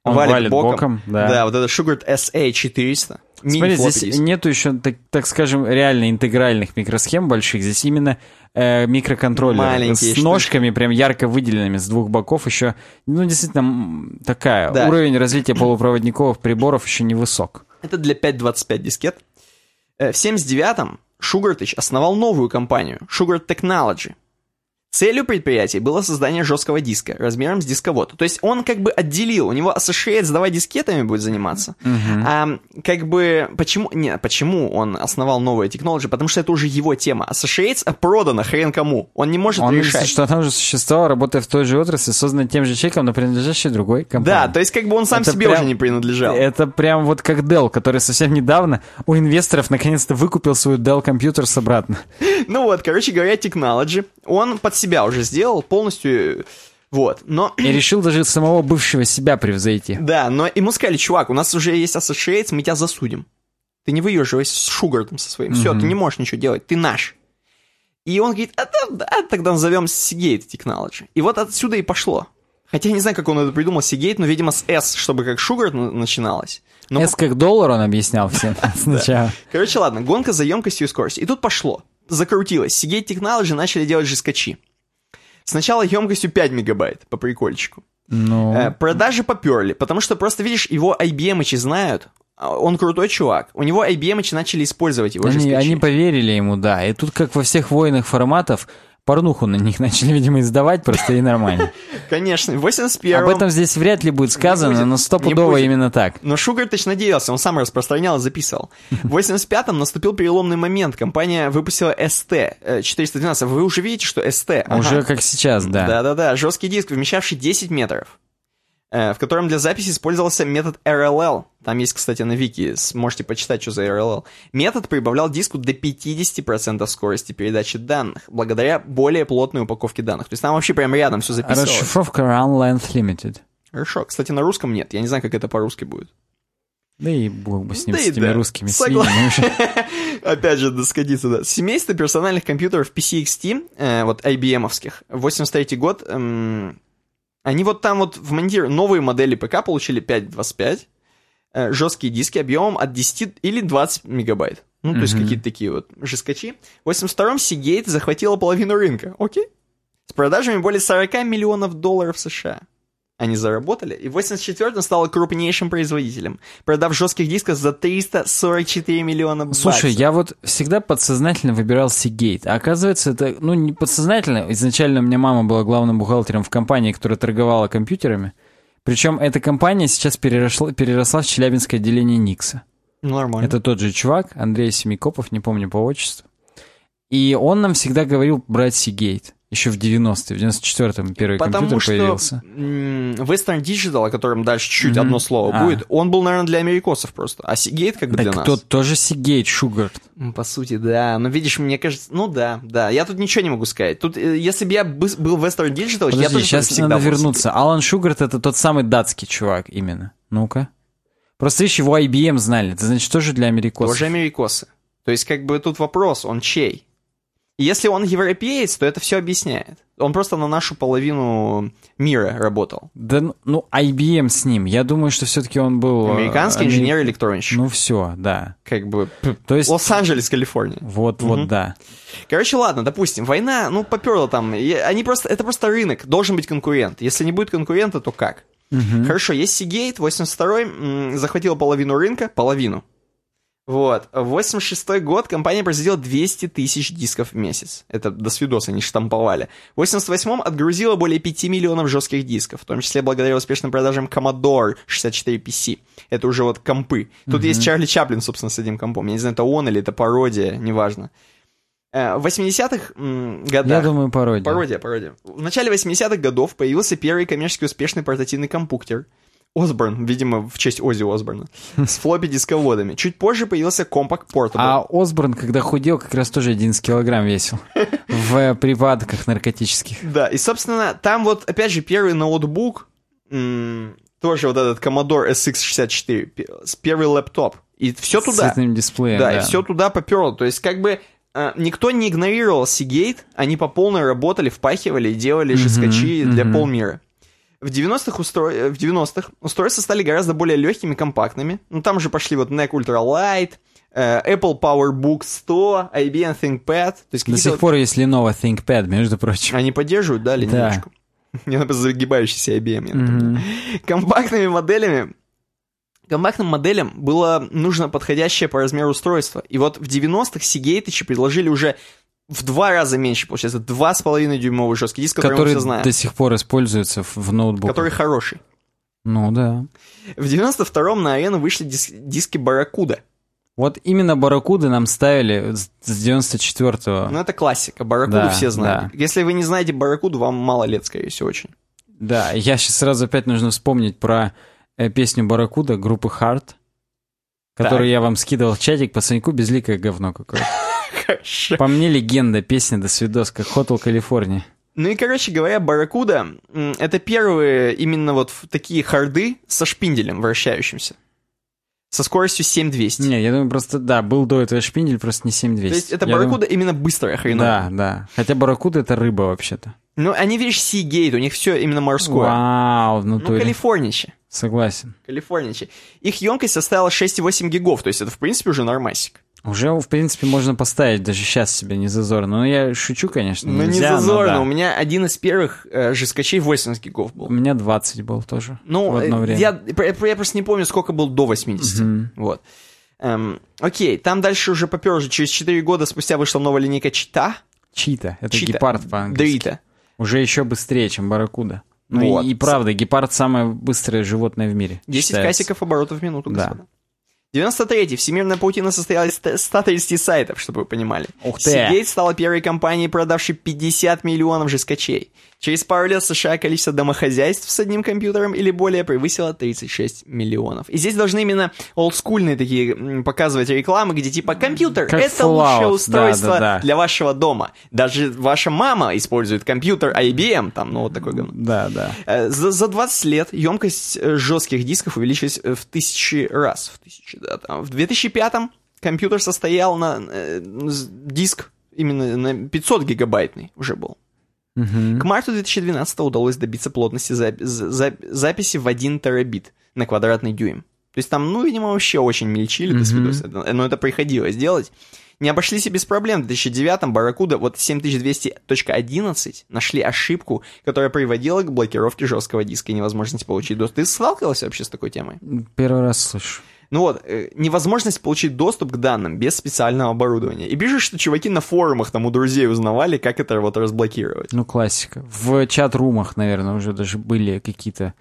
Speaker 2: Он валит боком, да.
Speaker 1: Да, вот это Sugar SA400.
Speaker 2: Смотри, здесь нету еще, так, так скажем, реально интегральных микросхем больших. Здесь именно э, микроконтроллер
Speaker 1: Маленькие
Speaker 2: с
Speaker 1: штучки.
Speaker 2: ножками, прям ярко выделенными с двух боков. Еще, ну, действительно, такая.
Speaker 1: Да.
Speaker 2: Уровень развития полупроводниковых приборов еще невысок.
Speaker 1: Это для 5.25 дискет. Э, В 79-м Шугартыч основал новую компанию Sugar Technology. Целью предприятия было создание жесткого диска размером с дисковод. То есть он как бы отделил, у него Associates давай дискетами будет заниматься. А как бы почему, не, почему он основал новую технологию? Потому что это уже его тема. Associates продано хрен кому. Он не может
Speaker 2: Он,
Speaker 1: решать.
Speaker 2: что она уже существовала, работая в той же отрасли, созданной тем же человеком, но принадлежащей другой компании.
Speaker 1: Да, то есть как бы он сам
Speaker 2: Это
Speaker 1: себе
Speaker 2: прям-
Speaker 1: уже не принадлежал.
Speaker 2: Это прям вот как Dell, который совсем недавно у инвесторов наконец-то выкупил свой Dell Computers обратно.
Speaker 1: Ну вот, короче говоря, Technology, он под себя уже сделал полностью, вот, но...
Speaker 2: И решил даже самого бывшего себя превзойти.
Speaker 1: Да, но ему сказали, чувак, у нас уже есть Associates, мы тебя засудим. Ты не выезживай с Шугартом со своим, все, ты не можешь ничего делать, ты наш. И он говорит, а, да, да, тогда назовем Seagate Technology. И вот отсюда и пошло. Хотя я не знаю, как он это придумал, Seagate, но, видимо, с S, чтобы как Шугарт на- начиналось. Но
Speaker 2: S как доллар он объяснял всем сначала.
Speaker 1: Короче, ладно, гонка за емкостью и скоростью. И тут пошло. Закрутилось. Seagate Technology начали делать жескачи. Сначала емкостью 5 мегабайт, по прикольчику.
Speaker 2: Ну,
Speaker 1: Э, продажи поперли, потому что просто, видишь, его IBM знают, а он крутой чувак. У него IBM начали использовать его
Speaker 2: они,
Speaker 1: жескачи.
Speaker 2: они поверили ему, да. И тут, как во всех войнах форматов, порнуху на них начали, видимо, издавать просто и нормально.
Speaker 1: Конечно, в 81-м...
Speaker 2: Об этом здесь вряд ли будет сказано,
Speaker 1: будет,
Speaker 2: но стопудово именно так.
Speaker 1: Но Шугартыч надеялся, он сам распространял и записывал. В 85-м наступил переломный момент. Компания выпустила ST э, 412. Вы уже видите, что ST. ага.
Speaker 2: Уже как сейчас, да.
Speaker 1: Да-да-да, жесткий диск, вмещавший 10 метров, э, в котором для записи использовался метод RLL. Там есть, кстати, на вики, сможете почитать, что за RLL. Метод прибавлял диску до 50% скорости передачи данных, благодаря более плотной упаковке данных. То есть там вообще прям рядом все записывалось.
Speaker 2: Расшифровка Run Length Limited.
Speaker 1: Хорошо. Кстати, на русском нет. Я не знаю, как это по-русски будет.
Speaker 2: Да и бог бы с ним,
Speaker 1: Да
Speaker 2: с этими
Speaker 1: да.
Speaker 2: русскими
Speaker 1: Согла-. Опять же, сходиться, да. Семейство персональных компьютеров PCXT, э, вот IBM-овских, 83 год, эм, они вот там вот вмонтировали новые модели ПК, получили 5.25, э, жесткие диски объемом от 10 или 20 мегабайт. Ну, то есть
Speaker 2: Мгм.
Speaker 1: какие-то такие вот жескачи. В 82-м Seagate захватила половину рынка. Окей. С продажами более 40 миллионов долларов США. Они заработали, и в 84-м стала крупнейшим производителем, продав жестких дисков за 344 миллиона баксов.
Speaker 2: Слушай, я вот всегда подсознательно выбирал Seagate, а оказывается это, ну, не подсознательно. Изначально у меня мама была главным бухгалтером в компании, которая торговала компьютерами. Причем эта компания сейчас переросла, переросла в Челябинское отделение Никса.
Speaker 1: Нормально.
Speaker 2: Это тот же чувак, Андрей Семикопов, не помню по отчеству. И он нам всегда говорил брать Seagate. Еще в 90-е, в 94-м первый
Speaker 1: Потому
Speaker 2: компьютер
Speaker 1: что
Speaker 2: появился.
Speaker 1: Western Digital, о котором дальше чуть-чуть
Speaker 2: Мгм.
Speaker 1: одно слово
Speaker 2: А.
Speaker 1: будет, он был, наверное, для америкосов просто. А Seagate как бы для
Speaker 2: Так
Speaker 1: нас.
Speaker 2: тоже Seagate, Шугарт.
Speaker 1: По сути, да. Но видишь, мне кажется, ну да, да. Я тут ничего не могу сказать. Тут, э, если бы я бы- был Western Digital, я
Speaker 2: Подожди,
Speaker 1: тоже
Speaker 2: сейчас
Speaker 1: всегда
Speaker 2: надо вернуться. Алан Шугарт это тот самый датский чувак именно. Ну-ка. Просто видишь, его IBM знали. Это значит тоже для америкосов.
Speaker 1: Тоже америкосы. То есть, как бы тут вопрос, он чей? Если он европеец, то это все объясняет. Он просто на нашу половину мира работал.
Speaker 2: Да, ну- ну, IBM с ним. Я думаю, что все-таки он был... э,
Speaker 1: Американский
Speaker 2: амери-
Speaker 1: инженер-электронщик.
Speaker 2: Ну все, да.
Speaker 1: Как бы...
Speaker 2: То есть...
Speaker 1: Лос-Анджелес, Калифорния.
Speaker 2: Вот, вот, да.
Speaker 1: Короче, ладно, допустим, война, ну, поперла там. Они просто, это просто рынок, должен быть конкурент. Если не будет конкурента, то как? Хорошо, есть Seagate, 82-й, м, захватила половину рынка, половину. Вот. В 86 год компания производила 200 тысяч дисков в месяц. Это до свидос они штамповали. В 88-м отгрузила более 5 миллионов жестких дисков, в том числе благодаря успешным продажам Commodore 64 PC. Это уже вот компы. Тут есть Чарли Чаплин, собственно, с этим компом. Я не знаю, это он или это пародия, неважно. Э, В 80-х м, годах...
Speaker 2: Я думаю, пародия.
Speaker 1: Пародия, пародия. В начале 80-х годов появился первый коммерчески успешный портативный компьютер. Осборн, видимо, в честь Ози Осборна, с флоппи-дисководами. Чуть позже появился Compaq Portable.
Speaker 2: А Осборн, когда худел, как раз тоже 11 килограмм весил. В припадках наркотических.
Speaker 1: Да, и, собственно, там вот, опять же, первый ноутбук, тоже вот этот Commodore SX64, пе- с первый лэптоп. И все
Speaker 2: С
Speaker 1: туда.
Speaker 2: цветным дисплеем,
Speaker 1: Да,
Speaker 2: да.
Speaker 1: и все туда поперло. То есть, как бы, э, никто не игнорировал Seagate, они по полной работали, впахивали и делали жескачи для полмира. В 90-х, устро... э, в 90-х устройства стали гораздо более легкими, компактными. Ну, там же пошли вот NEC Ultralight, э, Apple PowerBook 100, IBM ThinkPad. То есть
Speaker 2: До сих
Speaker 1: вот-
Speaker 2: пор есть Lenovo ThinkPad, между прочим.
Speaker 1: Они поддерживают, да, линейку? Мне надо загибающийся IBM. Компактными моделями Компактным моделям было нужно подходящее по размеру устройство. И вот в 90-х Seagate предложили уже в два раза меньше, получается, 2,5 дюймовый жесткий диск, который,
Speaker 2: Который
Speaker 1: мы все знаем.
Speaker 2: до сих пор используется в, в ноутбуках.
Speaker 1: Который хороший.
Speaker 2: Ну да.
Speaker 1: В 92-м на арену вышли дис- диски Барракуда.
Speaker 2: Вот именно Барракуды нам ставили с с 94-го.
Speaker 1: Ну, это классика. Барракуду
Speaker 2: Да,
Speaker 1: все знают.
Speaker 2: да.
Speaker 1: Если вы не знаете Барракуду, вам мало лет, скорее всего, очень.
Speaker 2: Да, я сейчас сразу опять нужно вспомнить про э, песню Барракуда группы Hard, которую
Speaker 1: Так.
Speaker 2: я вам скидывал в чатик по Саньку, безликое говно какое-то.
Speaker 1: Хорошо.
Speaker 2: По мне легенда, песня до свидос, как Hotel California.
Speaker 1: Ну и, короче говоря, Барракуда это первые именно вот такие харды со шпинделем вращающимся. Со скоростью 7200.
Speaker 2: Не, я думаю, просто, да, был до этого шпиндель, просто не 7200.
Speaker 1: То есть это
Speaker 2: Я
Speaker 1: Барракуда именно быстрая
Speaker 2: думаю-
Speaker 1: хреновая.
Speaker 2: Да, да. Хотя Барракуда это рыба вообще-то.
Speaker 1: Ну, они, видишь, Seagate, у них все именно морское.
Speaker 2: Вау, в
Speaker 1: Ну,
Speaker 2: натуре.
Speaker 1: калифорничи.
Speaker 2: Согласен.
Speaker 1: Калифорничи. Их емкость составила 6,8 гигов, то есть это, в принципе, уже нормасик.
Speaker 2: Уже, в принципе, можно поставить даже сейчас себе не зазорно. Но я шучу, конечно.
Speaker 1: Ну, не
Speaker 2: нельзя, но
Speaker 1: зазорно.
Speaker 2: да.
Speaker 1: У меня один из первых э, жескачей 80 гигов был.
Speaker 2: У меня 20 был тоже
Speaker 1: Ну,
Speaker 2: в одно
Speaker 1: э,
Speaker 2: время.
Speaker 1: я, я, я просто не помню, сколько был до 80. Вот. Эм, окей, там дальше уже попер уже через 4 года спустя вышла новая линейка Чита.
Speaker 2: Чита. Это
Speaker 1: Чита.
Speaker 2: гепард по-английски.
Speaker 1: Дрита.
Speaker 2: Уже еще быстрее, чем барракуда. Ну и-
Speaker 1: Вот.
Speaker 2: и, правда, гепард самое быстрое животное в мире.
Speaker 1: 10
Speaker 2: считается.
Speaker 1: касиков оборотов в минуту,
Speaker 2: Да.
Speaker 1: Господа. 93-й. Всемирная паутина состояла из 130 сайтов, чтобы вы понимали.
Speaker 2: Ух ты.
Speaker 1: Seagate стала первой компанией, продавшей 50 миллионов жескачей. Через пару лет в США количество домохозяйств с одним компьютером или более превысило 36 миллионов. И здесь должны именно олдскульные такие показывать рекламы, где типа компьютер
Speaker 2: Как
Speaker 1: это
Speaker 2: Fallout,
Speaker 1: лучшее устройство
Speaker 2: да, да, да.
Speaker 1: для вашего дома. Даже ваша мама использует компьютер IBM, там, ну вот такой говно.
Speaker 2: Да, да.
Speaker 1: Э, За, за 20 лет емкость э, жестких дисков увеличилась э, в тысячи раз. В, тысячи, да, там. в 2005-м компьютер состоял на э, диск именно на 500 гигабайтный уже был.
Speaker 2: Мгм.
Speaker 1: К марту 2012 удалось добиться плотности за- за- записи в 1 терабит на квадратный дюйм. То есть там, ну, видимо, вообще очень мельчили, до свидос. Но это приходилось делать. Не обошлись и без проблем. В 2009-м Барракуда вот 7200.11 нашли ошибку, которая приводила к блокировке жесткого диска и невозможности получить доступ. Ты сталкивался вообще с такой темой?
Speaker 2: Первый раз слышу.
Speaker 1: Ну вот, э, невозможность получить доступ к данным без специального оборудования. И пишешь, что чуваки на форумах там у друзей узнавали, как это вот разблокировать.
Speaker 2: Ну, классика. В чат-румах, наверное, уже даже были какие-то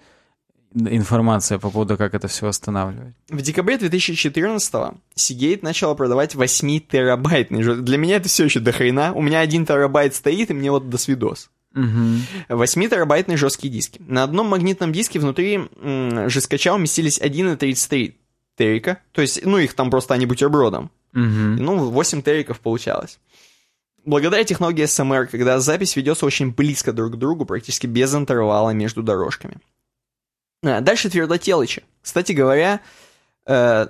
Speaker 2: информация по поводу, как это все восстанавливать.
Speaker 1: В декабре 2014-го Seagate начала продавать 8-терабайтный жёст- Для меня это все еще до хрена. У меня 1 терабайт стоит, и мне вот до свидос.
Speaker 2: Мгм.
Speaker 1: 8-терабайтные жесткие диски. На одном магнитном диске внутри жесткача уместились 1,33 терика. То есть, ну, их там просто они бутербродом.
Speaker 2: Мгм.
Speaker 1: Ну, 8 териков получалось. Благодаря технологии SMR, когда запись ведется очень близко друг к другу, практически без интервала между дорожками. А, Дальше твердотелычи. Кстати говоря, э,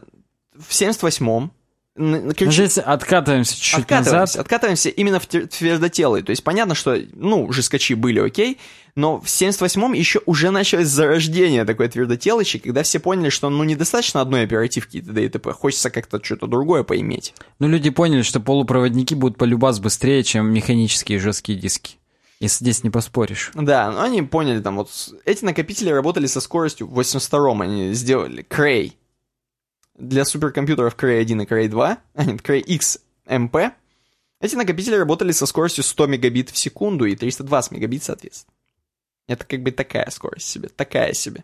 Speaker 1: в 78-м короче,
Speaker 2: Здесь откатываемся чуть-чуть
Speaker 1: откатываемся,
Speaker 2: назад.
Speaker 1: откатываемся именно в твердотелые. То есть понятно, что, ну, жескачи были окей, но в 78-м еще уже началось зарождение такой твердотелочи, когда все поняли, что, ну, недостаточно одной оперативки и т.д. и т.п. Хочется как-то что-то другое поиметь.
Speaker 2: Ну, люди поняли, что полупроводники будут полюбас быстрее, чем механические жесткие диски. И здесь не поспоришь.
Speaker 1: Да, но они поняли, там, вот, эти накопители работали со скоростью, в 82-м они сделали Cray. Для суперкомпьютеров Cray 1 и Cray 2, а нет, Cray X MP, эти накопители работали со скоростью 100 мегабит в секунду и 320 мегабит, соответственно. Это как бы такая скорость себе, такая себе.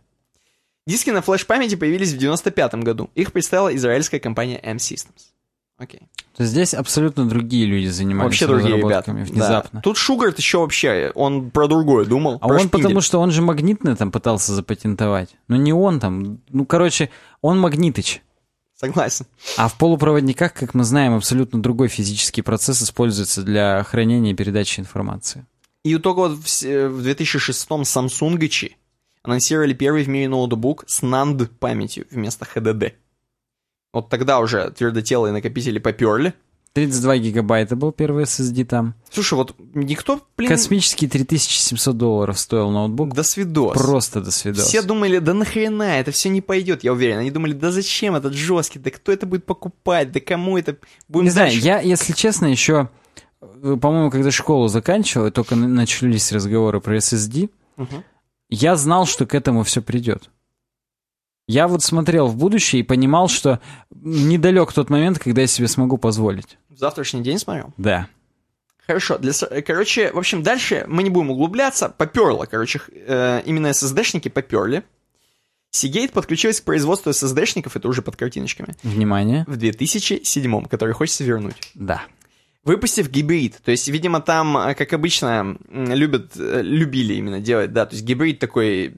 Speaker 1: Диски на флеш-памяти появились в 95 году. Их представила израильская компания M-Systems. Окей.
Speaker 2: То есть здесь абсолютно другие люди занимались
Speaker 1: Вообще другие ребята.
Speaker 2: разработками
Speaker 1: Да.
Speaker 2: внезапно.
Speaker 1: Тут Шугарт еще вообще, он про другое думал.
Speaker 2: А он потому
Speaker 1: шпиндель.
Speaker 2: что он же магнитный там пытался запатентовать. Но не он там. Ну, короче, он магнитыч.
Speaker 1: Согласен.
Speaker 2: А в полупроводниках, как мы знаем, абсолютно другой физический процесс используется для хранения и передачи информации.
Speaker 1: И только вот в, с- э, в 2006-м Samsungичи анонсировали первый в мире ноутбук с NAND памятью вместо HDD. Вот тогда уже твердотелые накопители поперли.
Speaker 2: 32 гигабайта был первый SSD там.
Speaker 1: Слушай, вот никто, блин,
Speaker 2: Космический 3700 долларов стоил ноутбук.
Speaker 1: до свидос.
Speaker 2: Просто до свидос.
Speaker 1: Все думали, да нахрена, это все не пойдет, я уверен. Они думали, да зачем этот жесткий, да кто это будет покупать, да кому это... Будем
Speaker 2: Не знаю,
Speaker 1: дальше-
Speaker 2: я, если честно, еще, э, по-моему, когда школу заканчивал, и только на- начались разговоры про SSD,
Speaker 1: Мгм.
Speaker 2: я знал, что к этому все придет. Я вот смотрел в будущее и понимал, что недалек тот момент, когда я себе смогу позволить.
Speaker 1: В завтрашний день смотрел.
Speaker 2: Да.
Speaker 1: Хорошо, для, короче, в общем, дальше мы не будем углубляться. Поперло, короче, э, именно SSD-шники поперли. Seagate подключилась к производству SSD-шников, это уже под картиночками,
Speaker 2: Внимание.
Speaker 1: в 2007 который хочется вернуть.
Speaker 2: Да.
Speaker 1: Выпустив гибрид, то есть, видимо, там, э, как обычно, любят, э, любили именно делать, да, то есть гибрид такой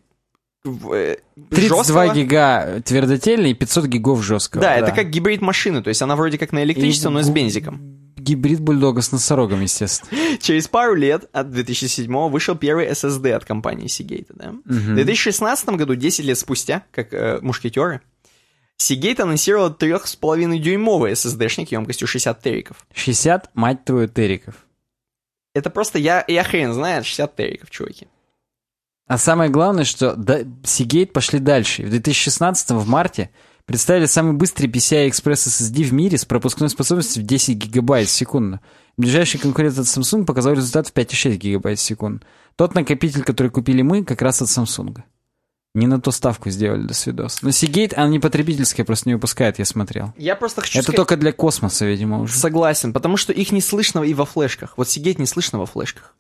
Speaker 2: 32
Speaker 1: жесткого.
Speaker 2: гига твердотельный и 500 гигов жесткого.
Speaker 1: Да, это как гибрид машины, то есть она вроде как на электричестве, но с бензиком.
Speaker 2: Гибрид бульдога с носорогом, естественно.
Speaker 1: Через пару лет, от 2007 вышел первый SSD от компании Seagate, да? В 2016 году, 10 лет спустя, как э, мушкетеры, Seagate анонсировал 3,5-дюймовый SSD-шник емкостью 60 териков.
Speaker 2: 60, мать твою, териков.
Speaker 1: Это просто, я, я хрен знает, 60 териков, чуваки.
Speaker 2: А самое главное, что Seagate пошли дальше. В 2016 в марте представили самый быстрый PCI Express SSD в мире с пропускной способностью в 10 гигабайт в секунду. Ближайший конкурент от Samsung показал результат в 5,6 гигабайт в секунду. Тот накопитель, который купили мы, как раз от Samsung. Не на ту ставку сделали до свидос. Но Seagate, она не потребительская, просто не выпускает, я смотрел.
Speaker 1: Я просто хочу
Speaker 2: Это
Speaker 1: сказать...
Speaker 2: только для космоса, видимо, уже.
Speaker 1: Согласен, потому что их не слышно и во флешках. Вот Seagate не слышно во флешках.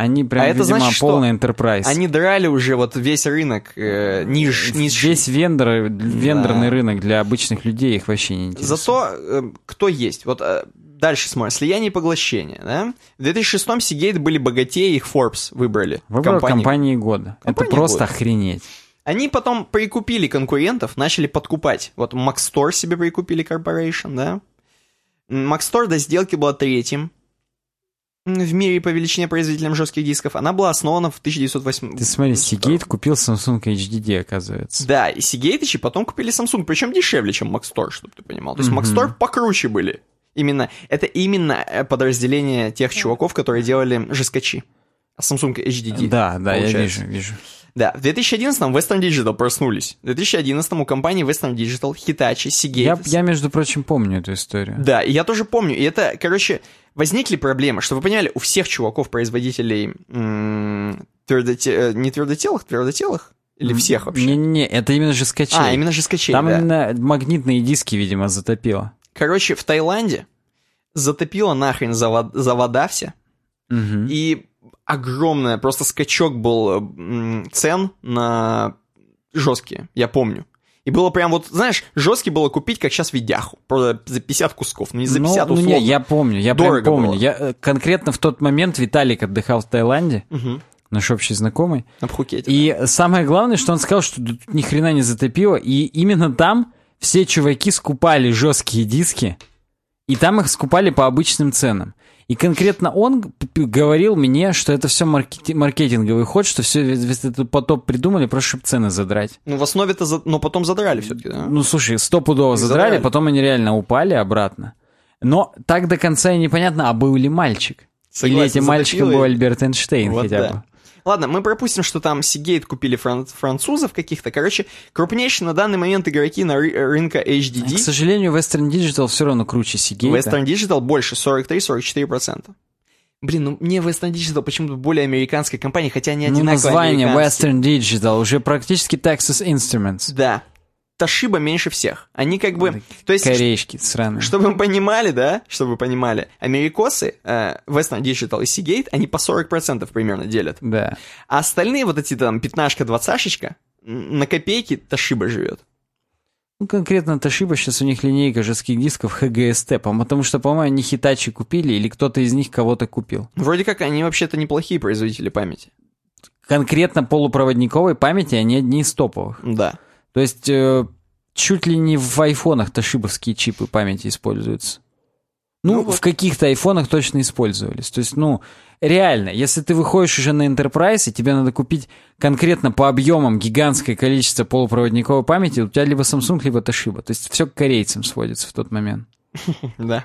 Speaker 2: Они прям,
Speaker 1: А это
Speaker 2: видимо,
Speaker 1: значит, что
Speaker 2: полный enterprise.
Speaker 1: Они драли уже вот весь рынок э, ниж, низший.
Speaker 2: Весь вендор, вендорный рынок для обычных людей их вообще не интересует.
Speaker 1: Зато э, кто есть? Вот э, дальше смотрим. Слияние и поглощение. Да? В 2006-м Seagate были богатее, их Forbes выбрали.
Speaker 2: Выбор
Speaker 1: компании.
Speaker 2: компании года.
Speaker 1: Компания
Speaker 2: это просто
Speaker 1: года.
Speaker 2: охренеть.
Speaker 1: Они потом прикупили конкурентов, начали подкупать. Вот Maxtor себе прикупили Corporation, да? Maxtor до сделки была третьим в мире по величине производителем жестких дисков. Она была основана в 1908
Speaker 2: Ты смотри, Seagate купил Samsung HDD, оказывается.
Speaker 1: Да, и Seagate потом купили Samsung, причем дешевле, чем Maxtor, чтобы ты понимал. То есть
Speaker 2: Мгм.
Speaker 1: Maxtor покруче были. Именно, это именно э, подразделение тех чуваков, которые делали жескачи. А Samsung HDD.
Speaker 2: Да, да, я
Speaker 1: получается.
Speaker 2: вижу, вижу.
Speaker 1: Да, в 2011-м Western Digital проснулись. В 2011-м у компании Western Digital, Hitachi, Seagate...
Speaker 2: Я, я, между прочим, помню эту историю.
Speaker 1: Да, и я тоже помню. И это, короче, возникли проблемы, чтобы вы поняли, у всех чуваков-производителей м, твердоте- э, не твердотелых, твердотелых? Или всех вообще?
Speaker 2: Не-не-не, это именно жескачей.
Speaker 1: А, именно жескачей,
Speaker 2: Там
Speaker 1: да.
Speaker 2: именно магнитные диски, видимо, затопило.
Speaker 1: Короче, в Таиланде затопило нахрен завод- завода все,
Speaker 2: Мгм.
Speaker 1: и огромное, просто скачок был цен на жесткие, я помню. И было прям вот, знаешь, жесткий было купить, как сейчас видяху, просто за 50 кусков, ну не за 50
Speaker 2: ну, ну,
Speaker 1: условно.
Speaker 2: не, я помню, я
Speaker 1: Дорого
Speaker 2: прям помню.
Speaker 1: было.
Speaker 2: Я, э, конкретно в тот момент Виталик отдыхал в Таиланде,
Speaker 1: Мгм.
Speaker 2: наш общий знакомый.
Speaker 1: На Пхукете.
Speaker 2: И самое главное, что он сказал, что тут ни хрена не затопило, и именно там все чуваки скупали жесткие диски, и там их скупали по обычным ценам. И конкретно он говорил мне, что это все маркети- маркетинговый ход, что все весь этот потоп придумали, просто чтобы цены задрать.
Speaker 1: Ну, в основе-то, за- но потом задрали все-таки, да?
Speaker 2: Ну, слушай, стопудово задрали,
Speaker 1: Задрали.
Speaker 2: потом они реально упали обратно. Но так до конца и непонятно, а был ли мальчик. Или
Speaker 1: Согласен,
Speaker 2: этим мальчиком был Альберт Эйнштейн
Speaker 1: Вот
Speaker 2: хотя
Speaker 1: да.
Speaker 2: бы.
Speaker 1: Ладно, мы пропустим, что там Seagate купили фран- французов каких-то. Короче, крупнейшие на данный момент игроки на ры- рынка
Speaker 2: К
Speaker 1: HDD.
Speaker 2: сожалению, Western Digital все равно круче Seagate.
Speaker 1: Western Digital больше, 43-44%. Блин, ну мне Western Digital почему-то более американская компания, хотя они
Speaker 2: Ну,
Speaker 1: одинаково
Speaker 2: название. Western Digital уже практически Texas Instruments.
Speaker 1: Да. Toshiba меньше всех. Они как бы... То есть,
Speaker 2: Корейшки сраные.
Speaker 1: чтобы вы понимали, да, чтобы вы понимали, америкосы, э, Western Digital и Seagate, они по 40% примерно делят.
Speaker 2: Да.
Speaker 1: А остальные вот эти там пятнашка, двадцашечка, на копейки Toshiba живет.
Speaker 2: Ну, конкретно Toshiba сейчас у них линейка жестких дисков по- потому что, по-моему, они Hitachi купили, или кто-то из них кого-то купил.
Speaker 1: Вроде как они вообще-то неплохие производители памяти.
Speaker 2: Конкретно полупроводниковой памяти они одни из топовых.
Speaker 1: Да.
Speaker 2: То есть э, чуть ли не в айфонах тошибовские чипы памяти используются. Ну,
Speaker 1: Ну вот.
Speaker 2: в каких-то айфонах точно использовались. То есть, ну, реально, если ты выходишь уже на Enterprise, и тебе надо купить конкретно по объемам гигантское количество полупроводниковой памяти, у тебя либо Samsung, либо Toshiba. То есть все к корейцам сводится в тот момент.
Speaker 1: Да.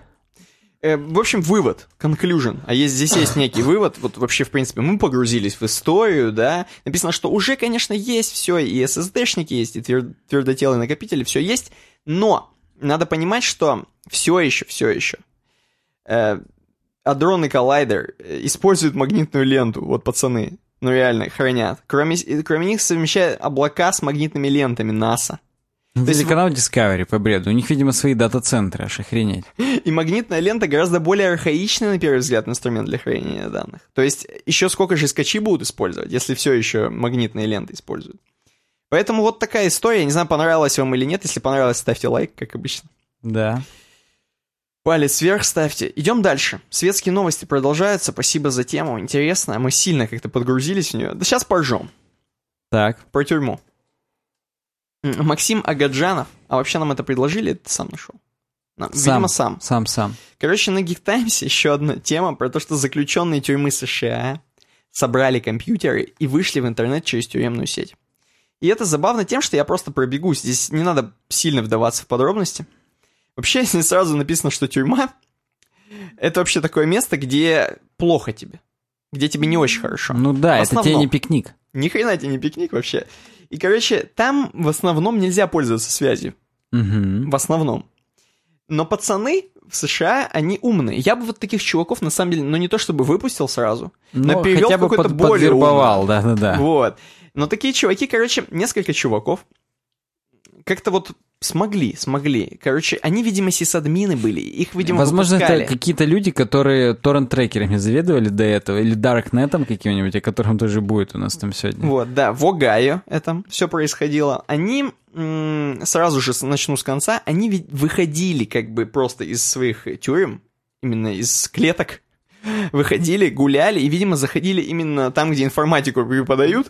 Speaker 1: Э, В общем, вывод, conclusion. А есть, здесь есть некий вывод. Вот вообще, в принципе, мы погрузились в историю, да. Написано, что уже, конечно, есть все, и SSD-шники есть, и твер- твердотелые накопители, все есть. Но надо понимать, что все еще, все еще. Э, Адрон и коллайдер э, используют магнитную ленту, вот пацаны. Ну реально, хранят. Кроме, кроме них совмещают облака с магнитными лентами НАСА. Есть
Speaker 2: Телеканал Discovery по бреду. У них, видимо, свои дата-центры, аж охренеть.
Speaker 1: И магнитная лента гораздо более архаичный, на первый взгляд, инструмент для хранения данных. То есть еще сколько же скачи будут использовать, если все еще магнитные ленты используют. Поэтому вот такая история. Не знаю, понравилась вам или нет. Если понравилось, ставьте лайк, как обычно.
Speaker 2: Да.
Speaker 1: Палец вверх ставьте. Идем дальше. Светские новости продолжаются. Спасибо за тему. Интересно. Мы сильно как-то подгрузились в нее. Да сейчас поржем.
Speaker 2: Так.
Speaker 1: Про тюрьму. Максим Агаджанов. А вообще нам это предложили? Ты сам нашел? Нам- Видимо, сам.
Speaker 2: Сам-сам.
Speaker 1: Короче, на Geek Times еще одна тема про то, что заключенные тюрьмы США собрали компьютеры и вышли в интернет через тюремную сеть. И это забавно тем, что я просто пробегусь. Здесь не надо сильно вдаваться в подробности. Вообще, здесь сразу написано, что тюрьма — это вообще такое место, где плохо тебе. Где тебе не очень хорошо.
Speaker 2: Ну да, это тебе не пикник.
Speaker 1: Ни хрена тебе не пикник вообще. И, короче, там в основном нельзя пользоваться связью.
Speaker 2: Мгм.
Speaker 1: В основном. Но пацаны в США, они умные. Я бы вот таких чуваков, на самом деле, ну не то чтобы выпустил сразу, но,
Speaker 2: Ну,
Speaker 1: перевел
Speaker 2: хотя бы
Speaker 1: какой-то
Speaker 2: под-
Speaker 1: более
Speaker 2: подвербовал, да-да-да.
Speaker 1: Вот. Но такие чуваки, короче, несколько чуваков, как-то вот смогли, смогли. Короче, они, видимо, сисадмины были, их, видимо,
Speaker 2: Возможно,
Speaker 1: выпускали.
Speaker 2: это какие-то люди, которые торрент-трекерами заведовали до этого, или Даркнетом каким-нибудь, о котором тоже будет у нас там сегодня.
Speaker 1: Вот, да, в Огайо это все происходило. Они, сразу же начну с конца, они ведь выходили как бы просто из своих тюрем, именно из клеток, выходили, гуляли и, видимо, заходили именно там, где информатику преподают,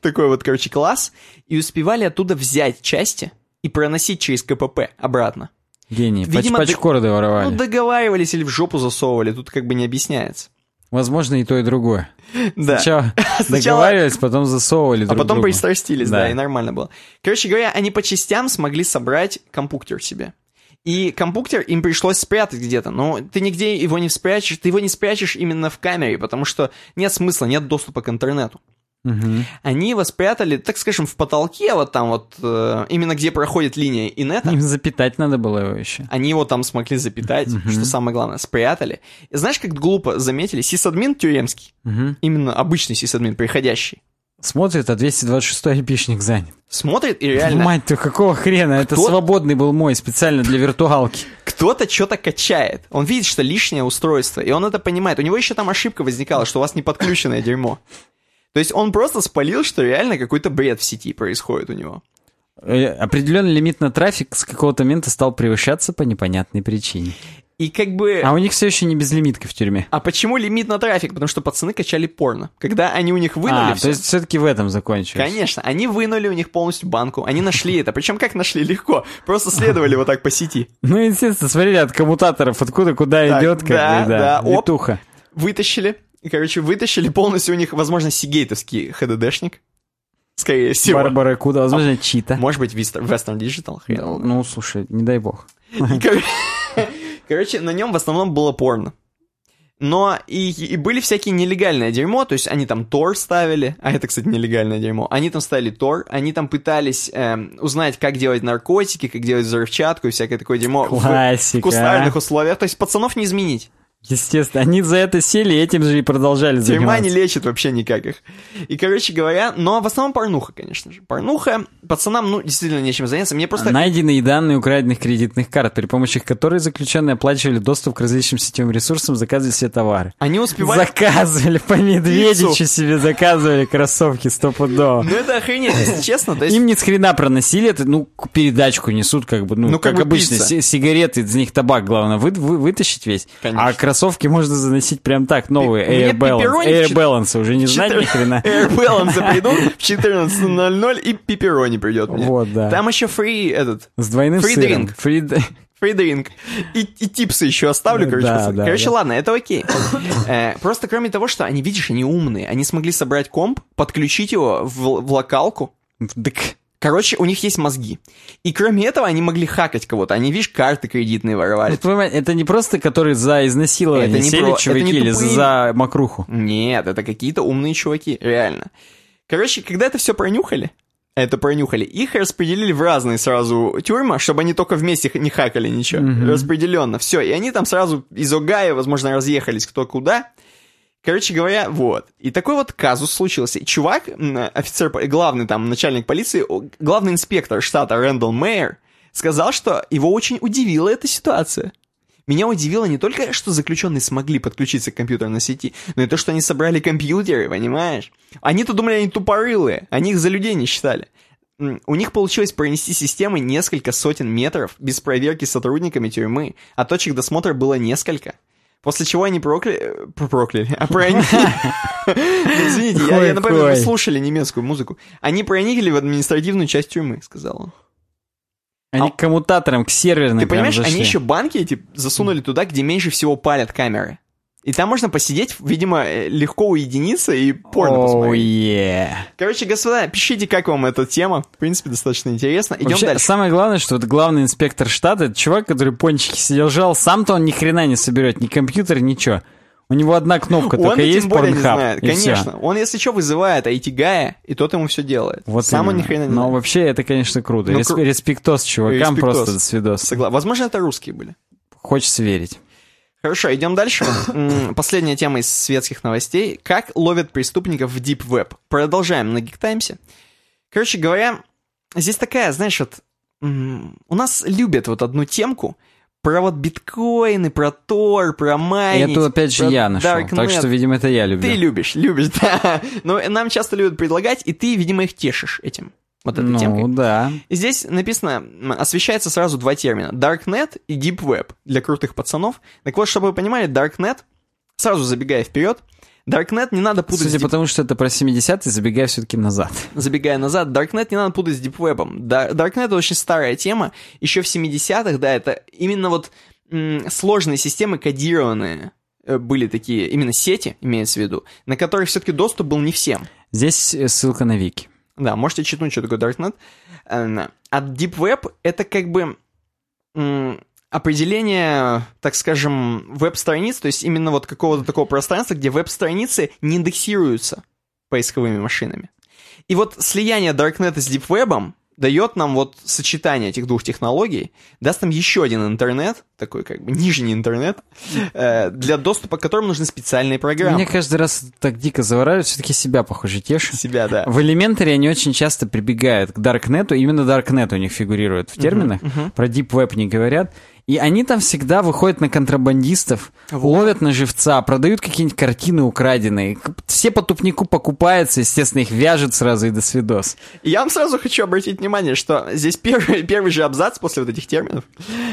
Speaker 1: такой вот, короче, класс, и успевали оттуда взять части и проносить через КПП обратно.
Speaker 2: Гений.
Speaker 1: Видимо,
Speaker 2: Пач-пачкорды воровали.
Speaker 1: Ну, договаривались или в жопу засовывали, тут как бы не объясняется.
Speaker 2: Возможно, и то, и другое.
Speaker 1: Да.
Speaker 2: Сначала
Speaker 1: Сначала-
Speaker 2: договаривались, потом засовывали
Speaker 1: А
Speaker 2: друг
Speaker 1: потом
Speaker 2: другу.
Speaker 1: пристрастились, да.
Speaker 2: Да.
Speaker 1: и нормально было. Короче говоря, они по частям смогли собрать компьютер себе. И компьютер им пришлось спрятать где-то, но ты нигде его не спрячешь, ты его не спрячешь именно в камере, потому что нет смысла, нет доступа к интернету.
Speaker 2: Мгм.
Speaker 1: Они его спрятали, так скажем, в потолке, вот там вот, э, именно где проходит линия инета.
Speaker 2: Им запитать надо было его еще.
Speaker 1: Они его там смогли запитать, что самое главное, спрятали. И знаешь, как глупо заметили? Сисадмин тюремский,
Speaker 2: Мгм.
Speaker 1: именно обычный сисадмин, приходящий,
Speaker 2: Смотрит, а 226 айпишник занят.
Speaker 1: смотрит и реально...
Speaker 2: Мать ты, какого хрена? Это
Speaker 1: Кто-
Speaker 2: свободный был мой, специально для виртуалки.
Speaker 1: кто-то что-то качает. Он видит, что лишнее устройство, и он это понимает. У него еще там ошибка возникала, что у вас не подключенное дерьмо. То есть он просто спалил, что реально какой-то бред в сети происходит у него.
Speaker 2: Э, Определенный лимит на трафик с какого-то момента стал превышаться по непонятной причине.
Speaker 1: И как бы...
Speaker 2: А у них все еще не безлимитка в тюрьме.
Speaker 1: А почему лимит на трафик? Потому что пацаны качали порно. Когда они у них вынули
Speaker 2: А,
Speaker 1: всё-
Speaker 2: то есть все-таки в этом закончилось.
Speaker 1: Конечно, они вынули у них полностью банку, они нашли это. Причем как нашли? Легко. Просто следовали вот так по сети.
Speaker 2: Ну, естественно, смотрели от коммутаторов, откуда куда идет,
Speaker 1: да,
Speaker 2: да,
Speaker 1: да. Вытащили. И, короче, вытащили полностью у них, возможно, сигейтовский ХДДшник. Скорее всего.
Speaker 2: Барбара Куда, возможно, чита.
Speaker 1: Может быть, Western Digital. хрен
Speaker 2: Ну, слушай, не дай бог.
Speaker 1: Кор- Короче, на нем в основном было порно. Но и, и были всякие нелегальное дерьмо, то есть они там Тор ставили, а это, кстати, нелегальное дерьмо. Они там ставили Тор, они там пытались эм, узнать, как делать наркотики, как делать взрывчатку и всякое такое дерьмо в
Speaker 2: Классика,
Speaker 1: кустарных
Speaker 2: а.
Speaker 1: условиях. То есть пацанов не изменить.
Speaker 2: Естественно, они за это сели этим же и продолжали
Speaker 1: Тюрьма
Speaker 2: заниматься.
Speaker 1: не лечит вообще никак их. И, короче говоря, но в основном порнуха, конечно же. Порнуха, пацанам, ну, действительно нечем заняться. Мне просто...
Speaker 2: Найденные данные украденных кредитных карт, при помощи которых заключенные оплачивали доступ к различным сетевым ресурсам, заказывали все товары.
Speaker 1: Они успевали...
Speaker 2: Заказывали по Медведичу
Speaker 1: Пиццу.
Speaker 2: себе, заказывали кроссовки стопудово.
Speaker 1: Ну, это охренеть, если честно. То есть...
Speaker 2: Им ни с хрена проносили это, ну, передачку несут, как бы, ну,
Speaker 1: Ну, как
Speaker 2: как,
Speaker 1: бы
Speaker 2: обычно,
Speaker 1: пицца.
Speaker 2: си- сигареты, из них табак, главное, вы, вы- вытащить весь.
Speaker 1: Конечно.
Speaker 2: А кроссовки можно заносить прям так, новые, Air Balance. Air Balance, уже не знать ни хрена.
Speaker 1: Air Balance придут в 14.00 и пепперони придет мне.
Speaker 2: Вот, да.
Speaker 1: Там еще фри этот,
Speaker 2: С двойным
Speaker 1: Free
Speaker 2: сыром.
Speaker 1: drink.
Speaker 2: Free
Speaker 1: дринк. И, и типсы еще оставлю, короче.
Speaker 2: да, да,
Speaker 1: короче,
Speaker 2: да.
Speaker 1: ладно, это окей. Э, Просто кроме того, что они, видишь, они умные. Они смогли собрать комп, подключить его в, в локалку. Короче, у них есть мозги. И кроме этого, они могли хакать кого-то. Они, видишь, карты кредитные воровали.
Speaker 2: Ну, это не просто которые за изнасилование
Speaker 1: Это не
Speaker 2: сели
Speaker 1: про- это
Speaker 2: чуваки
Speaker 1: не
Speaker 2: или
Speaker 1: тупые.
Speaker 2: за макруху.
Speaker 1: Нет, это какие-то умные чуваки, реально. Короче, когда это все пронюхали, это пронюхали, их распределили в разные сразу тюрьмы, чтобы они только вместе не хакали ничего. Распределенно. Все, и они там сразу из Огайо, возможно, разъехались кто куда. Короче говоря, вот. И такой вот казус случился. Чувак, офицер, главный там начальник полиции, главный инспектор штата Рэндалл Мейер, сказал, что его очень удивила эта ситуация. Меня удивило не только, что заключенные смогли подключиться к компьютерной сети, но и то, что они собрали компьютеры, понимаешь? Они-то думали, они тупорылые, они их за людей не считали. У них получилось пронести системы несколько сотен метров без проверки сотрудниками тюрьмы, а точек досмотра было несколько. После чего они прокляли... э, про- Прокляли. А проникли... Извините, я, я напомню, вы слушали немецкую музыку. Они проникли в административную часть тюрьмы, сказал он.
Speaker 2: Они
Speaker 1: А-
Speaker 2: к коммутаторам, к серверным
Speaker 1: Ты понимаешь,
Speaker 2: зашли.
Speaker 1: они еще банки эти засунули туда, где меньше всего палят камеры. И там можно посидеть, видимо, э, легко уединиться и порно
Speaker 2: Оу,
Speaker 1: посмотреть.
Speaker 2: е.
Speaker 1: Короче, господа, пишите, как вам эта тема. В принципе, достаточно интересно. Идем
Speaker 2: Вообще,
Speaker 1: дальше.
Speaker 2: самое главное, что вот главный инспектор штата, это чувак, который пончики сидел, жал, сам-то он ни хрена не соберет, ни компьютер, ничего. У него одна кнопка
Speaker 1: Он
Speaker 2: только есть,
Speaker 1: более не
Speaker 2: порнхаб,
Speaker 1: знает,
Speaker 2: и всё.
Speaker 1: конечно. Он, если что, вызывает IT-гая, и тот ему все делает.
Speaker 2: Вот
Speaker 1: Сам он ни
Speaker 2: именно.
Speaker 1: хрена не
Speaker 2: Но
Speaker 1: знает.
Speaker 2: вообще это, конечно, круто.
Speaker 1: Ну,
Speaker 2: Рес-
Speaker 1: кру-
Speaker 2: Респектос чувакам
Speaker 1: Респектос.
Speaker 2: просто до свидос.
Speaker 1: Согла- Возможно, это русские были.
Speaker 2: Хочется верить.
Speaker 1: Хорошо, идем дальше. Последняя тема из светских новостей. Как ловят преступников в Deep Web. Продолжаем на Times. Короче говоря, здесь такая, знаешь, вот... У нас любят вот одну темку про вот биткоины, про Тор, про майнинг.
Speaker 2: это опять же я нашел. Так
Speaker 1: Darknet.
Speaker 2: что, видимо, это я люблю.
Speaker 1: Ты любишь, любишь, да. Но нам часто любят предлагать, и ты, видимо, их тешишь этим. Вот этой
Speaker 2: ну,
Speaker 1: темкой.
Speaker 2: да.
Speaker 1: И здесь написано, освещается сразу два термина. Darknet и Deep Web для крутых пацанов. Так вот, чтобы вы понимали, Darknet, сразу забегая вперед, Darknet не надо путать
Speaker 2: Судя
Speaker 1: с Deep...
Speaker 2: тому, что это про 70-е, забегай все-таки назад.
Speaker 1: Забегая назад, Darknet не надо путать с Deep. Да- Darknet это очень старая тема. Еще в 70-х, да, это именно вот сложные системы кодированные э, были такие, именно сети, имеется в виду, на которых все-таки доступ был не всем.
Speaker 2: Здесь э, ссылка на Вики.
Speaker 1: Да, можете читнуть, что такое Darknet. Э, А Deep Web — это как бы определение, так скажем, веб-страниц, то есть именно вот какого-то такого пространства, где веб-страницы не индексируются поисковыми машинами. И вот слияние Darknet с Deep Web дает нам вот сочетание этих двух технологий, даст нам еще один интернет, такой как бы нижний интернет, э, для доступа к которому нужны специальные программы.
Speaker 2: Мне каждый раз так дико завораживает, все-таки себя, похоже, тешит.
Speaker 1: Себя, да.
Speaker 2: В Elementary они очень часто прибегают к Darknet, именно Darknet у них фигурирует в терминах, про Deep Web не говорят. И они там всегда выходят на контрабандистов,
Speaker 1: Вот.
Speaker 2: ловят на живца, продают какие-нибудь картины украденные. Все по тупнику покупаются, естественно, их вяжут сразу и до свидос.
Speaker 1: Я вам сразу хочу обратить внимание, что здесь первый, первый же абзац после вот этих терминов.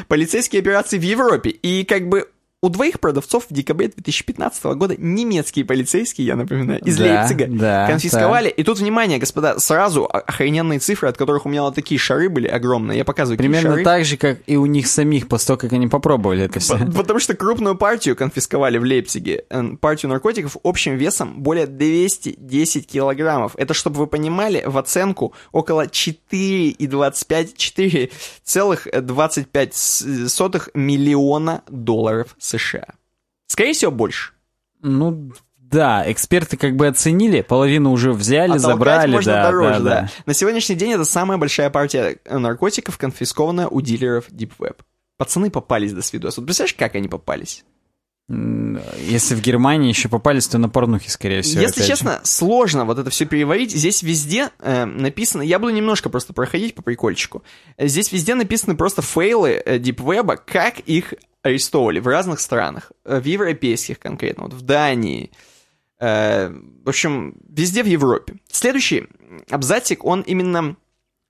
Speaker 1: Полицейские операции в Европе. И как бы у двоих продавцов в декабре 2015 года немецкие полицейские, я напоминаю, из
Speaker 2: Да,
Speaker 1: Лейпцига
Speaker 2: да,
Speaker 1: конфисковали. И тут, внимание, господа, сразу охрененные цифры, от которых у меня вот такие шары были огромные. Я показываю,
Speaker 2: Примерно
Speaker 1: шары.
Speaker 2: так же, как и у них самих, после того, как они попробовали это все.
Speaker 1: По- Потому что крупную партию конфисковали в Лейпциге. Э, Партию наркотиков общим весом более 210 килограммов. Это, чтобы вы понимали, в оценку около 4,25 4,25 миллиона долларов США. Скорее всего, больше.
Speaker 2: Ну, да, эксперты как бы оценили, половину уже взяли, забрали,
Speaker 1: можно
Speaker 2: да,
Speaker 1: дороже,
Speaker 2: да,
Speaker 1: да,
Speaker 2: да.
Speaker 1: На сегодняшний день это самая большая партия э, наркотиков, конфискованная у дилеров Deep Web. Пацаны попались до свидос. Вот представляешь, как они попались?
Speaker 2: Если в Германии еще попались, то на порнухе, скорее всего.
Speaker 1: Если
Speaker 2: опять же.
Speaker 1: честно, сложно вот это все переварить. Здесь везде э, написано, я буду немножко просто проходить по прикольчику. Здесь везде написаны просто фейлы э, Web, как их арестовывали в разных странах. Э, В европейских конкретно, вот в Дании. Э, В общем, везде в Европе. Следующий абзацик, он именно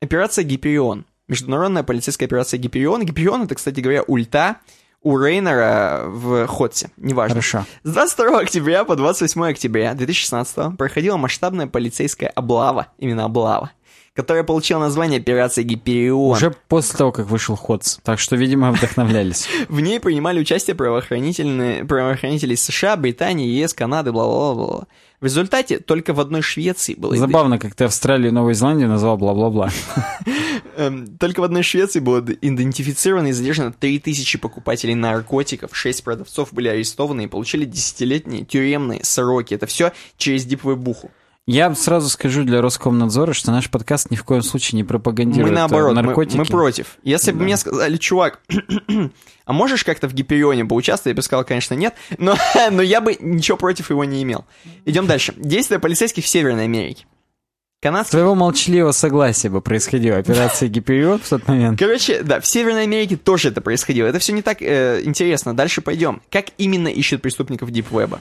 Speaker 1: операция Гиперион. Международная полицейская операция Гиперион. Гиперион это, кстати говоря, ульта у Рейнера в Хотсе. Неважно.
Speaker 2: Хорошо.
Speaker 1: С 22 октября по 28 октября 2016 проходила масштабная полицейская облава, именно облава, которая получила название операция Гиперион.
Speaker 2: Уже после того, как вышел Ходс. Так что, видимо, вдохновлялись.
Speaker 1: В ней принимали участие правоохранители США, Британии, ЕС, Канады, бла-бла-бла. В результате только в одной Швеции было
Speaker 2: Забавно, как ты Австралию и Новую Зеландию назвал бла-бла-бла.
Speaker 1: Эм, Только в одной Швеции было идентифицировано и задержано 3000 покупателей наркотиков, 6 продавцов были арестованы и получили десятилетние тюремные сроки. Это все через дип-вебуху.
Speaker 2: Я сразу скажу для Роскомнадзора, что наш подкаст ни в коем случае не пропагандирует
Speaker 1: Мы
Speaker 2: э,
Speaker 1: наоборот, мы-
Speaker 2: наркотики.
Speaker 1: Мы, против. Если бы
Speaker 2: Да.
Speaker 1: мне сказали, чувак, а можешь как-то в Гиперионе поучаствовать, я бы сказал, конечно, нет, но, но я бы ничего против его не имел. Идем дальше. Действия полицейских в Северной Америке.
Speaker 2: С
Speaker 1: Канадские
Speaker 2: твоего молчаливого согласия бы происходила операция Гиперион в тот момент.
Speaker 1: Короче, да, в Северной Америке тоже это происходило. Это все не так э, интересно. Дальше пойдем. Как именно ищут преступников Дипвеба?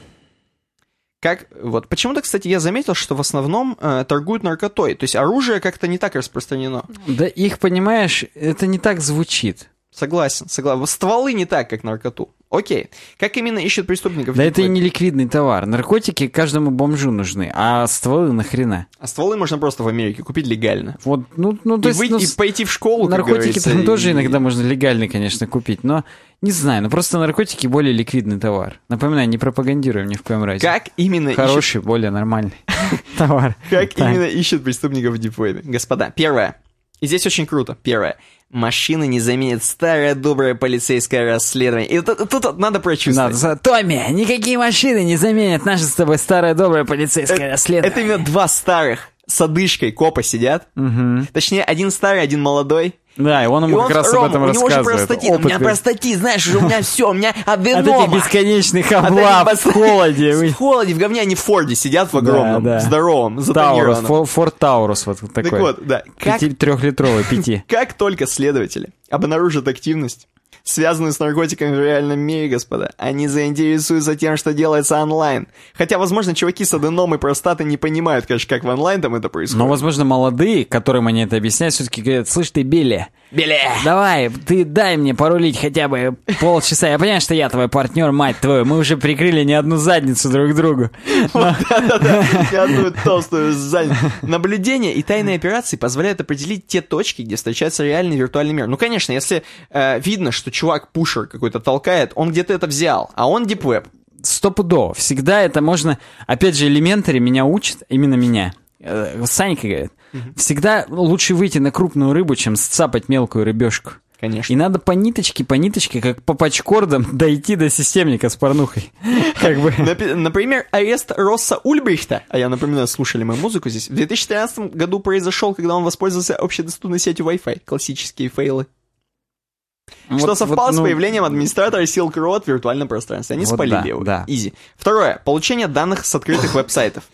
Speaker 1: Как, вот, почему-то, кстати, я заметил, что в основном э, торгуют наркотой. То есть оружие как-то не так распространено.
Speaker 2: Да их, понимаешь, это не так звучит.
Speaker 1: Согласен, согласен. Стволы не так, как наркоту. Окей. Как именно ищут преступников?
Speaker 2: Да это и не ликвидный товар. Наркотики каждому бомжу нужны, а стволы нахрена?
Speaker 1: А стволы можно просто в Америке купить легально.
Speaker 2: Вот, ну, ну то
Speaker 1: и,
Speaker 2: есть,
Speaker 1: вы-
Speaker 2: ну,
Speaker 1: и пойти в школу,
Speaker 2: наркотики там
Speaker 1: и-
Speaker 2: тоже иногда можно легально, конечно, купить, но не знаю, ну просто наркотики более ликвидный товар. Напоминаю, не пропагандируем ни в коем разе.
Speaker 1: Как именно ищут
Speaker 2: Хороший, более нормальный товар.
Speaker 1: Как именно ищут преступников в дипвебе? Господа, первое. И здесь очень круто. Первое. Машины не заменят старое доброе полицейское расследование. И тут, тут вот надо прочувствовать.
Speaker 2: Надо Томми, никакие машины не заменят наше с тобой старое доброе полицейское
Speaker 1: это,
Speaker 2: расследование.
Speaker 1: это именно два старых с одышкой копа сидят.
Speaker 2: Мгм.
Speaker 1: Точнее, один старый, один молодой.
Speaker 2: Да, и он
Speaker 1: И
Speaker 2: ему
Speaker 1: он,
Speaker 2: как раз
Speaker 1: Рома,
Speaker 2: об этом
Speaker 1: у него же
Speaker 2: рассказывает.
Speaker 1: простатит, у меня простатит, знаешь, у меня все, у меня
Speaker 2: От этих
Speaker 1: аденома.
Speaker 2: бесконечных облав в холоде.
Speaker 1: В холоде, в говне, они в Форде сидят в огромном, здоровом,
Speaker 2: Таурус,
Speaker 1: затонированном.
Speaker 2: Форд Таурус вот такой.
Speaker 1: Так вот, да.
Speaker 2: Трехлитровый, пяти.
Speaker 1: Как только следователи обнаружат активность, связанную с наркотиками в реальном мире, господа, они заинтересуются тем, что делается онлайн. Хотя, возможно, чуваки с аденом и простаты не понимают, конечно, как в онлайн там это происходит.
Speaker 2: Но, возможно, молодые, которым они это объясняют, все-таки говорят, слышь ты, Билли,
Speaker 1: Беле!
Speaker 2: давай, ты дай мне порулить хотя бы полчаса. Я понимаю, что я твой партнер, мать твою. Мы уже прикрыли не одну задницу друг другу.
Speaker 1: Да-да-да, я одну толстую задницу. Наблюдение и тайные операции позволяют определить те точки, где встречается реальный виртуальный мир. Ну, конечно, если э, видно, что чувак пушер какой-то толкает, он где-то это взял, а он дипвеб.
Speaker 2: Стопудово. Всегда это можно... Опять же, элементари меня учат, именно меня. Э, Санька говорит, всегда лучше выйти на крупную рыбу, чем сцапать мелкую рыбешку.
Speaker 1: Конечно.
Speaker 2: И надо по ниточке, по ниточке, как по пачкордам, дойти до системника с порнухой. Как бы...
Speaker 1: Например, арест Росса Ульбрихта, а я напоминаю, слушали мы музыку здесь, в 2013 году произошел, когда он воспользовался общедоступной сетью Wi-Fi. Классические фейлы. Что
Speaker 2: Вот-
Speaker 1: совпало
Speaker 2: вот,
Speaker 1: с
Speaker 2: ну,
Speaker 1: появлением администратора Silk Road в виртуальном пространстве. Они
Speaker 2: Вот
Speaker 1: спалили
Speaker 2: да,
Speaker 1: его.
Speaker 2: да.
Speaker 1: Изи. Второе. Получение данных с открытых веб-сайтов.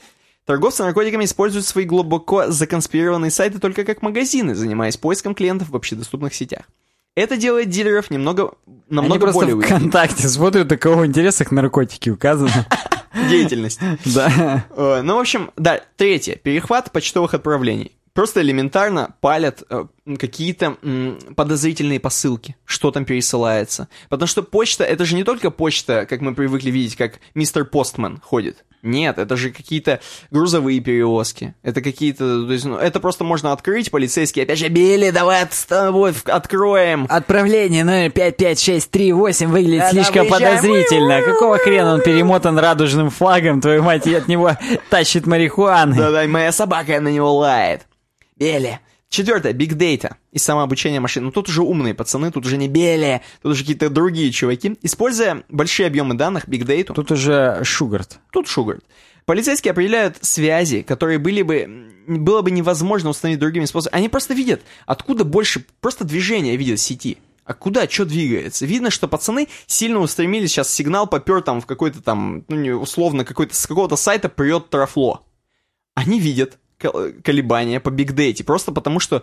Speaker 1: Торговцы наркотиками используют свои глубоко законспирированные сайты только как магазины, занимаясь поиском клиентов в общедоступных сетях. Это делает дилеров немного,
Speaker 2: Они
Speaker 1: намного
Speaker 2: просто
Speaker 1: более уязвимыми.
Speaker 2: ВКонтакте смотрят, у кого в интересах наркотики указаны.
Speaker 1: Деятельность.
Speaker 2: Да.
Speaker 1: Э, Ну, в общем, да, третье. Перехват почтовых отправлений. Просто элементарно палят э, какие-то подозрительные посылки, что там пересылается. Потому что почта, это же не только почта, как мы привыкли видеть, как мистер Постман ходит. Нет, это же какие-то грузовые перевозки. Это какие-то... То есть, ну, это просто можно открыть, полицейские опять же, Билли, давай от- с тобой в- откроем.
Speaker 2: Отправление номер 55638 выглядит
Speaker 1: Да-да,
Speaker 2: слишком
Speaker 1: выезжаем.
Speaker 2: подозрительно. Какого хрена он перемотан радужным флагом, твою мать, и от него тащит марихуаны?
Speaker 1: Да-да, моя собака на него лает. Билли. Четвертое, биг дейта и самообучение машин. Ну тут уже умные пацаны, тут уже не Билли, тут уже какие-то другие чуваки. Используя большие объемы данных, биг дейту,
Speaker 2: Тут уже Шугарт.
Speaker 1: тут Шугарт. Полицейские определяют связи, которые были бы, было бы невозможно установить другими способами. Они просто видят, откуда больше, просто движение видят в сети. А куда, что двигается? Видно, что пацаны сильно устремились, сейчас сигнал попер там в какой-то там, ну, условно, какой-то, с какого-то сайта прет трафло. Они видят колебания по бигдейте, просто потому что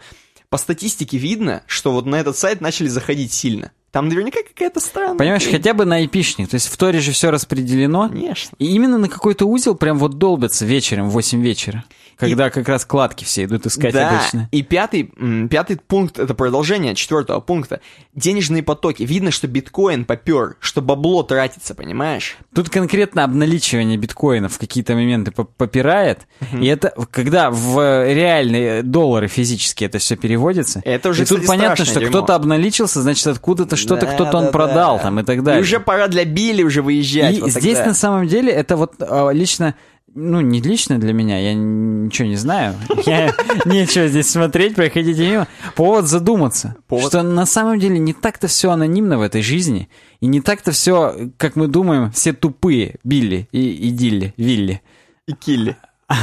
Speaker 1: по статистике видно, что вот на этот сайт начали заходить сильно. Там наверняка какая-то странная...
Speaker 2: Понимаешь, хотя бы на эпишник. То есть в Торе же все распределено.
Speaker 1: Конечно.
Speaker 2: И именно на какой-то узел прям вот долбятся вечером в 8 вечера. Когда как раз кладки все идут искать
Speaker 1: да,
Speaker 2: обычно.
Speaker 1: и пятый, пятый пункт, это продолжение четвертого пункта. Денежные потоки. Видно, что биткоин попер, что бабло тратится, понимаешь?
Speaker 2: Тут конкретно обналичивание биткоинов в какие-то моменты по- попирает. И это, когда в реальные доллары физически это все переводится.
Speaker 1: Это уже,
Speaker 2: и тут
Speaker 1: кстати,
Speaker 2: понятно,
Speaker 1: страшное
Speaker 2: что кто-то обналичился, значит, откуда-то что-то
Speaker 1: Да,
Speaker 2: кто-то он
Speaker 1: да,
Speaker 2: продал
Speaker 1: да.
Speaker 2: там и так далее.
Speaker 1: И уже пора для Билли уже выезжать.
Speaker 2: И
Speaker 1: вот
Speaker 2: здесь
Speaker 1: тогда.
Speaker 2: на самом деле это вот а, лично, ну не лично для меня, я ничего не знаю, я нечего здесь смотреть, проходите мимо. Повод задуматься,
Speaker 1: Повод.
Speaker 2: что на самом деле не так-то все анонимно в этой жизни, и не так-то все, как мы думаем, все тупые Билли и, и Дилли, Вилли.
Speaker 1: И Килли.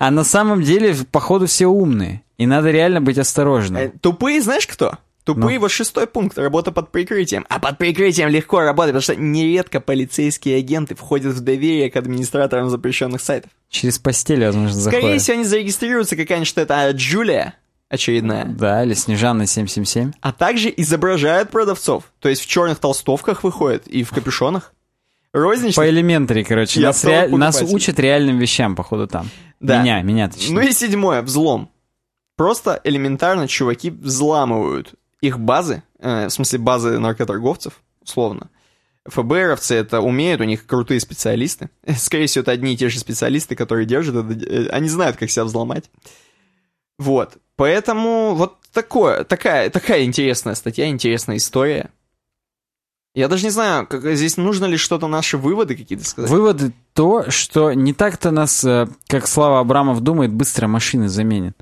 Speaker 2: А на самом деле, походу, все умные. И надо реально быть осторожным.
Speaker 1: Э, Тупые знаешь кто? Тупые
Speaker 2: Ну.
Speaker 1: вот шестой пункт, работа под прикрытием. А под прикрытием легко работать, потому что нередко полицейские агенты входят в доверие к администраторам запрещенных сайтов.
Speaker 2: Через постель, возможно,
Speaker 1: Скорее
Speaker 2: заходят.
Speaker 1: всего, они зарегистрируются какая-нибудь что это а, Джулия очередная.
Speaker 2: Да, или Снежана 777.
Speaker 1: А также изображают продавцов. То есть в черных толстовках выходят и в капюшонах. Розничных.
Speaker 2: По элементари, короче. Нас, rea- нас учат реальным вещам, походу, там.
Speaker 1: Да.
Speaker 2: Меня, меня точнее.
Speaker 1: Ну и седьмое, взлом. Просто элементарно чуваки взламывают их базы, э, в смысле базы наркоторговцев, условно. ФБРовцы это умеют, у них крутые специалисты. Скорее всего, это одни и те же специалисты, которые держат это. э, Они знают, как себя взломать. Вот. Поэтому вот такое, такая, такая интересная статья, интересная история. Я даже не знаю, как, здесь нужно ли что-то, наши выводы какие-то сказать.
Speaker 2: Выводы то, что не так-то нас, э, как Слава Абрамов думает, быстро машины заменят.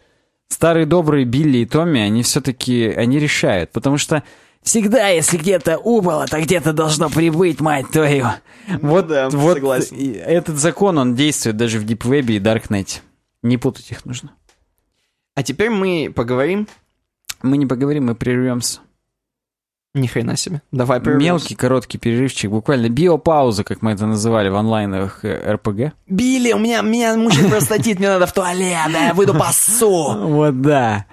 Speaker 2: Старые добрые Билли и Томми, они все-таки, они решают, потому что всегда, если где-то убыло, то где-то должно прибыть, мать твою. вот,
Speaker 1: Ну да,
Speaker 2: вот
Speaker 1: согласен.
Speaker 2: этот закон, он действует даже в Deep Web и Darknet. Не путать их нужно.
Speaker 1: А теперь мы поговорим.
Speaker 2: Мы не поговорим, мы прервемся.
Speaker 1: Ни хрена себе. Давай прервемся.
Speaker 2: Мелкий, короткий перерывчик, буквально биопауза, как мы это называли в онлайновых э, РПГ.
Speaker 1: Билли, у меня, меня мучает простатит, мне надо в туалет, да я выйду пассу.
Speaker 2: Вот да.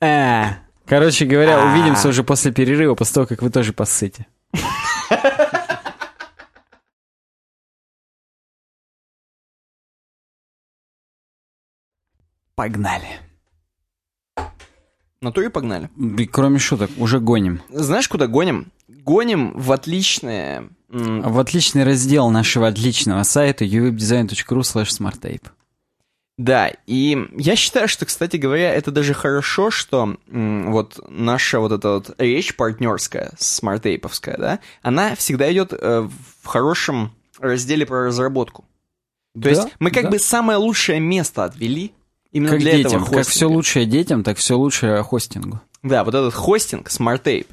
Speaker 2: Э. Короче говоря,
Speaker 1: А.
Speaker 2: увидимся уже после перерыва, после того, как вы тоже посыте. Погнали.
Speaker 1: Натуре погнали.
Speaker 2: И кроме шуток, уже гоним.
Speaker 1: Знаешь, куда гоним? Гоним в отличное...
Speaker 2: В отличный раздел нашего отличного сайта uwebdesign.ru slash smarttape.
Speaker 1: Да, и я считаю, что, кстати говоря, это даже хорошо, что вот наша вот эта вот речь партнерская, smart tape овская, да, она всегда идет э, в хорошем разделе про разработку. То
Speaker 2: Да,
Speaker 1: есть мы как
Speaker 2: да.
Speaker 1: бы самое лучшее место отвели именно
Speaker 2: Как
Speaker 1: для
Speaker 2: детям,
Speaker 1: этого
Speaker 2: как
Speaker 1: хостинга.
Speaker 2: все лучшее детям, так все лучшее хостингу.
Speaker 1: Да, вот этот хостинг SmartTape,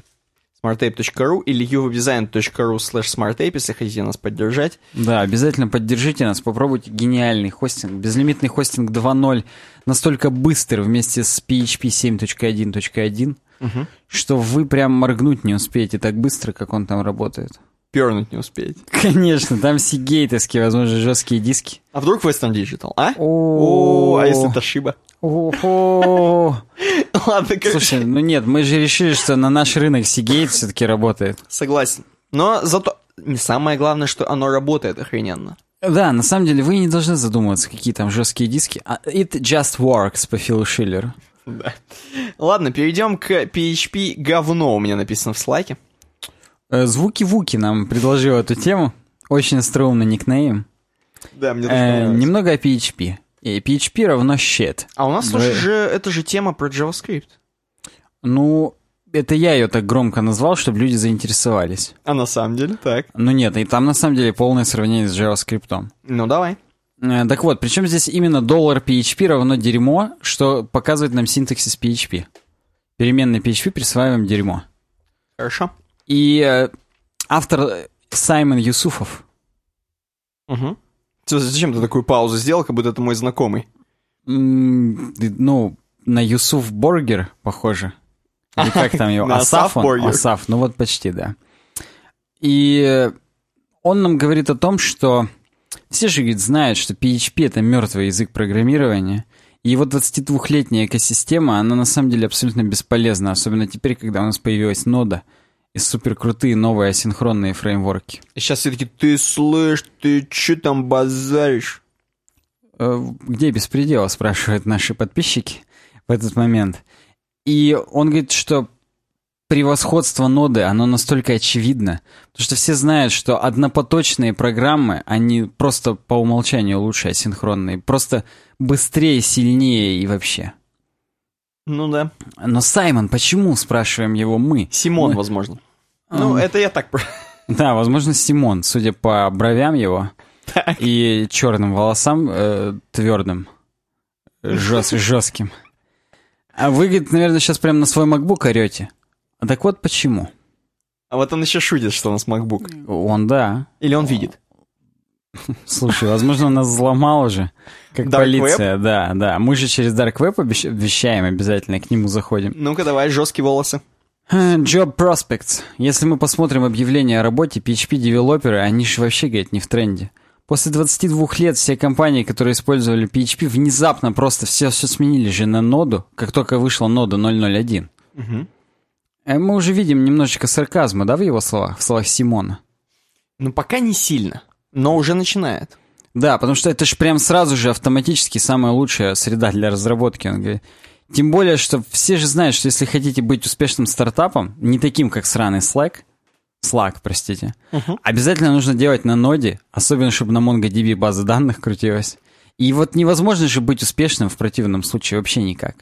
Speaker 1: smarttape.ru или uwebdesign.ru slash smarttape, если хотите нас поддержать.
Speaker 2: Да, обязательно поддержите нас, попробуйте гениальный хостинг. Безлимитный хостинг 2.0 настолько быстр вместе с PHP 7.1.1, что вы прям моргнуть не успеете так быстро, как он там работает.
Speaker 1: Пернуть не успеете.
Speaker 2: Конечно, там сигейтовские, возможно, жесткие диски.
Speaker 1: А вдруг Western Digital, а?
Speaker 2: О,
Speaker 1: а если Toshiba?
Speaker 2: Ого.
Speaker 1: Ладно, короче,
Speaker 2: Слушай, ну нет, мы же решили, что на наш рынок Seagate все-таки работает.
Speaker 1: согласен. Но зато не самое главное, что оно работает охрененно.
Speaker 2: Да, на самом деле вы не должны задумываться, какие там жесткие диски. А It just works по Филу Шиллеру.
Speaker 1: Да. Ладно, перейдем к PHP говно у меня написано в слайке.
Speaker 2: Э, Звуки-вуки нам предложил эту тему. Очень остроумный никнейм.
Speaker 1: Да, мне тоже
Speaker 2: Э, немного о PHP. И PHP равно shit.
Speaker 1: А у нас, слушай, же, это же тема про JavaScript.
Speaker 2: Ну, это я ее так громко назвал, чтобы люди заинтересовались.
Speaker 1: А на самом деле так.
Speaker 2: Ну нет, и там на самом деле полное сравнение с JavaScript.
Speaker 1: Ну, давай.
Speaker 2: Э, Так вот, причем здесь именно доллар PHP равно дерьмо, что показывает нам синтаксис PHP. Переменной PHP присваиваем дерьмо.
Speaker 1: Хорошо.
Speaker 2: И э, автор Саймон Юсуфов.
Speaker 1: Угу. Зачем ты такую паузу сделал, как будто это мой знакомый?
Speaker 2: М, Ну, на Юсуф Боргер похоже. Или как там его? Асаф он? Асаф, ну вот почти, да. И э, он нам говорит о том, что все же, говорит, знают, что PHP — это мертвый язык программирования, и его 22-летняя экосистема, она на самом деле абсолютно бесполезна, особенно теперь, когда у нас появилась нода и суперкрутые новые асинхронные фреймворки.
Speaker 1: И сейчас все таки ты слышь, ты че там базаришь?
Speaker 2: Э, Где беспредел, спрашивают наши подписчики в этот момент. И он говорит, что превосходство ноды, оно настолько очевидно, потому что все знают, что однопоточные программы, они просто по умолчанию лучше асинхронные, просто быстрее, сильнее и вообще.
Speaker 1: Ну да.
Speaker 2: Но Саймон, почему, спрашиваем его мы?
Speaker 1: Симон,
Speaker 2: Мы-
Speaker 1: возможно. Ну, это я так... про-
Speaker 2: Да, возможно, Симон, судя по бровям его и черным волосам э, твердым, жест, жестким. А вы, говорит, наверное, сейчас прямо на свой MacBook орете. А так вот почему.
Speaker 1: А вот он еще шутит, что у нас MacBook.
Speaker 2: Он, да.
Speaker 1: Или он видит.
Speaker 2: Слушай, возможно, он нас взломал уже, как
Speaker 1: Dark
Speaker 2: полиция. Да, да. Мы же через Dark Web обещ- вещаем обязательно, к нему заходим.
Speaker 1: Ну-ка, давай, жесткие волосы.
Speaker 2: Э, Job Prospects. Если мы посмотрим объявления о работе, PHP-девелоперы, они же вообще, говорит, не в тренде. После 22 лет все компании, которые использовали PHP, внезапно просто все, все сменили же на ноду, как только вышла нода 001.
Speaker 1: Мгм.
Speaker 2: Э, Мы уже видим немножечко сарказма, да, в его словах, в словах Симона?
Speaker 1: Ну, пока не сильно, но уже начинает.
Speaker 2: Да, потому что это же прям сразу же автоматически самая лучшая среда для разработки, он говорит. Тем более, что все же знают, что если хотите быть успешным стартапом, не таким, как сраный Slack, Slack, простите,
Speaker 1: Мгм.
Speaker 2: обязательно нужно делать на ноде, особенно, чтобы на MongoDB база данных крутилась. И вот невозможно же быть успешным в противном случае вообще никак.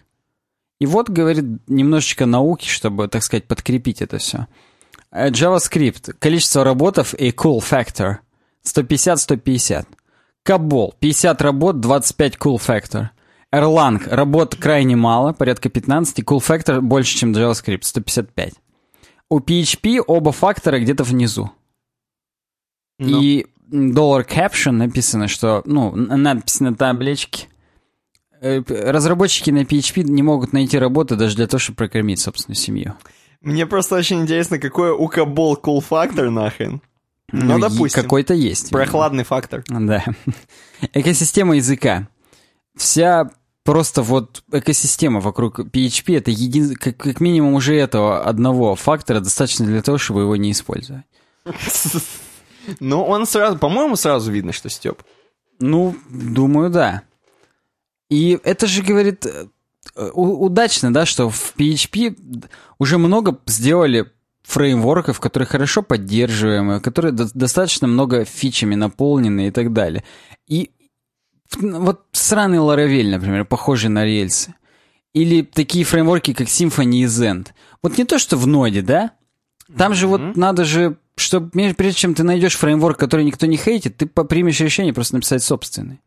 Speaker 2: И вот, говорит, немножечко науки, чтобы, так сказать, подкрепить это все. JavaScript. Количество работов и cool factor. 150-150. Кабол. 50 работ, 25 cool factor. Erlang. Работ крайне мало, порядка 15. Cool factor больше, чем JavaScript. 155. У PHP оба фактора где-то внизу.
Speaker 1: Ну.
Speaker 2: И доллар caption написано, что, ну, надпись на табличке. Э, Разработчики на PHP не могут найти работу даже для того, чтобы прокормить собственную семью.
Speaker 1: Мне просто очень интересно, какой у Кабол cool фактор нахрен. Ну,
Speaker 2: и
Speaker 1: допустим.
Speaker 2: Какой-то есть. видимо.
Speaker 1: Прохладный фактор.
Speaker 2: Да. Экосистема языка. Вся просто вот экосистема вокруг PHP, это един... как, как минимум уже этого одного фактора достаточно для того, чтобы его не использовать.
Speaker 1: Ну, он сразу, по-моему, сразу видно, что Степ.
Speaker 2: Ну, думаю, да. И это же, говорит, э, удачно, да, что в PHP уже много сделали фреймворков, которые хорошо поддерживаемые, которые до- достаточно много фичами наполнены и так далее. И вот сраный Laravel, например, похожий на рельсы. Или такие фреймворки, как Symfony и Zend. Вот не то, что в ноде, да? Там же вот надо же, чтобы прежде чем ты найдешь фреймворк, который никто не хейтит, ты примешь решение просто написать собственный.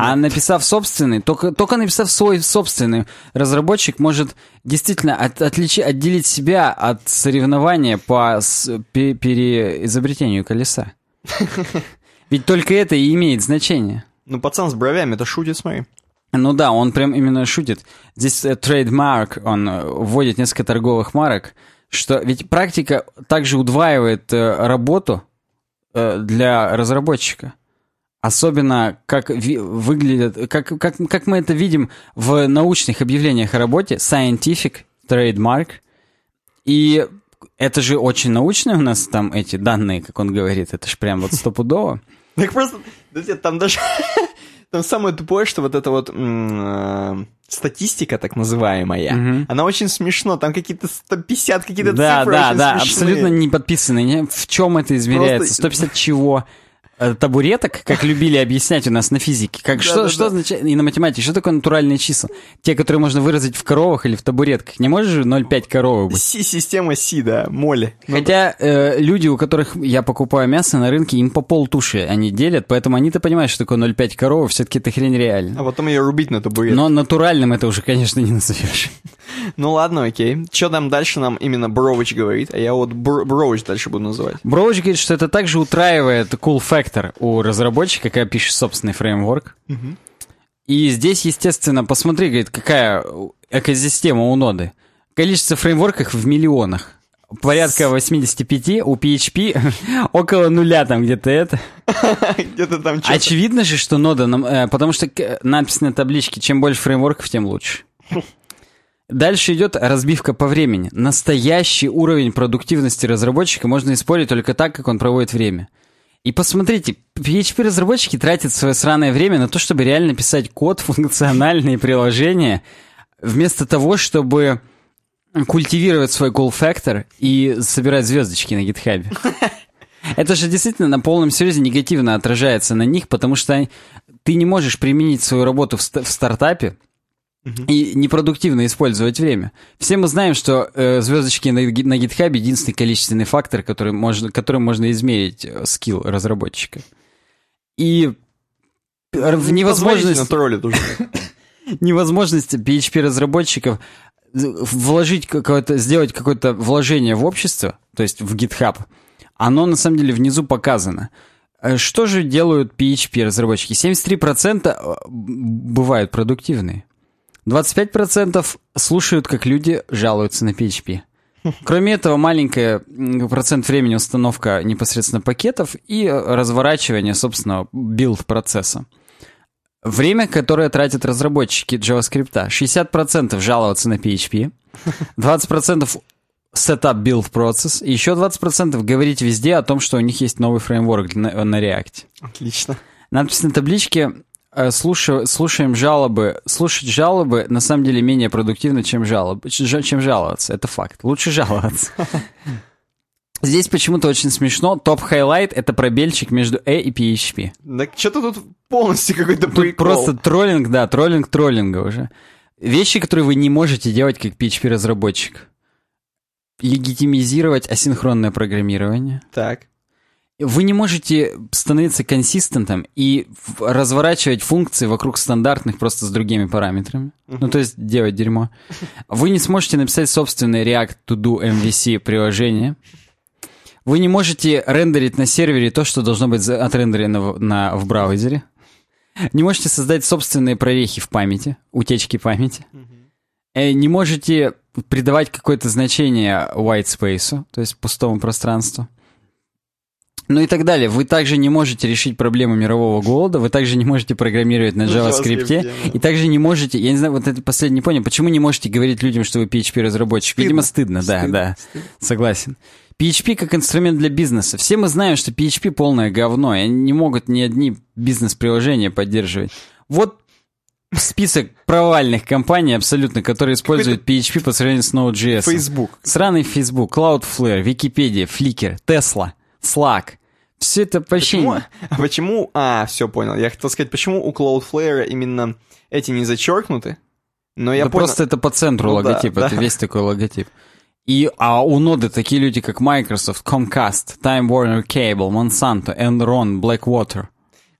Speaker 2: А написав собственный, только, только написав свой собственный, разработчик может действительно от, отличи- отделить себя от соревнования по с- пе- переизобретению колеса. Ведь только это и имеет значение.
Speaker 1: Ну, пацан с бровями, это шутит, смотри.
Speaker 2: Ну да, он прям именно шутит. Здесь э, трейдмарк, он э, вводит несколько торговых марок, что ведь практика также удваивает э, работу для разработчика. особенно как выглядят, как, как, как мы это видим в научных объявлениях о работе, scientific, trademark, и это же очень научные у нас там эти данные, как он говорит, это же прям вот стопудово.
Speaker 1: Так просто, подожди, там даже, там самое тупое, что вот эта вот м, э, статистика, так называемая,
Speaker 2: Мгм.
Speaker 1: она очень смешно, там какие-то 150, какие-то
Speaker 2: Да,
Speaker 1: цифры
Speaker 2: да, да,
Speaker 1: смешные.
Speaker 2: абсолютно не подписаны. В чем это измеряется?
Speaker 1: Просто-
Speaker 2: 150 чего? Э, Табуреток, как любили объяснять у нас на физике. Как, что,
Speaker 1: Да-да-да.
Speaker 2: что означает, и на математике, что такое натуральные числа? Те, которые можно выразить в коровах или в табуретках. Не можешь же 0,5 коровы быть?
Speaker 1: Си-система Си, да, моли. Ну,
Speaker 2: Хотя э, люди, у которых я покупаю мясо на рынке, им по полтуши они делят, поэтому они-то понимают, что такое 0,5 коровы, все-таки это хрень реально.
Speaker 1: А потом ее рубить на табурет.
Speaker 2: Но натуральным это уже, конечно, не назовешь.
Speaker 1: Ну ладно, окей. Что там дальше нам именно Брович говорит? А я вот Бр- Брович дальше буду называть.
Speaker 2: Броуч говорит, что это также утраивает cool factor у разработчика, когда пишет собственный фреймворк. И здесь, естественно, посмотри, говорит, какая экосистема у ноды. Количество фреймворков в миллионах. Порядка 85, у PHP около нуля там где-то это.
Speaker 1: Где-то там что
Speaker 2: Очевидно же, что нода, э, потому что написано на табличке, чем больше фреймворков, тем лучше. Дальше идет разбивка по времени. Настоящий уровень продуктивности разработчика можно использовать только так, как он проводит время. И посмотрите, PHP-разработчики тратят свое сраное время на то, чтобы реально писать код, функциональные приложения, вместо того, чтобы культивировать свой goal factor и собирать звездочки на гитхабе. Это же действительно на полном серьезе негативно отражается на них, потому что ты не можешь применить свою работу в, ста- в стартапе и непродуктивно использовать время. Все мы знаем, что э, звездочки на, на GitHub единственный количественный фактор, который можно, которым можно измерить э, скилл разработчика. И в невозможность, невозможность PHP-разработчиков вложить какое-то, сделать какое-то вложение в общество, то есть в GitHub, оно на самом деле внизу показано. Э, Что же делают PHP-разработчики? 73% э, бывают продуктивные. 25% слушают, как люди жалуются на PHP. Кроме этого, маленький процент времени установка непосредственно пакетов и э, разворачивание, собственно, build-процесса. Время, которое тратят разработчики JavaScript. 60% жаловаться на PHP, 20% setup build процесс, и еще 20% говорить везде о том, что у них есть новый фреймворк на, на React.
Speaker 1: Отлично.
Speaker 2: Надпись на табличке э, слуша- слушаем жалобы. Слушать жалобы на самом деле менее продуктивно, чем, жалобы, ч- чем жаловаться. Это факт. Лучше жаловаться. Здесь почему-то очень смешно. Top highlight — это пробельчик между E и PHP.
Speaker 1: Так что-то тут полностью какой-то
Speaker 2: Тут
Speaker 1: прикол.
Speaker 2: просто троллинг, да, троллинг троллинга уже. Вещи, которые вы не можете делать как PHP-разработчик. Легитимизировать асинхронное программирование.
Speaker 1: Так.
Speaker 2: Вы не можете становиться консистентом и разворачивать функции вокруг стандартных просто с другими параметрами. Ну, то есть делать дерьмо. Вы не сможете написать собственное React To Do MVC приложение. Вы не можете рендерить на сервере то, что должно быть отрендерено в, на, в браузере. Не можете создать собственные прорехи в памяти, утечки памяти. Э, Не можете придавать какое-то значение white space, то есть пустому пространству. Ну и так далее. Вы также не можете решить проблему мирового голода, вы также не можете программировать на JavaScript,
Speaker 1: JavaScript, да.
Speaker 2: и также не можете, я не знаю, вот это последний не понял, почему не можете говорить людям, что вы PHP-разработчик? Видимо, стыдно, да,
Speaker 1: Стыдно,
Speaker 2: да, согласен. PHP как инструмент для бизнеса. Все мы знаем, что PHP полное говно, и они не могут ни одни бизнес-приложения поддерживать. Вот список провальных компаний абсолютно, которые используют PHP по сравнению с Node.js.
Speaker 1: Facebook.
Speaker 2: Сраный Facebook, Cloudflare, Википедия, Flickr, Tesla, Slack. Все это вообще...
Speaker 1: Почему? А почему? А, все понял. Я хотел сказать, почему у Cloudflare именно эти не зачеркнуты? Но я
Speaker 2: Да
Speaker 1: понял.
Speaker 2: просто это по центру
Speaker 1: Ну да,
Speaker 2: логотип, это
Speaker 1: да.
Speaker 2: весь такой логотип. И, а у ноды такие люди, как Microsoft, Comcast, Time Warner Cable, Monsanto, Enron, Blackwater.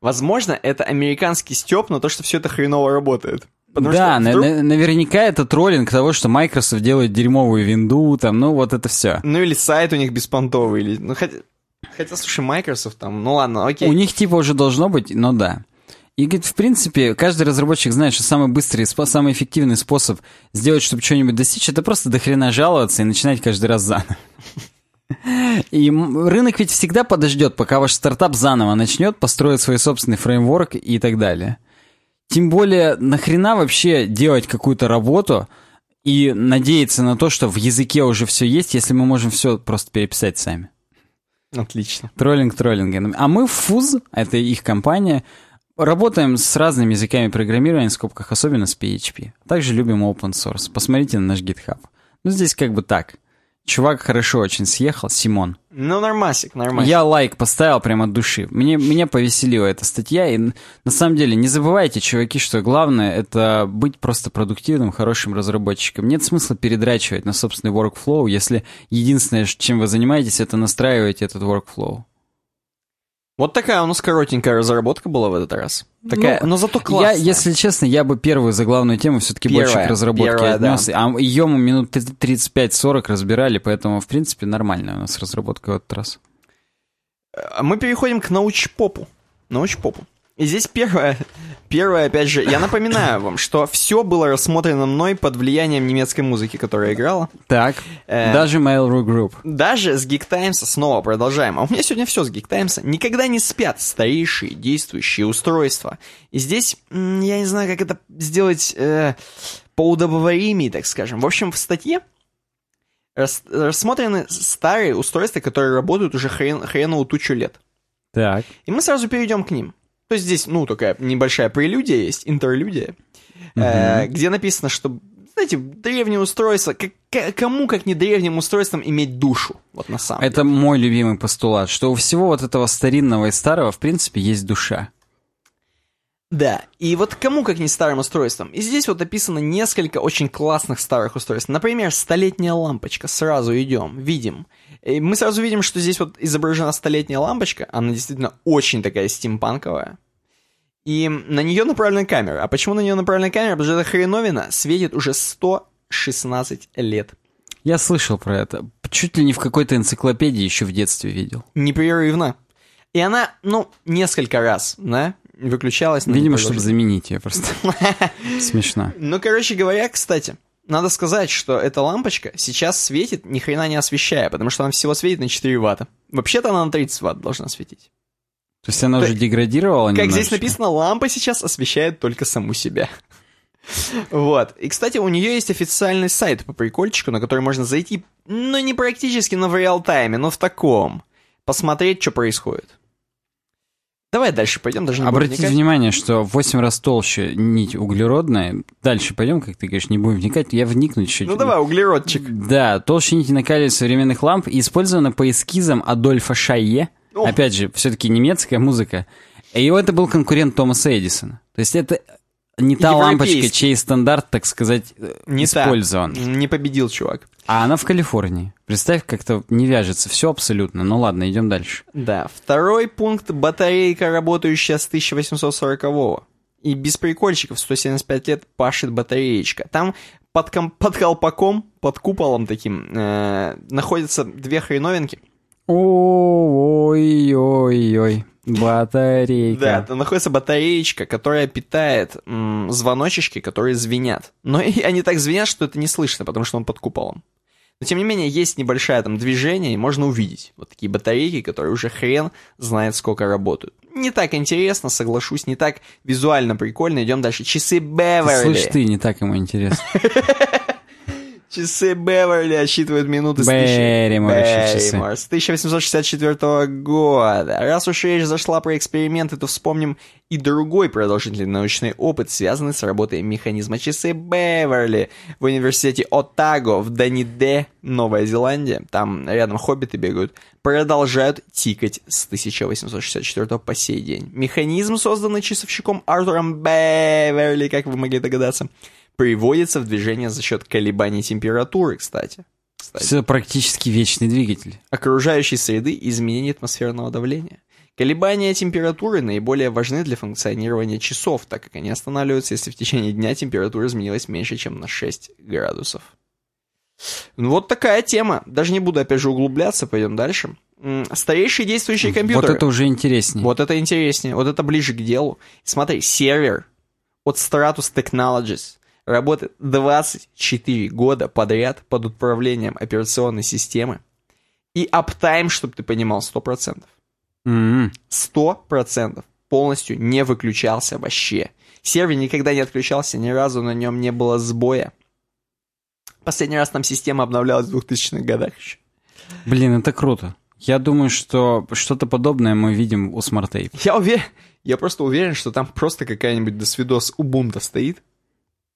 Speaker 1: Возможно, это американский степ на то, что все это хреново работает. Потому
Speaker 2: да,
Speaker 1: что вдруг-
Speaker 2: на- наверняка это троллинг того, что Microsoft делает дерьмовую винду, там, ну вот это все.
Speaker 1: Ну или сайт у них беспонтовый, или... Ну хотя... Хотя, слушай, Microsoft там, ну ладно, окей.
Speaker 2: У них типа уже должно быть, но да. И говорит, в принципе, каждый разработчик знает, что самый быстрый, самый эффективный способ сделать, чтобы что-нибудь достичь, это просто до хрена жаловаться и начинать каждый раз заново. И рынок ведь всегда подождет, пока ваш стартап заново начнет, построить свой собственный фреймворк и так далее. Тем более, нахрена вообще делать какую-то работу и надеяться на то, что в языке уже все есть, если мы можем все просто переписать сами.
Speaker 1: Отлично.
Speaker 2: Троллинг троллингом. А мы в ФУЗ, это их компания, работаем с разными языками программирования, в скобках, особенно с PHP. Также любим open source. Посмотрите на наш GitHub. Ну, здесь как бы так. Чувак хорошо очень съехал, Симон.
Speaker 1: Ну, нормасик, нормасик.
Speaker 2: Я лайк поставил прямо от души. Мне, меня повеселила эта статья. И на самом деле, не забывайте, чуваки, что главное это быть просто продуктивным, хорошим разработчиком. Нет смысла передрачивать на собственный workflow, если единственное, чем вы занимаетесь, это настраивать этот workflow.
Speaker 1: Вот такая у нас коротенькая разработка была в этот раз. Такая, ну, но зато классная.
Speaker 2: Я, если честно, я бы первую за главную тему все-таки больше к разработке первая, отнес. Да. А ее мы минут 35-40 разбирали, поэтому, в принципе, нормальная у нас разработка в этот раз.
Speaker 1: Мы переходим к научпопу. Научпопу. И здесь первое, первое, опять же, я напоминаю вам, что все было рассмотрено мной под влиянием немецкой музыки, которая играла.
Speaker 2: Так, э, даже Mail.ru Group.
Speaker 1: Даже с Geek Times снова продолжаем. А у меня сегодня все с Geek Times. Никогда не спят старейшие действующие устройства. И здесь, я не знаю, как это сделать э, поудобоваримее, так скажем. В общем, в статье рассмотрены старые устройства, которые работают уже хрен, хреновую тучу лет.
Speaker 2: Так.
Speaker 1: И мы сразу перейдем к ним. То есть здесь, ну, такая небольшая прелюдия есть, интерлюдия, угу. э, где написано, что, знаете, древние устройства, как, кому, как не древним устройствам, иметь душу, вот на самом
Speaker 2: Это
Speaker 1: деле.
Speaker 2: мой любимый постулат, что у всего вот этого старинного и старого, в принципе, есть душа.
Speaker 1: Да, и вот кому как не старым устройствам. И здесь вот описано несколько очень классных старых устройств. Например, столетняя лампочка. Сразу идем, видим. И мы сразу видим, что здесь вот изображена столетняя лампочка. Она действительно очень такая стимпанковая. И на нее направлена камера. А почему на нее направлена камера? Потому что эта хреновина светит уже 116 лет.
Speaker 2: Я слышал про это. Чуть ли не в какой-то энциклопедии еще в детстве видел.
Speaker 1: Непрерывно. И она, ну, несколько раз, да, выключалась.
Speaker 2: Видимо, чтобы заменить ее просто. Смешно.
Speaker 1: Ну, короче говоря, кстати, надо сказать, что эта лампочка сейчас светит, ни хрена не освещая, потому что она всего светит на 4 ватта. Вообще-то она на 30 ватт должна светить.
Speaker 2: То есть она То, уже деградировала
Speaker 1: Как немножечко? здесь написано, лампа сейчас освещает только саму себя. Вот. И, кстати, у нее есть официальный сайт по прикольчику, на который можно зайти, ну, не практически, но в реал-тайме, но в таком. Посмотреть, что происходит. Давай дальше пойдем, даже не
Speaker 2: Обратите
Speaker 1: вникать.
Speaker 2: внимание, что в 8 раз толще нить углеродная. Дальше пойдем, как ты говоришь, не будем вникать. Я вникну чуть-чуть.
Speaker 1: Ну давай, углеродчик.
Speaker 2: Да, толще нити накаливания современных ламп использована по эскизам Адольфа Шайе. Опять же, все-таки немецкая музыка. И это был конкурент Томаса Эдисона. То есть это не та лампочка, чей стандарт, так сказать, не использован. Та.
Speaker 1: Не победил чувак.
Speaker 2: А она в Калифорнии. Представь, как-то не вяжется все абсолютно. Ну ладно, идем дальше.
Speaker 1: Да, второй пункт — батарейка, работающая с 1840-го. И без прикольчиков 175 лет пашет батареечка. Там под, ком- под колпаком, под куполом таким, э- находятся две хреновинки.
Speaker 2: Ой-ой-ой. Батарейка.
Speaker 1: Да, там находится батареечка, которая питает м- звоночечки, которые звенят. Но и они так звенят, что это не слышно, потому что он под куполом. Но тем не менее, есть небольшое там движение, и можно увидеть вот такие батарейки, которые уже хрен знает сколько работают. Не так интересно, соглашусь, не так визуально прикольно. Идем дальше. Часы Беверли.
Speaker 2: Слышь, ты, не так ему интересно.
Speaker 1: Часы Беверли отсчитывают минуты с, с 1864 года. Раз уж речь зашла про эксперименты, то вспомним и другой продолжительный научный опыт, связанный с работой механизма часы Беверли в университете Отаго в Даниде, Новая Зеландия. Там рядом хоббиты бегают. Продолжают тикать с 1864 по сей день. Механизм, созданный часовщиком Артуром Беверли, как вы могли догадаться, приводится в движение за счет колебаний температуры, кстати. кстати.
Speaker 2: Все практически вечный двигатель.
Speaker 1: Окружающей среды и изменения атмосферного давления. Колебания температуры наиболее важны для функционирования часов, так как они останавливаются, если в течение дня температура изменилась меньше, чем на 6 градусов. Ну вот такая тема. Даже не буду опять же углубляться, пойдем дальше. Старейшие действующие компьютеры.
Speaker 2: Вот это уже интереснее.
Speaker 1: Вот это интереснее, вот это ближе к делу. Смотри, сервер от Stratus Technologies работает 24 года подряд под управлением операционной системы И аптайм, чтобы ты понимал, 100%.
Speaker 2: М-м.
Speaker 1: 100% полностью не выключался вообще. Сервер никогда не отключался, ни разу на нем не было сбоя. Последний раз там система обновлялась в 2000-х годах еще.
Speaker 2: Блин, это круто. Я думаю, что что-то подобное мы видим у Smart Tape.
Speaker 1: Я уверен, я просто уверен, что там просто какая-нибудь досвидос Ubuntu стоит,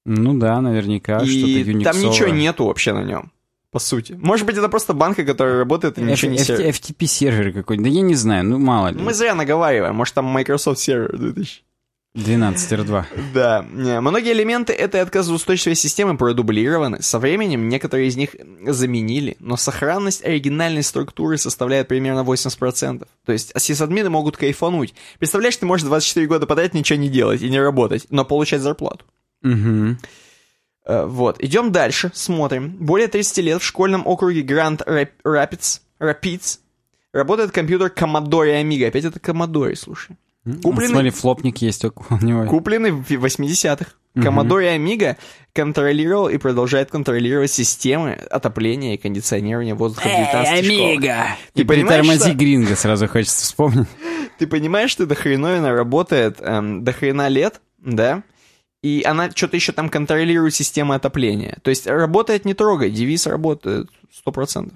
Speaker 2: Ну да, наверняка,
Speaker 1: и там ничего нету вообще на нем, по сути. Может быть, это просто банка, которая работает, и ничего не сервер.
Speaker 2: FTP сервер какой-нибудь. Да я не знаю, ну мало ли.
Speaker 1: Мы зря наговариваем, может, там Microsoft сервер 2000.
Speaker 2: 12.2.
Speaker 1: Да, многие элементы этой отказоустойчивой системы продублированы. Со временем некоторые из них заменили, но сохранность оригинальной структуры составляет примерно 80%. То есть сисадмины могут кайфануть. Представляешь, ты можешь 24 года подряд ничего не делать и не работать, но получать зарплату.
Speaker 2: Угу.
Speaker 1: Вот, идем дальше, смотрим. Более 30 лет в школьном округе Гранд Rapids, Rapids работает компьютер Commodore Amiga. Опять это Commodore, слушай. Купленный-
Speaker 2: Смотри, флопник есть у него.
Speaker 1: Купленный в 80-х. Commodore Amiga контролировал и продолжает контролировать системы отопления и кондиционирования воздуха в 19 школах.
Speaker 2: И
Speaker 1: Ты понимаешь,
Speaker 2: притормози
Speaker 1: что-
Speaker 2: Гринго, сразу хочется вспомнить.
Speaker 1: Ты понимаешь, что эта хреновина работает эм, до хрена лет, да? И она что-то еще там контролирует систему отопления. То есть работает не трогай, девиз работает 100%.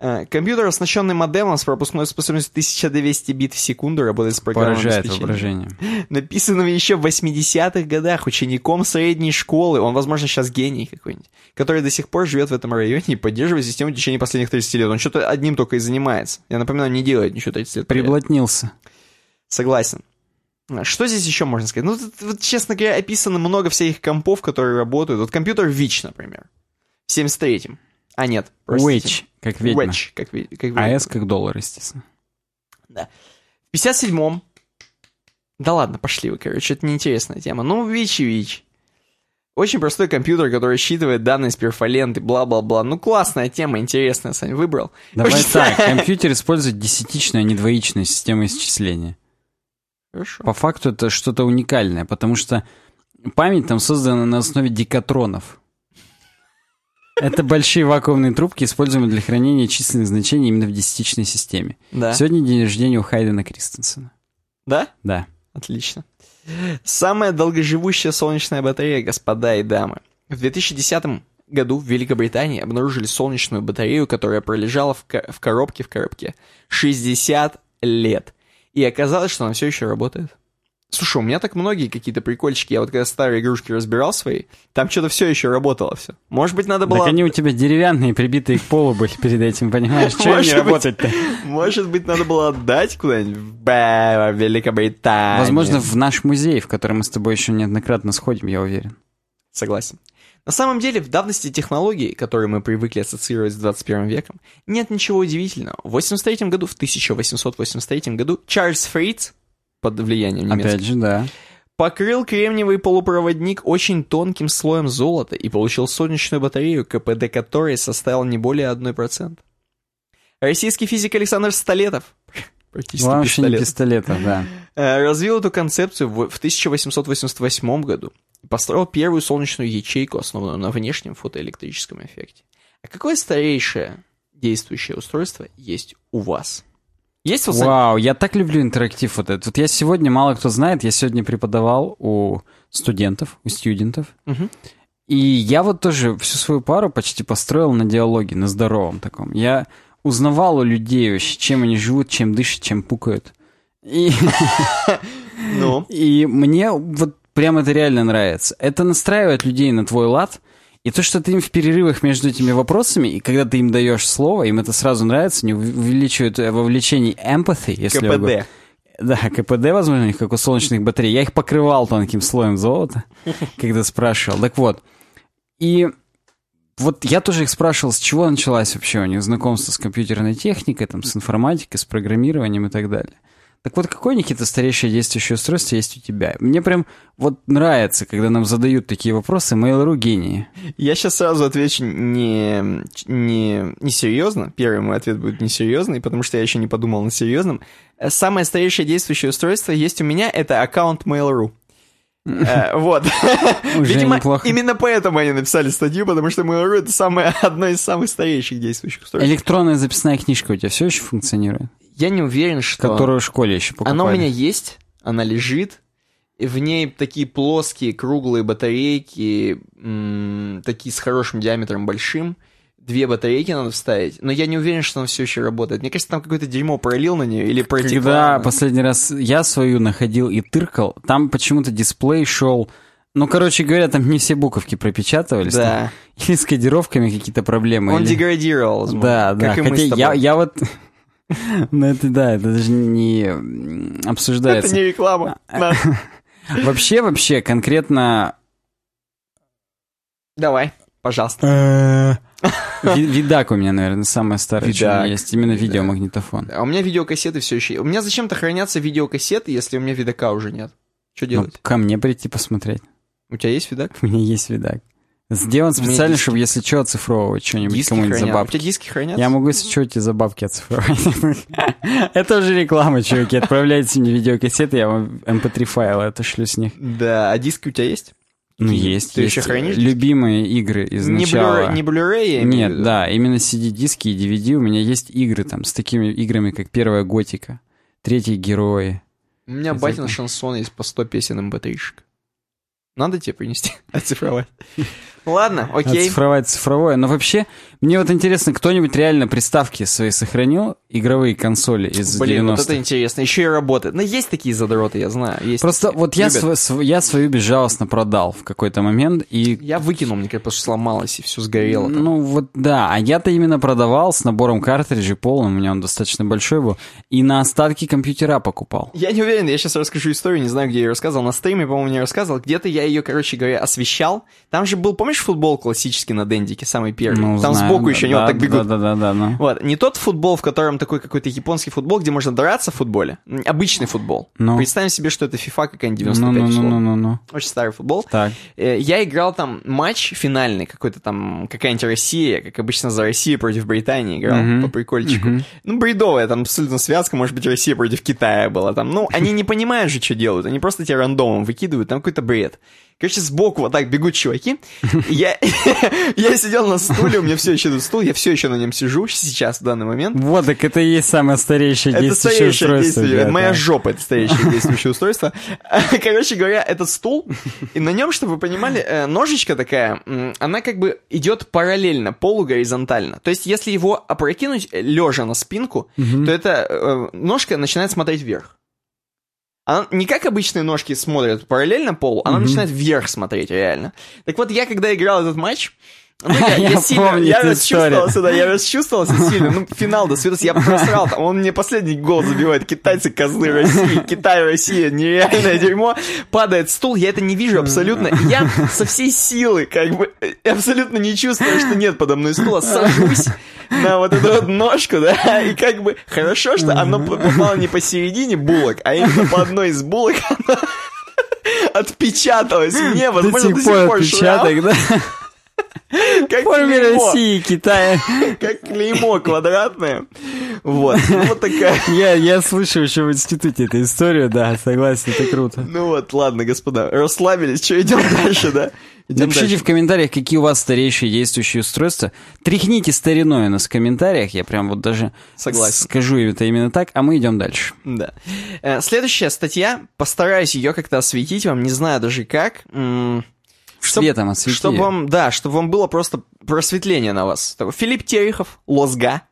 Speaker 1: Э, Компьютер, оснащенный модемом с пропускной способностью 1200 бит в секунду, работает с программным
Speaker 2: Поражает
Speaker 1: обеспечением.
Speaker 2: воображение.
Speaker 1: написанного еще в 80-х годах учеником средней школы, он, возможно, сейчас гений какой-нибудь, который до сих пор живет в этом районе и поддерживает систему в течение последних 30 лет. Он что-то одним только и занимается. Я напоминаю, не делает ничего 30 лет.
Speaker 2: Приблотнился.
Speaker 1: Согласен. А Что здесь еще можно сказать? Ну, тут, вот, честно говоря, описано много всяких компов, которые работают. Вот компьютер Вич, например, в 73-м. А, нет, простите.
Speaker 2: Wedge, как ведьма.
Speaker 1: Wedge, как, как ведьма.
Speaker 2: А S как доллар, естественно.
Speaker 1: В 57-м. Да ладно, пошли вы, короче, это неинтересная тема. Ну, ВИЧ и ВИЧ. Очень простой компьютер, который считывает данные с перфоленты, бла-бла-бла. Ну, классная тема, интересная, Сань, выбрал.
Speaker 2: Давай
Speaker 1: Очень-
Speaker 2: так, компьютер использует десятичную, а не двоичную систему исчисления.
Speaker 1: Хорошо.
Speaker 2: По факту это что-то уникальное, потому что память там создана на основе декатронов. Это большие вакуумные трубки, используемые для хранения численных значений именно в десятичной системе.
Speaker 1: Да.
Speaker 2: Сегодня день рождения у Хайдена Кристенсена.
Speaker 1: Да?
Speaker 2: Да.
Speaker 1: Отлично. Самая долгоживущая солнечная батарея, господа и дамы. В 2010 году в Великобритании обнаружили солнечную батарею, которая пролежала в, ко- в коробке в коробке 60 лет. И оказалось, что она все еще работает. Слушай, у меня так многие какие-то прикольчики. Я вот когда старые игрушки разбирал свои, там что-то все еще работало все. Может быть, надо было...
Speaker 2: Так они у тебя деревянные, прибитые к полу были перед этим, понимаешь? Что
Speaker 1: быть.
Speaker 2: работать-то?
Speaker 1: Может быть, надо было отдать куда-нибудь в Великобританию.
Speaker 2: Возможно, в наш музей, в который мы с тобой еще неоднократно сходим, я уверен.
Speaker 1: Согласен. На самом деле, в давности технологий, которые мы привыкли ассоциировать с 21 веком, нет ничего удивительного. В 83 году, в 1883 году, Чарльз Фриц, под влиянием немецкого,
Speaker 2: Опять же, да.
Speaker 1: покрыл кремниевый полупроводник очень тонким слоем золота и получил солнечную батарею, КПД которой составил не более 1%. Российский физик Александр Столетов, практически
Speaker 2: не
Speaker 1: пистолет,
Speaker 2: пистолета, да.
Speaker 1: Э, развил эту концепцию в в 1888 году построил первую солнечную ячейку, основанную на внешнем фотоэлектрическом эффекте. А какое старейшее действующее устройство есть у вас? Есть у вас?
Speaker 2: Вау, я так люблю интерактив вот этот. Вот я сегодня, мало кто знает, я сегодня преподавал у студентов, у студентов.
Speaker 1: Мгм.
Speaker 2: И я вот тоже всю свою пару почти построил на диалоге, на здоровом таком. Я узнавал у людей вообще, чем они живут, чем дышат, чем пукают. И,
Speaker 1: Ну,
Speaker 2: и мне вот прям это реально нравится. Это настраивает людей на твой лад, и то, что ты им в перерывах между этими вопросами, и когда ты им даешь слово, им это сразу нравится, не увеличивает э, вовлечение empathy, если
Speaker 1: КПД.
Speaker 2: да, КПД, возможно, у них как у солнечных батарей. Я их покрывал тонким слоем золота, когда спрашивал. Так вот, и вот я тоже их спрашивал, с чего началась вообще у них знакомство с компьютерной техникой, там, с информатикой, с программированием и так далее. Так вот, какое, Никита, старейшее действующее устройство есть у тебя? Мне прям вот нравится, когда нам задают такие вопросы, Mail.ru гении.
Speaker 1: Я сейчас сразу отвечу не, не, не серьезно. Первый мой ответ будет несерьезный, потому что я еще не подумал на серьезном. Э, Самое старейшее действующее устройство есть у меня, это аккаунт Mail.ru. Э, Вот. Видимо, именно поэтому они написали статью, потому что Mail.ru это самое, одно из самых старейших действующих устройств.
Speaker 2: Электронная записная книжка у тебя все еще функционирует?
Speaker 1: Я не уверен, что...
Speaker 2: Которую в школе еще покупали.
Speaker 1: Она у меня есть, она лежит, и в ней такие плоские круглые батарейки, м, такие с хорошим диаметром большим. Две батарейки надо вставить, но я не уверен, что она все еще работает. Мне кажется, там какое-то дерьмо пролил на нее или протекло.
Speaker 2: Когда последний раз я свою находил и тыркал, там почему-то дисплей шел... Ну, короче говоря, там не все буковки пропечатывались.
Speaker 1: Да.
Speaker 2: там Или с кодировками какие-то проблемы.
Speaker 1: Он
Speaker 2: или-
Speaker 1: деградировал,
Speaker 2: Да, да.
Speaker 1: как и мы
Speaker 2: Хотя
Speaker 1: с тобой.
Speaker 2: я, я вот... Ну, это да, это даже не обсуждается.
Speaker 1: Это не реклама. Да.
Speaker 2: Вообще, вообще, конкретно...
Speaker 1: Давай, пожалуйста.
Speaker 2: Ви- Видак у меня, наверное, самое старое, что у меня
Speaker 1: Видак.
Speaker 2: есть. Именно видеомагнитофон.
Speaker 1: А у меня видеокассеты все еще... У меня зачем-то хранятся видеокассеты, если у меня видака уже нет? Что
Speaker 2: Ну,
Speaker 1: делать?
Speaker 2: ко мне прийти посмотреть.
Speaker 1: У тебя есть видак?
Speaker 2: У меня есть видак. Сделан специально, чтобы, если что, оцифровывать что-нибудь кому-нибудь за
Speaker 1: хранятся. У
Speaker 2: бабки.
Speaker 1: тебя диски хранятся?
Speaker 2: Я могу, если что, эти за бабки оцифровать. Это уже реклама, чуваки. Отправляйте мне видеокассеты, я вам mp3 файлы отошлю с них.
Speaker 1: Да, а диски у тебя есть?
Speaker 2: Ну, есть.
Speaker 1: Ты
Speaker 2: есть
Speaker 1: еще хранишь?
Speaker 2: Любимые игры из
Speaker 1: Не
Speaker 2: начала.
Speaker 1: Blu-ray, не
Speaker 2: Нет,
Speaker 1: виду.
Speaker 2: да, именно CD-диски и DVD. У меня есть игры там с такими играми, как первая Готика, третьи герои.
Speaker 1: У меня
Speaker 2: это.
Speaker 1: шансон есть по 100 песен mp3-шек. Надо тебе принести? Оцифровать. Ладно, окей.
Speaker 2: Оцифровать цифровое. Но вообще, мне вот интересно, кто-нибудь реально приставки свои сохранил? Игровые консоли из
Speaker 1: Блин,
Speaker 2: 90-х?
Speaker 1: вот это интересно. Еще и работает. Но есть такие задроты, я знаю. Есть
Speaker 2: Просто
Speaker 1: такие.
Speaker 2: вот я,
Speaker 1: Любят.
Speaker 2: св- св- я свою безжалостно продал в какой-то момент, и
Speaker 1: Я выкинул, мне кажется, потому что сломалось и все сгорело. там.
Speaker 2: Ну вот да, а я-то именно продавал с набором картриджей полным, у меня он достаточно большой был, и на остатки компьютера покупал.
Speaker 1: Я не уверен, я сейчас расскажу историю, не знаю, где я ее рассказывал. На стриме, по-моему, не рассказывал. Где-то я ее, короче говоря, освещал. Там же был, помнишь, футбол классический на Дендике, самый первый?
Speaker 2: Ну,
Speaker 1: Там
Speaker 2: знаю,
Speaker 1: сбоку
Speaker 2: да,
Speaker 1: еще у него
Speaker 2: да,
Speaker 1: так бегут.
Speaker 2: Да, да, да, да, ну.
Speaker 1: Вот, не тот футбол, в котором такой какой-то японский футбол, где можно драться в футболе. Обычный футбол.
Speaker 2: Ну.
Speaker 1: Представим себе, что это FIFA какая-нибудь
Speaker 2: Ну,
Speaker 1: 95
Speaker 2: ну, ну, ну, ну, ну.
Speaker 1: Очень старый футбол.
Speaker 2: Так.
Speaker 1: Э, Я играл там матч финальный, какой-то там, какая-нибудь Россия, как обычно за Россию против Британии играл,
Speaker 2: Мгм.
Speaker 1: по прикольчику. Ну, бредовая, там абсолютно связка, может быть, Россия против Китая была там. Ну, они не понимают же, что делают, они просто тебя рандомом выкидывают, там какой-то бред. Короче, сбоку вот так бегут чуваки. Я, я сидел на стуле, у меня все еще тут стул, я все еще на нем сижу сейчас, в данный момент.
Speaker 2: Вот, так это и есть самое старейшее
Speaker 1: Это
Speaker 2: действующее
Speaker 1: старейшее
Speaker 2: устройство.
Speaker 1: действие.
Speaker 2: да,
Speaker 1: Моя жопа это старейшее действующее устройство. Короче говоря, этот стул, и на нем, чтобы вы понимали, э, ножичка такая, она как бы идет параллельно, полугоризонтально. То есть, если его опрокинуть лежа на спинку, то эта э, ножка начинает смотреть вверх. Она не как обычные ножки смотрят параллельно полу, она начинает вверх смотреть, реально. Так вот, я когда играл этот матч, ну, я, я
Speaker 2: Я
Speaker 1: сильно,
Speaker 2: помню
Speaker 1: я расчувствовался, да, я расчувствовался сильно. Ну, финал до Светос, я просрал там, он мне последний гол забивает. Китайцы, козлы России, Китай, Россия, нереальное дерьмо. Падает стул, я это не вижу абсолютно. И я со всей силы, как бы, э, абсолютно не чувствую, что нет подо мной стула, сажусь на вот эту вот ножку, да, и как бы хорошо, что оно попало не посередине булок, а именно по одной из булок оно отпечаталось мне,
Speaker 2: До
Speaker 1: возможно,
Speaker 2: сих
Speaker 1: до
Speaker 2: пор
Speaker 1: сих пор шрам,
Speaker 2: отпечаток, да?
Speaker 1: Как
Speaker 2: форме
Speaker 1: клеймо.
Speaker 2: России, Китая.
Speaker 1: Как клеймо квадратное. Вот. Ну, вот такая.
Speaker 2: Я, я слышал еще в институте эту историю, да, согласен, это круто.
Speaker 1: Ну вот, ладно, господа, расслабились, что идем дальше, да? Идем
Speaker 2: Напишите
Speaker 1: дальше.
Speaker 2: в комментариях, какие у вас старейшие действующие устройства. Тряхните стариной у нас в комментариях, я прям вот даже
Speaker 1: Согласен.
Speaker 2: скажу это именно так, а мы идем дальше.
Speaker 1: Да. Э, Следующая статья, постараюсь ее как-то осветить вам, не знаю даже как. Чтоб-
Speaker 2: Светом освети.
Speaker 1: Чтобы вам, да, чтобы вам было просто просветление на вас. Филипп Терехов, Лозга.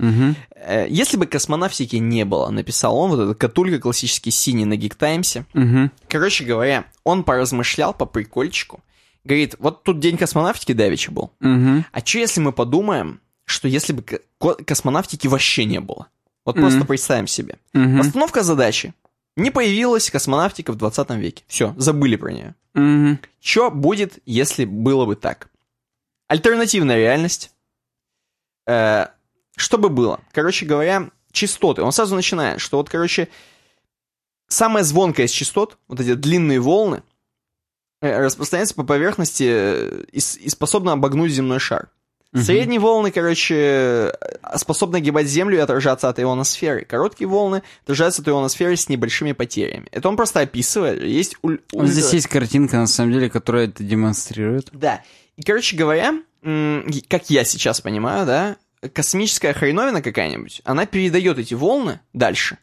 Speaker 1: Э, Если бы космонавтики не было, написал он, вот этот Катулька классический синий на Geek Таймсе.
Speaker 2: Мгм.
Speaker 1: Короче говоря, он поразмышлял по прикольчику. Говорит, вот тут день космонавтики давеча был.
Speaker 2: Мгм.
Speaker 1: А что если мы подумаем, что если бы ко- ко- космонавтики вообще не было? Вот
Speaker 2: Мгм.
Speaker 1: просто представим себе.
Speaker 2: Мгм.
Speaker 1: Постановка задачи. Не появилась космонавтика в 20 веке. Все, забыли про нее.
Speaker 2: Мгм.
Speaker 1: Что будет, если было бы так? Альтернативная реальность. Э, что бы было? Короче говоря, частоты. Он сразу начинает, что вот, короче, самая звонкая из частот, вот эти длинные волны, э, распространяется по поверхности э, и, и способна обогнуть земной шар. Средние волны, короче, способны огибать Землю и отражаться от ионосферы. Короткие волны отражаются от ионосферы с небольшими потерями. Это он просто описывает. Есть уль-
Speaker 2: Вот здесь есть картинка, на самом деле, которая это демонстрирует.
Speaker 1: Да. И, короче говоря, как я сейчас понимаю, да, космическая хреновина какая-нибудь, она передает эти волны дальше.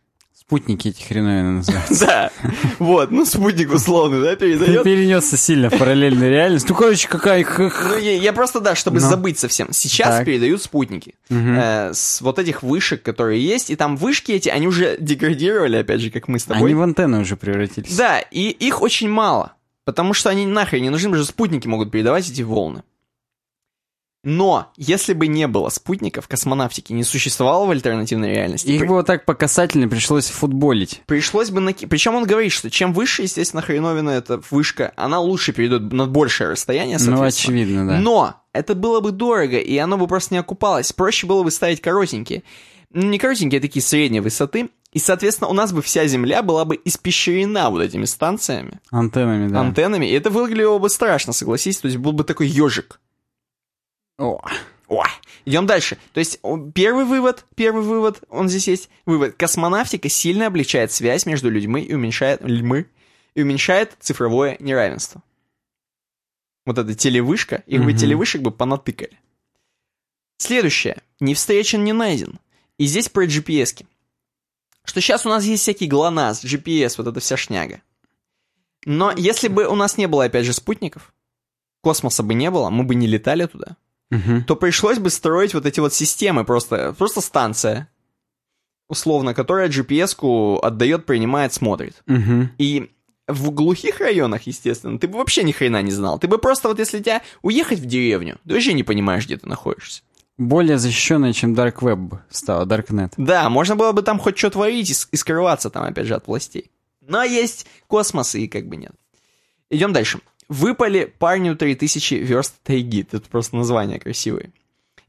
Speaker 2: Спутники эти хреновины называются.
Speaker 1: Да. Вот, ну спутник условно, да, передает.
Speaker 2: перенесся сильно в параллельную реальность. Ну, короче, какая...
Speaker 1: Ну, я, просто, да, чтобы
Speaker 2: Ну.
Speaker 1: забыть совсем. Сейчас передают спутники. Э, с вот этих вышек, которые есть. И там вышки эти, они уже деградировали, опять же, как мы с тобой.
Speaker 2: Они в антенны уже превратились.
Speaker 1: Да, и их очень мало. Потому что они нахрен не нужны, даже спутники могут передавать эти волны. Но, если бы не было спутников, космонавтики не существовало в альтернативной реальности.
Speaker 2: Их
Speaker 1: При-
Speaker 2: бы вот так по касательной пришлось футболить.
Speaker 1: Пришлось бы наки... Причем он говорит, что чем выше, естественно, хреновина эта вышка, она лучше перейдет на большее расстояние,
Speaker 2: Ну, очевидно, да.
Speaker 1: Но это было бы дорого, и оно бы просто не окупалось. Проще было бы ставить коротенькие. Ну, не коротенькие, а такие средней высоты. И, соответственно, у нас бы вся Земля была бы испещрена вот этими станциями,
Speaker 2: Антеннами, да.
Speaker 1: антеннами. И это выглядело бы страшно, согласись. То есть был бы такой ежик.
Speaker 2: О,
Speaker 1: Ой. Идем дальше. То есть о, первый вывод, первый вывод, он здесь есть. Вывод. Космонавтика сильно облегчает связь между людьми и уменьшает, людьми, и уменьшает цифровое неравенство. Вот эта телевышка, их бы
Speaker 2: Мгм.
Speaker 1: телевышек бы понатыкали. Следующее. Не встречен, не найден. И здесь про GPS. -ки. Что сейчас у нас есть всякий ГЛОНАСС, GPS, вот эта вся шняга. Но если бы у нас не было, опять же, спутников, космоса бы не было, мы бы не летали туда,
Speaker 2: Мгм.
Speaker 1: то пришлось бы строить вот эти вот системы, просто, просто станция, условно, которая GPS-ку отдает, принимает, смотрит.
Speaker 2: Мгм.
Speaker 1: И в глухих районах, естественно, ты бы вообще ни хрена не знал. Ты бы просто вот если тебя уехать в деревню, ты вообще не понимаешь, где ты находишься.
Speaker 2: Более защищенная, чем Dark Web стала, Darknet.
Speaker 1: Да, можно было бы там хоть что творить и, и скрываться там, опять же, от властей. Но есть космос и как бы нет. Идем дальше. Выпали парню 3000 верст тайги. Тут просто название красивое.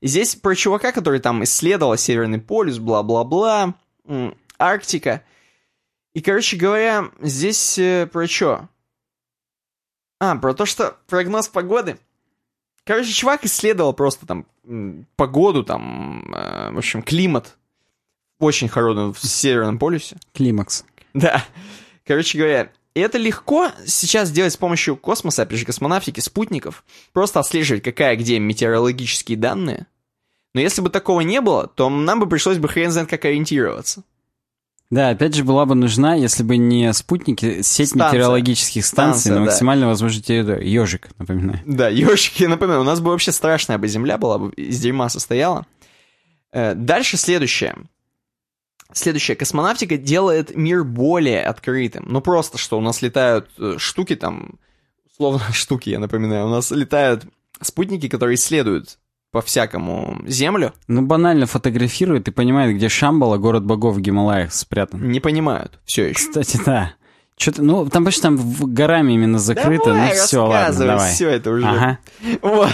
Speaker 1: И здесь про чувака, который там исследовал Северный полюс, бла-бла-бла, Арктика. И, короче говоря, здесь э, про что? А, про то, что прогноз погоды. Короче, чувак исследовал просто там погоду, там, э, в общем, климат. Очень холодный в Северном полюсе.
Speaker 2: Климакс.
Speaker 1: Да. Короче говоря, и это легко сейчас сделать с помощью космоса, опять же, космонавтики, спутников. Просто отслеживать, какая где метеорологические данные. Но если бы такого не было, то нам бы пришлось бы хрен знает как ориентироваться.
Speaker 2: Да, опять же, была бы нужна, если бы не спутники, сеть
Speaker 1: Станция.
Speaker 2: метеорологических станций
Speaker 1: Станция,
Speaker 2: на
Speaker 1: да.
Speaker 2: максимально возможной территории. Ежик, напоминаю.
Speaker 1: Да, ёшки, я напоминаю, у нас бы вообще страшная бы земля была, бы из дерьма состояла. Э, Дальше следующее. Следующее. Космонавтика делает мир более открытым. Ну просто, что у нас летают э, штуки там, условно штуки, я напоминаю, у нас летают спутники, которые исследуют по-всякому Землю,
Speaker 2: Ну, банально фотографирует и понимает, где Шамбала, город богов в Гималаях спрятан.
Speaker 1: не понимают все еще.
Speaker 2: Кстати, да. Что-то, ну, там почти там горами именно закрыто,
Speaker 1: давай,
Speaker 2: ну все, ладно, давай.
Speaker 1: все это уже.
Speaker 2: Ага.
Speaker 1: Вот.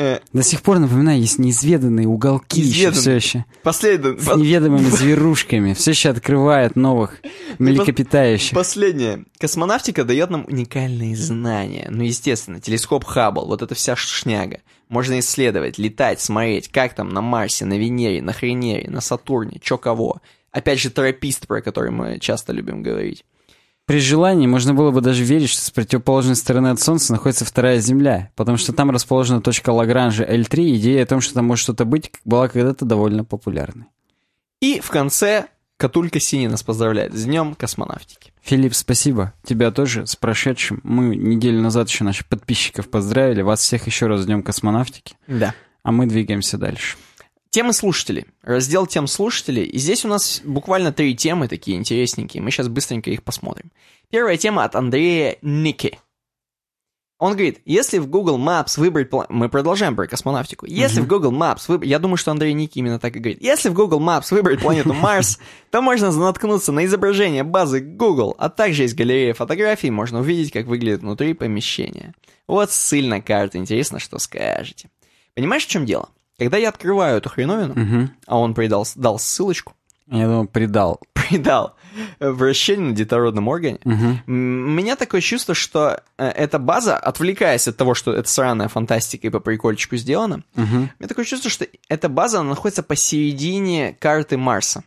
Speaker 1: Э,
Speaker 2: До сих пор, напоминаю, есть неизведанные уголки еще
Speaker 1: Изведанные.
Speaker 2: все еще.
Speaker 1: Последний,
Speaker 2: С неведомыми зверушками. Все еще открывает новых млекопитающих.
Speaker 1: Последнее. Космонавтика дает нам уникальные знания. Ну, естественно, телескоп Хаббл, вот эта вся шняга. Можно исследовать, летать, смотреть, как там на Марсе, на Венере, на Хренере, на Сатурне, чё кого. Опять же, тропист, про который мы часто любим говорить.
Speaker 2: При желании можно было бы даже верить, что с противоположной стороны от Солнца находится вторая Земля, потому что там расположена точка Лагранжа L3, идея о том, что там может что-то быть, была когда-то довольно популярной.
Speaker 1: И в конце Катулька Синий нас поздравляет с Днем космонавтики.
Speaker 2: Филипп, спасибо. Тебя тоже с прошедшим. Мы неделю назад еще наших подписчиков поздравили. Вас всех еще раз с Днем космонавтики.
Speaker 1: Да.
Speaker 2: А мы двигаемся дальше.
Speaker 1: Темы слушателей. Раздел тем слушателей. И здесь у нас буквально три темы такие интересненькие. Мы сейчас быстренько их посмотрим. Первая тема от Андрея Ники. Он говорит, если в Google Maps выбрать... пла- Мы продолжаем про космонавтику. Если в Google Maps выбрать... Я думаю, что Андрей Ники именно так и говорит. Если в Google Maps выбрать планету Марс, то можно наткнуться на изображение базы Google, а также из галереи фотографий можно увидеть, как выглядит внутри помещения. Вот ссыль на карту. Интересно, что скажете. Понимаешь, в чем дело? Когда я открываю эту хреновину,
Speaker 2: Мгм.
Speaker 1: а он придал, дал ссылочку,
Speaker 2: Я думал, предал.
Speaker 1: видал вращение на детородном органе. М, У меня такое чувство, что э, эта база, отвлекаясь от того, что это сраная фантастика и по прикольчику сделана,
Speaker 2: Мгм.
Speaker 1: у меня такое чувство, что эта база она находится посередине карты Марса.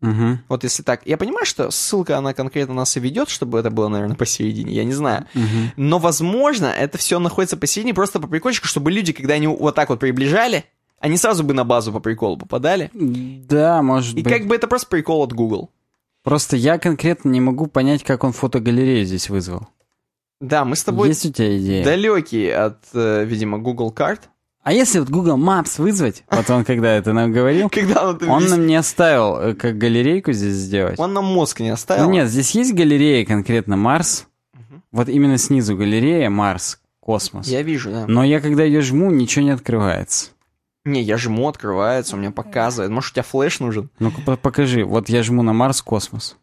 Speaker 2: Мгм.
Speaker 1: Вот если так. Я понимаю, что ссылка, она конкретно нас и ведет, чтобы это было, наверное, посередине, я не знаю.
Speaker 2: Мгм.
Speaker 1: Но, возможно, это все находится посередине просто по прикольчику, чтобы люди, когда они вот так вот приближали, они сразу бы на базу по приколу попадали.
Speaker 2: Да, может
Speaker 1: И
Speaker 2: быть.
Speaker 1: как бы это просто прикол от Google.
Speaker 2: Просто я конкретно не могу понять, как он фотогалерею здесь вызвал.
Speaker 1: Да, мы с тобой
Speaker 2: Есть у тебя идея?
Speaker 1: далекие от, э, видимо, Google карт.
Speaker 2: А если вот Google Maps вызвать, вот он когда это нам говорил,
Speaker 1: Когда он, это
Speaker 2: он нам не оставил, э, как галерейку здесь сделать.
Speaker 1: он нам мозг не оставил.
Speaker 2: Ну нет, здесь есть галерея конкретно Марс. Вот именно снизу галерея Марс, космос.
Speaker 1: Я вижу, да.
Speaker 2: Но я когда ее жму, ничего не открывается.
Speaker 1: Не, я жму, открывается, у меня показывает. Может, у тебя флеш нужен?
Speaker 2: Ну-ка по- покажи. Вот я жму на Марс, космос.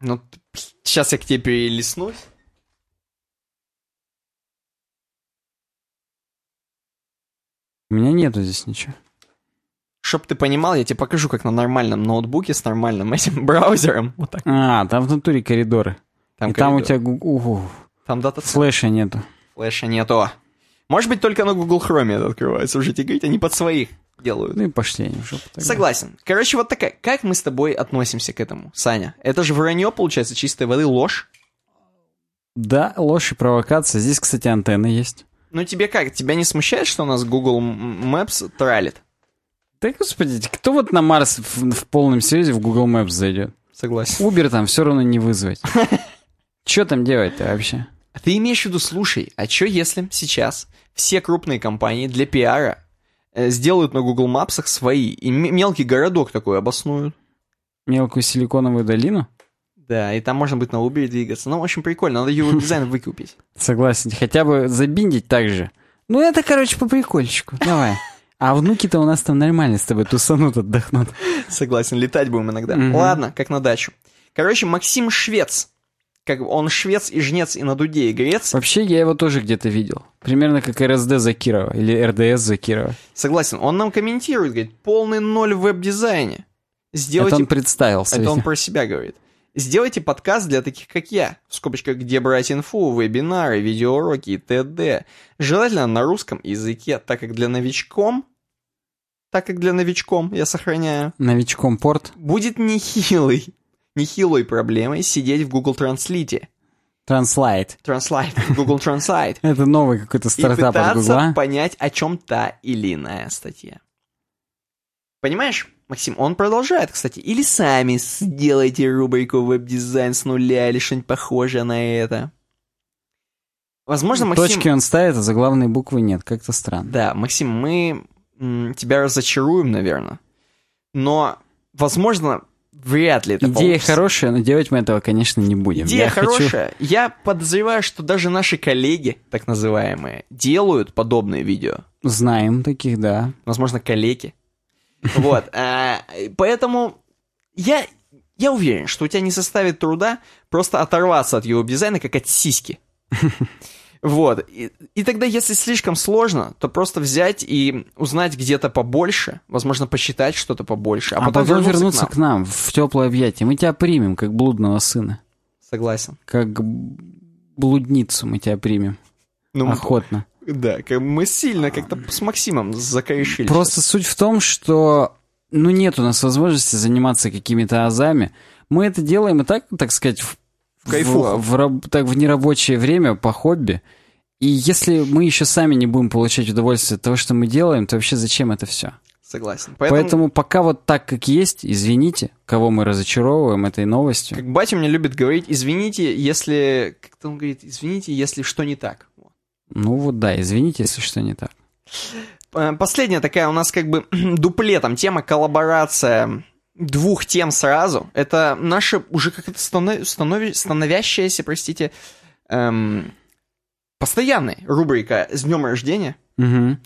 Speaker 1: Ну, сейчас я к тебе перелеснусь.
Speaker 2: У меня нету здесь ничего.
Speaker 1: Чтоб ты понимал, я тебе покажу, как на нормальном ноутбуке с нормальным этим браузером. Вот так.
Speaker 2: А, там в натуре коридоры.
Speaker 1: Там,
Speaker 2: И там у
Speaker 1: коридор.
Speaker 2: тебя угу,
Speaker 1: Там дата
Speaker 2: флеша нету.
Speaker 1: флеша нету. Может быть, только на Google Chrome это открывается. Уже тебе говорить, они под своих делают.
Speaker 2: Ну и пошли они тогда.
Speaker 1: Согласен. Короче, вот такая. Как мы с тобой относимся к этому, Саня? Это же вранье, получается, чистой воды, ложь.
Speaker 2: Да, ложь и провокация. Здесь, кстати, антенны есть.
Speaker 1: Ну тебе как? Тебя не смущает, что у нас Google Maps тралит?
Speaker 2: Да, господи, кто вот на Марс в, в полном серьезе в Google Maps зайдет?
Speaker 1: Согласен.
Speaker 2: Убер там все равно не вызвать. Че там делать-то вообще?
Speaker 1: А Ты имеешь в виду, слушай, а что если сейчас все крупные компании для пиара э, сделают на Google Maps свои, и мелкий городок такой обоснуют?
Speaker 2: Мелкую силиконовую долину?
Speaker 1: Да, и там можно будет на Uber двигаться. Ну, очень прикольно, надо его дизайн выкупить.
Speaker 2: Согласен. Хотя бы забиндить так же. Ну, это, короче, по прикольчику. Давай. А внуки-то у нас там нормально с тобой тусанут, отдохнут.
Speaker 1: Согласен, летать будем иногда. Ладно, как на дачу. Короче, Максим Швец. Как бы он швец и жнец и на дуде игрец.
Speaker 2: Вообще, я его тоже где-то видел. Примерно как РСД Закирова или РДС Закирова.
Speaker 1: Согласен, он нам комментирует, говорит, полный ноль в веб-дизайне. Сделайте...
Speaker 2: Это он представился.
Speaker 1: Это он про себя говорит. Сделайте подкаст для таких, как я. В скобочках, где брать инфу, вебинары, видеоуроки и т.д. Желательно на русском языке, так как для новичком, так как для новичком, я сохраняю,
Speaker 2: Новичком порт.
Speaker 1: будет нехилый, нехилой проблемой сидеть в Google Translate.
Speaker 2: Транслайт.
Speaker 1: Translate, Google Translate.
Speaker 2: Это новый какой-то
Speaker 1: И
Speaker 2: стартап от
Speaker 1: пытаться
Speaker 2: Гугла.
Speaker 1: понять, о чем та или иная статья. Понимаешь, Максим, он продолжает, кстати. Или сами сделайте рубрику веб-дизайн с нуля или что-нибудь похожее на это. Возможно, Максим...
Speaker 2: Точки он ставит, а заглавной буквы нет. Как-то странно.
Speaker 1: Да, Максим, мы тебя разочаруем, наверное. Но, возможно, вряд ли это
Speaker 2: Идея
Speaker 1: получится.
Speaker 2: хорошая, но делать мы этого, конечно, не будем.
Speaker 1: Идея
Speaker 2: Я хочу-
Speaker 1: хорошая. Я подозреваю, что даже наши коллеги, так называемые, делают подобные видео.
Speaker 2: Знаем таких, да.
Speaker 1: возможно, калеки. Вот. а, Поэтому я, я уверен, что у тебя не составит труда просто оторваться от его дизайна, как от сиськи. Вот. И, и тогда, если слишком сложно, то просто взять и узнать где-то побольше, возможно, посчитать что-то побольше, а,
Speaker 2: А, потом,
Speaker 1: вернуться,
Speaker 2: вернуться
Speaker 1: к нам.
Speaker 2: к нам, в теплое объятие. Мы тебя примем, как блудного сына.
Speaker 1: Согласен.
Speaker 2: Как блудницу мы тебя примем.
Speaker 1: Ну,
Speaker 2: Охотно.
Speaker 1: да, мы сильно как-то с Максимом закорешили.
Speaker 2: Просто суть в том, что ну нет у нас возможности заниматься какими-то азами. Мы это делаем и так, так сказать, в,
Speaker 1: В кайфуху.
Speaker 2: в, в так, в нерабочее время по хобби. И если мы еще сами не будем получать удовольствие от того, что мы делаем, то вообще зачем это все?
Speaker 1: Согласен.
Speaker 2: Поэтому... пока вот так, как есть, извините, кого мы разочаровываем этой новостью.
Speaker 1: Как батя мне любит говорить, извините, если... Как-то он говорит, извините, если что не так.
Speaker 2: Ну вот да, извините, если что не так.
Speaker 1: Э, Последняя такая у нас как бы дуплетом тема коллаборация двух тем сразу. Это наша уже как-то станов- станови- становящаяся, простите, эм, постоянной рубрика «С днем рождения». М,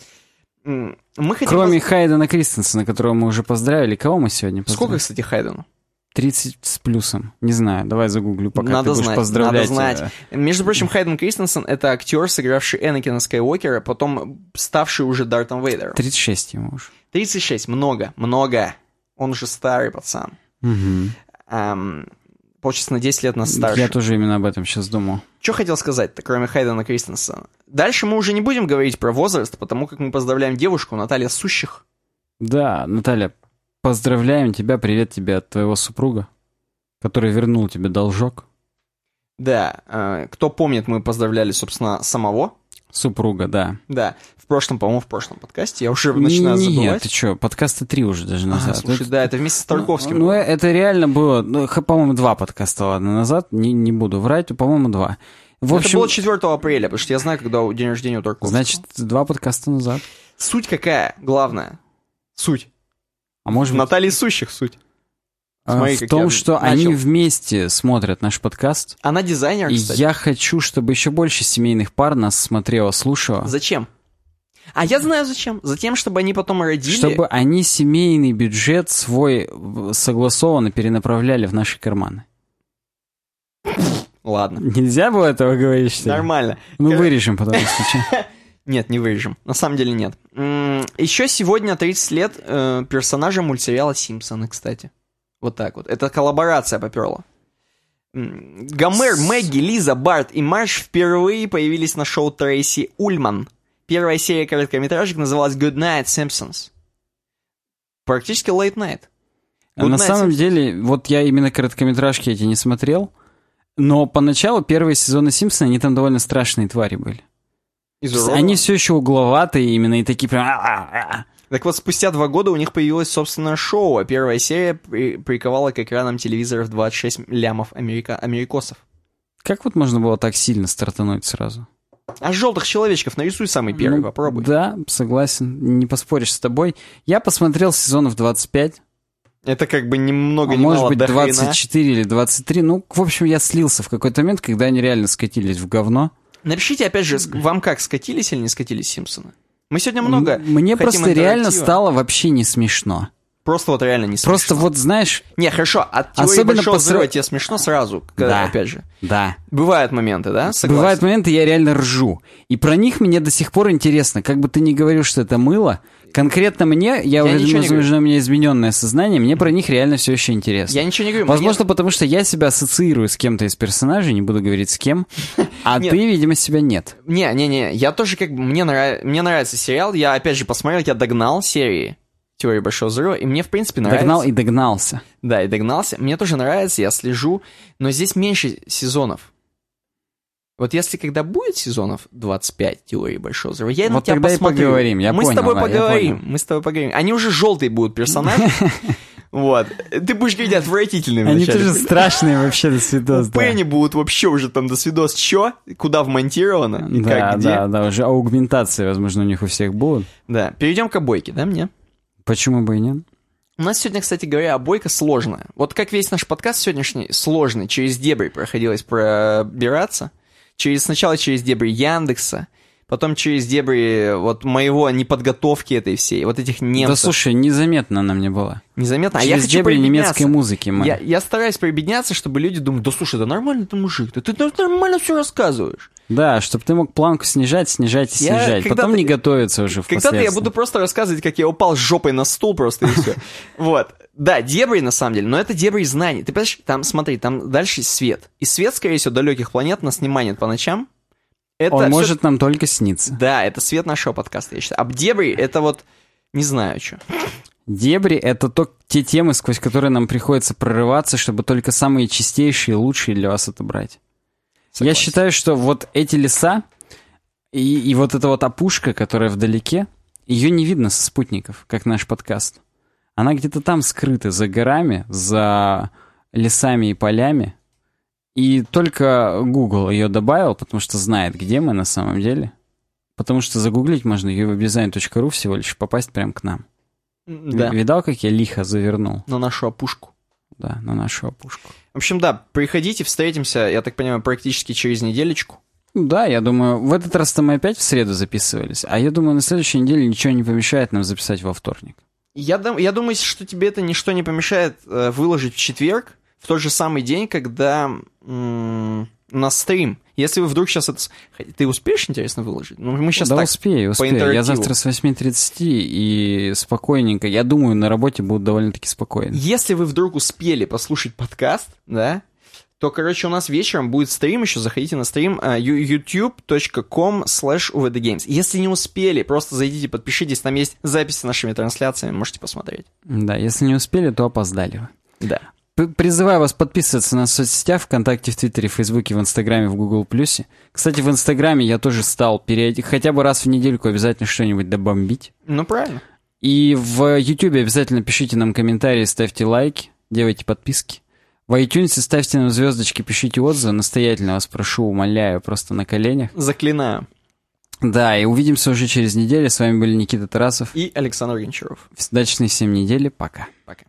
Speaker 1: Мы хотим...
Speaker 2: Кроме
Speaker 1: воз-
Speaker 2: Хайдена Кристенсена, которого мы уже поздравили, кого мы сегодня
Speaker 1: Сколько,
Speaker 2: поздравили?
Speaker 1: кстати, Хайдену?
Speaker 2: 30 с плюсом. Не знаю, давай загуглю, пока
Speaker 1: Надо
Speaker 2: ты будешь
Speaker 1: знать,
Speaker 2: поздравлять.
Speaker 1: надо знать.
Speaker 2: э,
Speaker 1: Между прочим, Хайден Кристенсен — это актер, сыгравший Энакина Скайуокера, потом ставший уже Дартом Вейдером.
Speaker 2: 36 ему уж.
Speaker 1: 36, много, много. Он уже старый пацан.
Speaker 2: Мгм.
Speaker 1: эм, получится на 10 лет нас старше.
Speaker 2: Я тоже именно об этом сейчас думал.
Speaker 1: Что хотел сказать-то, кроме Хайдена Кристенсена? Дальше мы уже не будем говорить про возраст, потому как мы поздравляем девушку Наталья Сущих.
Speaker 2: Да, Наталья, поздравляем тебя, привет тебе от твоего супруга, который вернул тебе должок.
Speaker 1: Да, э, кто помнит, мы поздравляли, собственно, самого.
Speaker 2: Супруга, да.
Speaker 1: Да, в прошлом, по-моему, в прошлом подкасте, я уже начинаю
Speaker 2: Нет,
Speaker 1: забывать.
Speaker 2: ты что, подкаста три уже даже
Speaker 1: А,
Speaker 2: назад.
Speaker 1: слушай,
Speaker 2: Это-
Speaker 1: да, это вместе с Тарковским.
Speaker 2: Ну,
Speaker 1: было.
Speaker 2: это реально было, ну, по-моему, два подкаста, ладно, назад, не, не буду врать, по-моему, два. В
Speaker 1: это
Speaker 2: общем,
Speaker 1: было 4 апреля, потому что я знаю, когда день рождения у Тарковского.
Speaker 2: значит, два подкаста назад.
Speaker 1: Суть какая? Главная. Суть.
Speaker 2: А может быть,
Speaker 1: Наталье Сущих суть.
Speaker 2: А,
Speaker 1: смотри,
Speaker 2: в том, что
Speaker 1: начал.
Speaker 2: они вместе смотрят наш подкаст,
Speaker 1: Она дизайнер,
Speaker 2: и
Speaker 1: кстати.
Speaker 2: я хочу, чтобы еще больше семейных пар нас смотрело, слушало,
Speaker 1: Зачем? А я знаю зачем. Затем, чтобы они потом родили...
Speaker 2: чтобы они семейный бюджет свой согласованно перенаправляли в наши карманы.
Speaker 1: Ладно.
Speaker 2: Нельзя было этого говорить, что ли?
Speaker 1: Нормально.
Speaker 2: Ну,
Speaker 1: Кор-
Speaker 2: вырежем потом, если что.
Speaker 1: Нет, не вырежем. На самом деле нет. Еще сегодня 30 лет э, персонажа мультсериала «Симпсоны», кстати. Вот так вот. Это коллаборация поперла. Гомер, Мэгги, Лиза, Барт и Марш впервые появились на шоу Трейси Ульман. Первая серия короткометражек называлась Good Night Simpsons. Практически Late Night. Good
Speaker 2: На
Speaker 1: Night
Speaker 2: самом
Speaker 1: Simpsons.
Speaker 2: деле, вот я именно короткометражки эти не смотрел, но поначалу первые сезоны Симпсона, они там довольно страшные твари были. Они все еще угловатые именно и такие прям...
Speaker 1: Так вот, спустя два года у них появилось собственное шоу, а первая серия при- приковала к экранам телевизоров 26 лямов америка... америкосов.
Speaker 2: Как вот можно было так сильно стартануть сразу?
Speaker 1: А желтых человечков нарисуй самый первый,
Speaker 2: Ну,
Speaker 1: попробуй.
Speaker 2: Да, согласен, не поспоришь с тобой. Я посмотрел сезонов 25,
Speaker 1: Это как бы ни много
Speaker 2: а
Speaker 1: ни
Speaker 2: может
Speaker 1: мало
Speaker 2: быть
Speaker 1: до хрена.
Speaker 2: 24 или 23. Ну, в общем, я слился в какой-то момент, когда они реально скатились в говно.
Speaker 1: Напишите, опять же, вам как, скатились или не скатились Симпсоны? Мы сегодня много
Speaker 2: Мне просто реально стало вообще не смешно.
Speaker 1: Просто вот реально не смешно.
Speaker 2: Просто вот, знаешь,
Speaker 1: Не, хорошо, от теории
Speaker 2: Особенно
Speaker 1: Большого
Speaker 2: по
Speaker 1: Взрыва тебе смешно сразу, когда,
Speaker 2: Да.
Speaker 1: опять же.
Speaker 2: да,
Speaker 1: Бывают моменты, да? Согласен.
Speaker 2: Бывают моменты, я реально ржу. И про них мне до сих пор интересно. Как бы ты ни говорил, что это мыло, конкретно мне, я,
Speaker 1: Я не
Speaker 2: возможно, у меня измененное сознание, мне про них реально все еще интересно.
Speaker 1: Я ничего не говорю.
Speaker 2: Возможно,
Speaker 1: мне-
Speaker 2: потому что я себя ассоциирую с кем-то из персонажей, не буду говорить с кем, а
Speaker 1: Нет.
Speaker 2: ты, видимо, себя нет.
Speaker 1: Не, не, не, я тоже как бы, мне, нрав- мне нравится сериал, я опять же посмотрел, я догнал серии Теории Большого Взрыва, и мне в принципе нравится.
Speaker 2: Догнал и догнался.
Speaker 1: Да, и догнался. Мне тоже нравится, я слежу, но здесь меньше сезонов. Вот если когда будет сезонов 25 теории Большого Взрыва, я на
Speaker 2: Вот
Speaker 1: тебя
Speaker 2: тогда и
Speaker 1: посмотрю.
Speaker 2: поговорим, я
Speaker 1: мы
Speaker 2: понял,
Speaker 1: с тобой
Speaker 2: да,
Speaker 1: поговорим, мы с тобой поговорим. Они уже желтые будут персонажи. Вот. Ты будешь говорить отвратительными
Speaker 2: Они тоже страшные вообще до свидос, да.
Speaker 1: Пенни будут вообще уже там до свидос чё, куда вмонтировано, и
Speaker 2: Да,
Speaker 1: как, где.
Speaker 2: да, да, уже аугментации, возможно, у них у всех будут.
Speaker 1: Да, перейдем к обойке, да, мне?
Speaker 2: Почему бы и нет?
Speaker 1: У нас сегодня, кстати говоря, обойка сложная. Вот как весь наш подкаст сегодняшний сложный, через дебри проходилось пробираться. Через, сначала через дебри Яндекса, потом через дебри вот моего неподготовки этой всей, вот этих
Speaker 2: Да
Speaker 1: немцев.
Speaker 2: слушай, незаметно она мне была.
Speaker 1: Незаметно. А я
Speaker 2: Через
Speaker 1: хочу
Speaker 2: дебри немецкой музыки, мы.
Speaker 1: Я, я стараюсь прибедняться, чтобы люди думали, да слушай, да нормально ты мужик, да ты да нормально все рассказываешь.
Speaker 2: Да, чтобы ты мог планку снижать, снижать и снижать. Потом не готовиться уже в
Speaker 1: Когда-то я буду просто рассказывать, как я упал с жопой на стул просто и все. Вот. Да, дебри на самом деле, но это дебри знаний. Ты понимаешь, там, смотри, там дальше свет. И свет, скорее всего, далеких планет нас не манит по ночам. Это
Speaker 2: Он
Speaker 1: всё-
Speaker 2: может нам только сниться.
Speaker 1: Да, это свет нашего подкаста, я считаю. А дебри, это вот, не знаю, что.
Speaker 2: Дебри — это то, те темы, сквозь которые нам приходится прорываться, чтобы только самые чистейшие и лучшие для вас отобрать. Я считаю, что вот эти леса и, и вот эта вот опушка, которая вдалеке, ее не видно со спутников, как наш подкаст. Она где-то там скрыта, за горами, за лесами и полями. И только Google ее добавил, потому что знает, где мы на самом деле. Потому что загуглить можно uwebdesign.ru всего лишь попасть прямо к нам.
Speaker 1: Да,
Speaker 2: Видал, как я лихо завернул?
Speaker 1: на нашу опушку.
Speaker 2: Да, на нашу опушку.
Speaker 1: В общем, да, приходите, встретимся, я так понимаю, практически через неделечку.
Speaker 2: Да, я думаю, в этот раз-то мы опять в среду записывались, а я думаю, на следующей неделе ничего не помешает нам записать во вторник.
Speaker 1: Я, я думаю, что тебе это ничто не помешает э, выложить в четверг, в тот же самый день, когда м, у нас стрим. Если вы вдруг сейчас это... Ты успеешь, интересно, выложить? Ну, мы сейчас
Speaker 2: да
Speaker 1: так...
Speaker 2: успею, успею. Я завтра с 8.30 и спокойненько. Я думаю, на работе будут довольно-таки спокойно.
Speaker 1: Если вы вдруг успели послушать подкаст, да, то, короче, у нас вечером будет стрим еще, заходите на стрим ю- youtube.com slash uvdgames. Если не успели, просто зайдите, подпишитесь, там есть записи с нашими трансляциями, можете посмотреть.
Speaker 2: Да, если не успели, то опоздали вы.
Speaker 1: Да.
Speaker 2: П- Призываю вас подписываться на соцсетях ВКонтакте, в Твиттере, в Фейсбуке, в Инстаграме, в Гугл Плюсе. Кстати, в Инстаграме я тоже стал периоди- хотя бы раз в недельку обязательно что-нибудь добомбить.
Speaker 1: Ну, правильно.
Speaker 2: И в Ютубе обязательно пишите нам комментарии, ставьте лайки, делайте подписки. В iTunes ставьте нам звездочки, пишите отзывы. Настоятельно вас прошу, умоляю, просто на коленях.
Speaker 1: Заклинаю.
Speaker 2: Да, и увидимся уже через неделю. С вами были Никита Тарасов.
Speaker 1: И Александр Гончаров.
Speaker 2: Удачной всем недели. Пока.
Speaker 1: Пока.